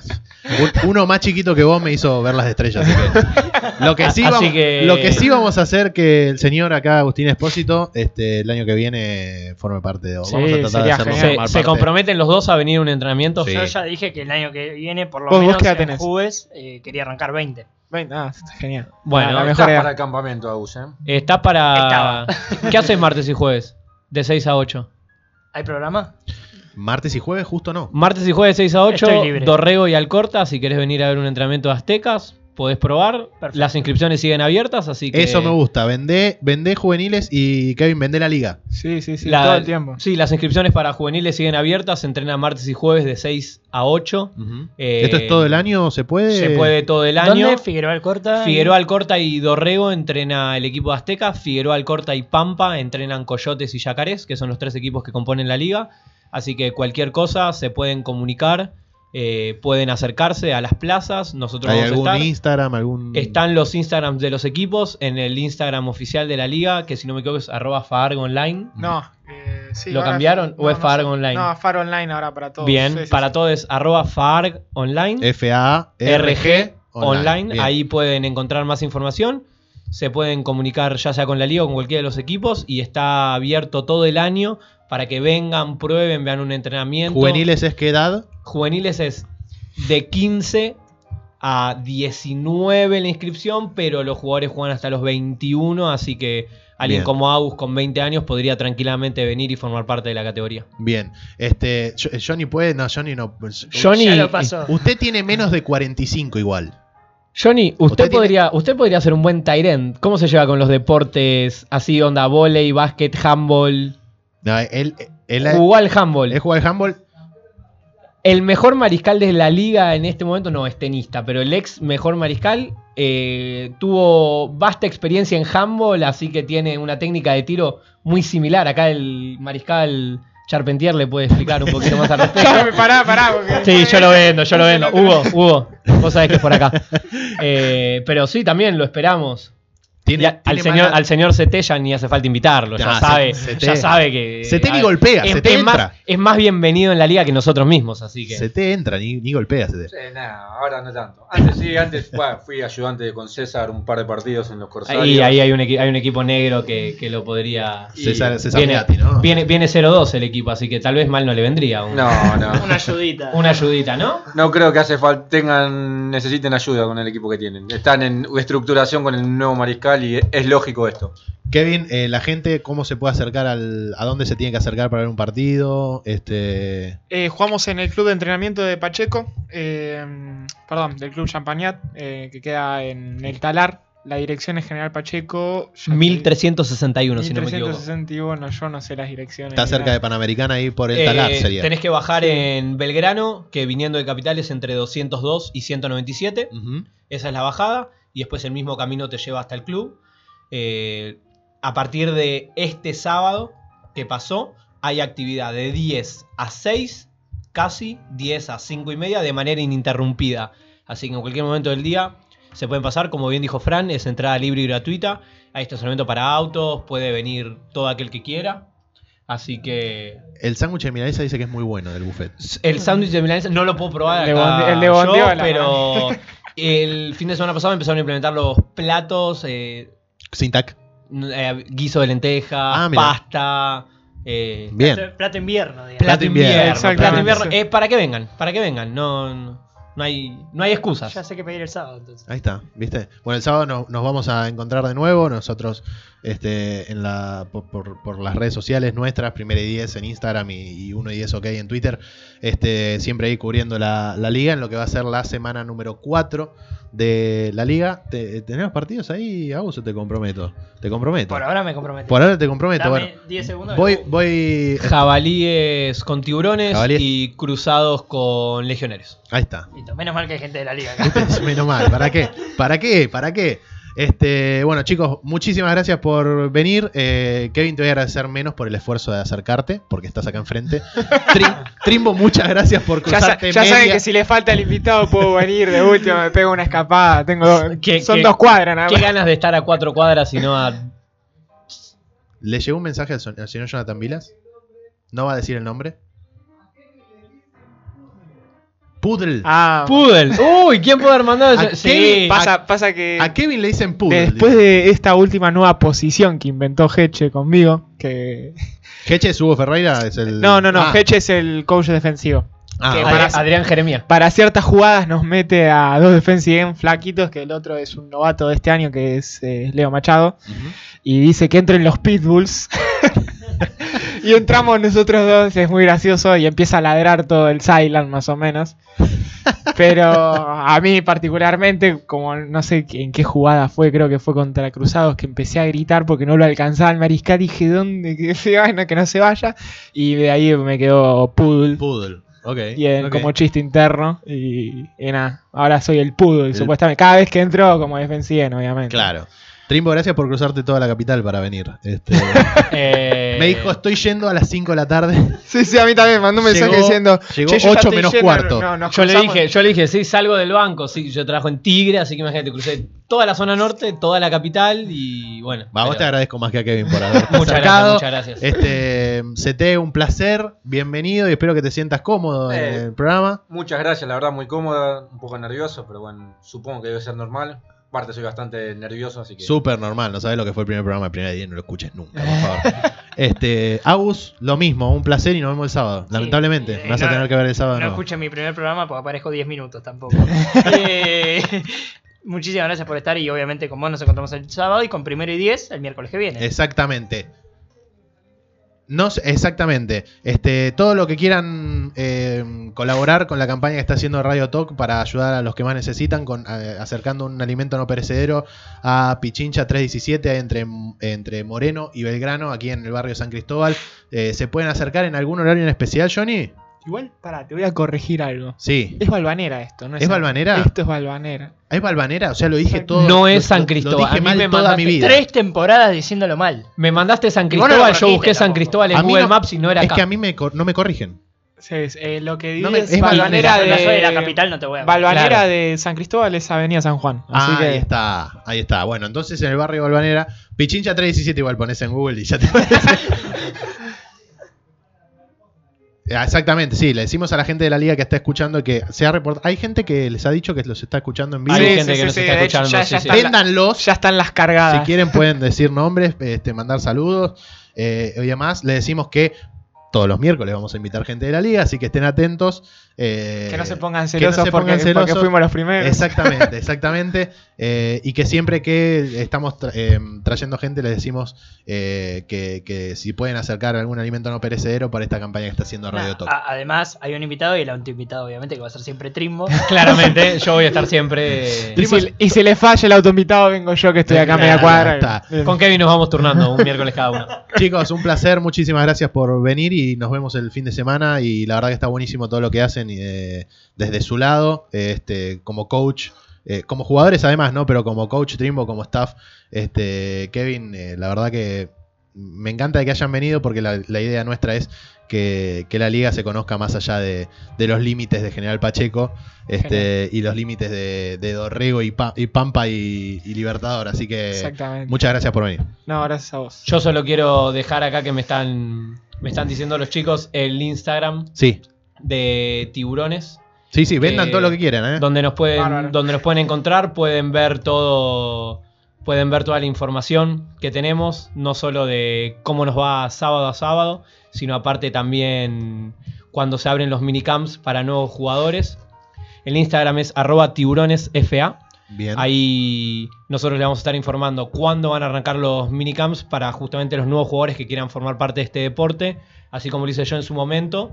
un- uno más chiquito que vos me hizo ver las estrellas. que- lo, que sí vamos, que- lo que sí vamos a hacer que el señor acá, Agustín Espósito, este, el año que viene forme parte de. Sí, vamos a tratar de hacerlo Se, se comprometen los dos a venir a un entrenamiento. Sí. Yo ya dije que el año que viene, por lo ¿Vos- vos menos en? Jubes, eh, quería arrancar 20. Bueno, ah, está genial. Bueno, la Estás mejor edad. para el campamento, Agus, ¿eh? Está para. Estaba. ¿Qué haces martes y jueves? De 6 a 8. ¿Hay programa? Martes y jueves, justo no. Martes y jueves 6 a 8, Estoy libre. Dorrego y Alcorta. Si querés venir a ver un entrenamiento de Aztecas, podés probar. Perfecto. Las inscripciones siguen abiertas, así que. Eso me gusta. Vendé, vendé juveniles y Kevin, vendé la liga. Sí, sí, sí, La- todo el tiempo. Sí, las inscripciones para juveniles siguen abiertas. Se entrena martes y jueves de 6 a 8. Eh, ¿Esto es todo el año? ¿Se puede? Se puede todo el año. ¿Dónde? Figueroa Alcorta. Figueroa Alcorta y Dorrego entrena el equipo de Azteca. Figueroa Alcorta y Pampa entrenan Coyotes y Yacarés, que son los tres equipos que componen la liga. Así que cualquier cosa se pueden comunicar, eh, pueden acercarse a las plazas. Nosotros ¿Hay vamos a algún estar. Instagram? algún Están los Instagrams de los equipos en el Instagram oficial de la liga, que si no me equivoco es arroba Faargo Online. No, eh, sí, ¿Lo cambiaron o es no. Online? No, Far Online ahora para todos. Bien, Sí, sí, para sí. todos es arroba Faarg Online. F-A-R-G online. Bien. Ahí pueden encontrar más información. Se pueden comunicar ya sea con la liga o con cualquiera de los equipos. Y está abierto todo el año para que vengan, prueben, vean un entrenamiento. ¿Juveniles es qué edad? Juveniles es de 15 a 19 la inscripción, pero los jugadores juegan hasta los 21, así que alguien Bien. como Agus con 20 años podría tranquilamente venir y formar parte de la categoría. Bien. Este, Jo- Johnny puede, no, Johnny no. Johnny, Ya lo pasó. Usted tiene menos de 45 igual. Johnny, usted, Usted tiene- podría, usted podría ser un buen Tyrant. ¿Cómo se lleva con los deportes así, onda volei, básquet, handball? No, él, él, Jugó al handball. él juega al handball. El mejor mariscal de la liga en este momento no es tenista, pero el ex mejor mariscal eh, tuvo vasta experiencia en handball, así que tiene una técnica de tiro muy similar. Acá el mariscal Charpentier le puede explicar un poquito más al respecto. Pará, pará, pará, porque- Sí, yo lo vendo, yo lo vendo. Hugo, Hugo, vos sabés que es por acá. Eh, pero sí, también lo esperamos. Tiene, al, tiene señor, mala- al señor CT ya ni hace falta invitarlo, ya Ah, sabe, CT. ya sabe que. CT ni ver, golpea, es, CT es más, entra. es más bienvenido en la liga que nosotros mismos, así que. Se te entra, ni, ni golpea. Se te. Sí, nada, ahora no tanto. Antes sí, antes bueno, fui ayudante con César un par de partidos en los Corsarios. Ahí, ahí hay, un equi- hay un equipo negro que, que lo podría. César, César viene, ¿no? viene, viene 0-2 el equipo, así que tal vez mal no le vendría. un- No, no. Una ayudita. Una ayudita, ¿no? No creo que hace falta, tengan, necesiten ayuda con el equipo que tienen. Están en estructuración con el nuevo mariscal y es lógico esto. Kevin, eh, la gente, ¿cómo se puede acercar al. a dónde se tiene que acercar para ver un partido? Este. Eh, jugamos en el club de entrenamiento de Pacheco, eh, perdón, del club Champagnat, eh, que queda en el Talar. La dirección es General Pacheco. ya te- 1361, si no me equivoco. 1361, yo no sé las direcciones. Está cerca de Panamericana ahí por el Eh, talar, sería. Tenés que bajar en Belgrano, que viniendo de Capital es entre 202 y 197. Ujú. Esa es la bajada. Y después el mismo camino te lleva hasta el club. Eh, a partir de este sábado que pasó, hay actividad de 10 a 6, casi 10 a 5 y media, de manera ininterrumpida. Así que en cualquier momento del día se pueden pasar. Como bien dijo Fran, es entrada libre y gratuita. Hay estacionamiento para autos, puede venir todo aquel que quiera. Así que El sándwich de milanesa dice que es muy bueno del buffet. el sándwich de milanesa no lo puedo probar El de el de yo, Bondiola. pero el fin de semana pasado empezaron a implementar los platos, eh, Sin tac. eh, guiso de lenteja, Ah, pasta, eh, Bien. Plato, plato invierno, digamos. plato invierno, Exactamente. plato invierno, eh, para que vengan, para que vengan, no, no, no hay, no hay excusas. Ya sé que pedir el sábado, entonces. Ahí está, ¿viste? Bueno, el sábado no- nos vamos a encontrar de nuevo. Nosotros, este, en la, por, por- por las redes sociales nuestras, Primera y 10 en Instagram y, y 1 y 10 OK en Twitter, este, siempre ahí cubriendo la, la liga en lo que va a ser la semana número 4 de la liga. Te- ¿Tenemos partidos ahí, Agus, o te comprometo? Te comprometo. Por ahora me comprometo. Por ahora te comprometo. Dame bueno, 10 segundos. voy, voy. Jabalíes con tiburones Jabalíes. y cruzados con legionarios. Ahí está. Listo, menos mal que hay gente de la liga acá. Menos mal. ¿Para qué? ¿Para qué? ¿Para qué? Este, bueno, chicos, muchísimas gracias por venir. Eh, Kevin, te voy a agradecer menos por el esfuerzo de acercarte, porque estás acá enfrente. Trim- Trimbo, muchas gracias por Ya, sa- cruzarte ya saben que si le falta el invitado puedo venir de último, me pego una escapada. Tengo dos- ¿Qué- son qué- dos cuadras nada Qué más. ganas de estar a cuatro cuadras y no a. ¿Le llegó un mensaje al, al señor Jonathan Vilas? ¿No va a decir el nombre? Pudel. Ah, Pudel. Uy, ¿quién puede haber mandado ¿A eso? Sí. pasa, pasa que A Kevin le dicen Pudel. después de esta última nueva posición que inventó Heche conmigo, que... Heche es Hugo Ferreira, es el. No, no, no, Ah, Heche es el coach defensivo. ah, que para- Adrián Jeremías. Para ciertas jugadas nos mete a dos defensive end flaquitos, que el otro es un novato de este año, que es eh, Leo Machado. Y dice que entren los Pitbulls. y entramos nosotros dos, es muy gracioso, y empieza a ladrar todo el Silent más o menos. Pero a mí particularmente, como no sé en qué jugada fue, creo que fue contra Cruzados, que empecé a gritar porque no lo alcanzaba el mariscal, dije, ¿dónde que se vaya? Que no se vaya. Y de ahí me quedó Poodle. Pudel. Ok. Y en- como chiste interno. Y, y nada, ahora soy el Poodle, El- supuestamente. Cada vez que entro como defensivo, obviamente. Claro. Trimbo, gracias por cruzarte toda la capital para venir. Este, Eh, me dijo, estoy yendo a las 5 de la tarde. Sí, sí, a mí también mandó un mensaje diciendo. llegó "Che, yo ya 8 estoy menos yendo, cuarto". no, Yo le cruzamos". dije, yo le dije, sí, salgo del banco, sí, yo trabajo en Tigre, así que imagínate, crucé toda la zona norte, toda la capital y bueno. Va, vos pero- te agradezco más que a Kevin por haber Muchas gracias, muchas gracias. Este, CT, un placer, bienvenido y espero que te sientas cómodo en Eh. el programa. Muchas gracias, la verdad muy cómoda, un poco nervioso, pero bueno, supongo que debe ser normal. Aparte soy bastante nervioso, así que... Súper normal, no sabes lo que fue el primer programa, el primer día, no lo escuches nunca, por favor. este, Agus, lo mismo, un placer y nos vemos el sábado. Lamentablemente, eh, me vas a tener que ver el sábado. No No, escuchen mi primer programa porque aparezco 10 minutos tampoco. Eh, muchísimas gracias por estar y obviamente con vos nos encontramos el sábado y con primero y 10 el miércoles que viene. Exactamente. No exactamente. Este, todo lo que quieran eh, colaborar con la campaña que está haciendo Radio Talk para ayudar a los que más necesitan, con, eh, acercando un alimento no perecedero a Pichincha 317 entre, entre Moreno y Belgrano, aquí en el barrio San Cristóbal. Eh, ¿Se pueden acercar en algún horario en especial, Johnny? Igual, pará, te voy a corregir algo. Sí. Es Balvanera esto, ¿no? ¿Es Balvanera? Esto es Balvanera. ¿Es Balvanera? O sea, lo dije todo. No es San Cristóbal. Lo A dije mí mal me toda mandaste mi vida. Tres temporadas diciéndolo mal. Me mandaste San no Cristóbal, yo busqué San. Cristóbal en A Google no- Maps y no era Es acá. que a mí me, no me corrigen. Sí, es, eh, lo que No dice me- es es Balvanera de... De la capital, no te voy a Balvanera Claro. de San Cristóbal es Avenida San Juan. Así Ah, que... ahí está, ahí está. Bueno, entonces en el barrio Balvanera, Pichincha 317 igual pones en Google y ya te Exactamente, sí, le decimos a la gente de la liga que está escuchando que se ha reportado. Hay gente que les ha dicho que los está escuchando en vivo. Hay gente que nos está escuchando, ya- sí, ya Véndanlos. Ya están las cargadas. Si quieren pueden decir nombres, este, mandar saludos eh, y demás. Le decimos que todos los miércoles vamos a invitar gente de la liga, así que estén atentos. Eh, Que no se pongan que no celosos se porque, pongan celosos. porque fuimos los primeros. Exactamente, exactamente. Eh, y que siempre que estamos tra- eh, trayendo gente les decimos eh, que, que si pueden acercar algún alimento no perecedero para esta campaña que está haciendo Radio Nah, a- además, hay un invitado y el autoinvitado, obviamente, que va a ser siempre Trimbo. Claramente, yo voy a estar siempre. Y si, y si le falla el autoinvitado, vengo yo que estoy acá a media cuadra. está. Con Kevin nos vamos turnando un miércoles cada uno. Chicos, un placer, muchísimas gracias por venir y nos vemos el fin de semana y la verdad que está buenísimo todo lo que hacen y, desde su lado, este, como coach, eh, como jugadores además, ¿no? Pero como coach Trimbo, como staff, este, Kevin, eh, la verdad que me encanta que hayan venido porque la, la idea nuestra es que, que la liga se conozca más allá de, de los límites de General Pacheco este, y los límites de, de Dorrego y, Pa- y Pampa y, y Libertador. Así que Exactamente. muchas gracias por venir. No, gracias a vos. Yo solo quiero dejar acá que me están, me están diciendo los chicos el Instagram Sí, de tiburones. sí, sí, vendan Eh, todo lo que quieran. ¿eh? donde nos pueden Bárbaro. donde nos pueden encontrar pueden ver todo pueden ver toda la información que tenemos no solo de cómo nos va sábado a sábado sino aparte también cuando se abren los minicamps para nuevos jugadores el Instagram es arroba tiburonesfa Bien. ahí nosotros le vamos a estar informando cuándo van a arrancar los minicamps para justamente los nuevos jugadores que quieran formar parte de este deporte así como lo hice yo en su momento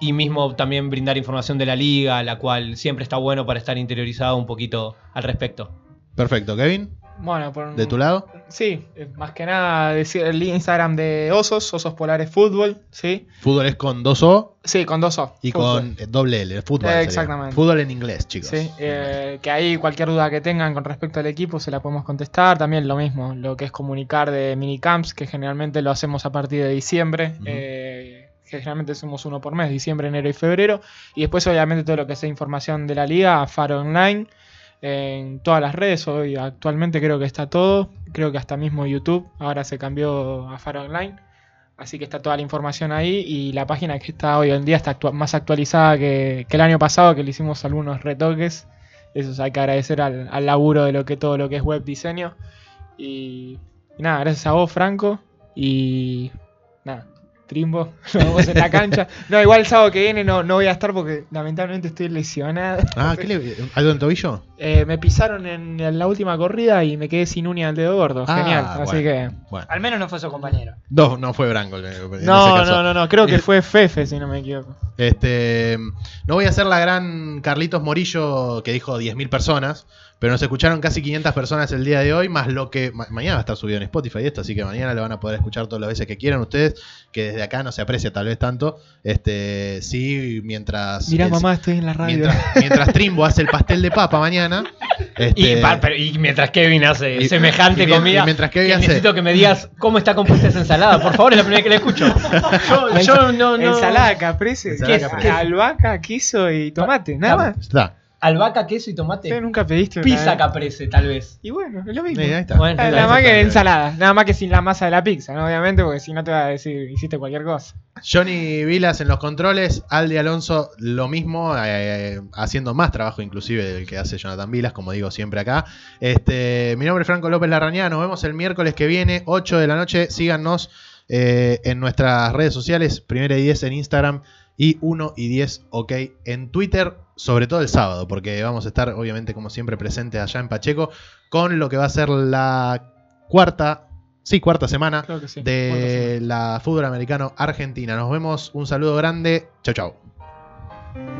y mismo también brindar información de la liga, la cual siempre está bueno para estar interiorizado un poquito al respecto. Perfecto, Kevin. Bueno, por ¿De tu lado? Sí, eh, más que nada decir el Instagram de Osos, Osos Polares Fútbol, ¿sí? Fútbol es con dos O Sí, con dos O. y fútbol. con eh, doble L, fútbol. Eh, sería. exactamente. Fútbol en inglés, chicos. Sí, eh, que ahí cualquier duda que tengan con respecto al equipo se la podemos contestar. También lo mismo, lo que es comunicar de minicamps, que generalmente lo hacemos a partir de diciembre. Eh, que generalmente hacemos uno por mes, diciembre, enero y febrero. Y después, obviamente, todo lo que sea información de la liga, Faro Online, en todas las redes. Hoy actualmente creo que está todo. Creo que hasta mismo YouTube ahora se cambió a Faro Online. Así que está toda la información ahí y la página que está hoy en día está más actualizada que, el año pasado, que le hicimos algunos retoques. Eso hay que agradecer al, laburo de lo que todo lo que es web diseño. Y nada, gracias a vos, Franco. Y nada, Trimbo, nos vemos en la cancha. No, igual el sábado que viene no, no voy a estar porque lamentablemente estoy lesionado. Ah, ¿qué le- ¿algo en tobillo? Eh, me pisaron en, en la última corrida y me quedé sin uña del dedo gordo. Ah, Genial. Así que. Bueno. Al menos no fue su compañero. No, no fue Branco. en ese No, caso. no, no, no. Creo que Eh, fue Fefe, si no me equivoco. Este, no voy a hacer la gran Carlitos Morillo que dijo 10.000 personas, pero nos escucharon casi 500 personas el día de hoy, más lo que ma- mañana va a estar subido en Spotify esto, así que mañana lo van a poder escuchar todas las veces que quieran ustedes, que desde acá no se aprecia tal vez tanto. Este, sí, mientras Mirá, mamá, estoy en la radio. mientras, mientras Trimbo hace el pastel de papa mañana, Y, este, pa- pero- y mientras Kevin hace y- semejante y comida, y mientras Kevin que hace- necesito que me digas cómo está compuesta esa ensalada. Por favor, es la primera vez que la escucho. Yo, yo no, no. Ensalada caprese, Ensalada ¿qué es? caprese. albahaca, queso y tomate, nada más. está. Albahaca, queso y tomate. Nunca pediste una Pizza caprese, tal vez. Y bueno, es lo mismo. Sí, ahí está. Bueno, la- Nada más que ensalada, nada más que sin la masa de la pizza, ¿no? Obviamente, porque si no te va a decir, hiciste cualquier cosa. Johnny Vilas en los controles, Aldi Alonso lo mismo, eh, haciendo más trabajo inclusive del que hace Jonathan Vilas, como digo siempre acá. Este, mi nombre es Franco López Larrañaga, nos vemos el miércoles que viene, 8 de la noche, síganos eh, en nuestras redes sociales, primera y 10 en Instagram y 1 y 10 ok en Twitter, sobre todo el sábado, porque vamos a estar obviamente como siempre presentes allá en Pacheco con lo que va a ser la cuarta, sí, cuarta semana sí. de la fútbol americano Argentina. Nos vemos, un saludo grande, chau chau.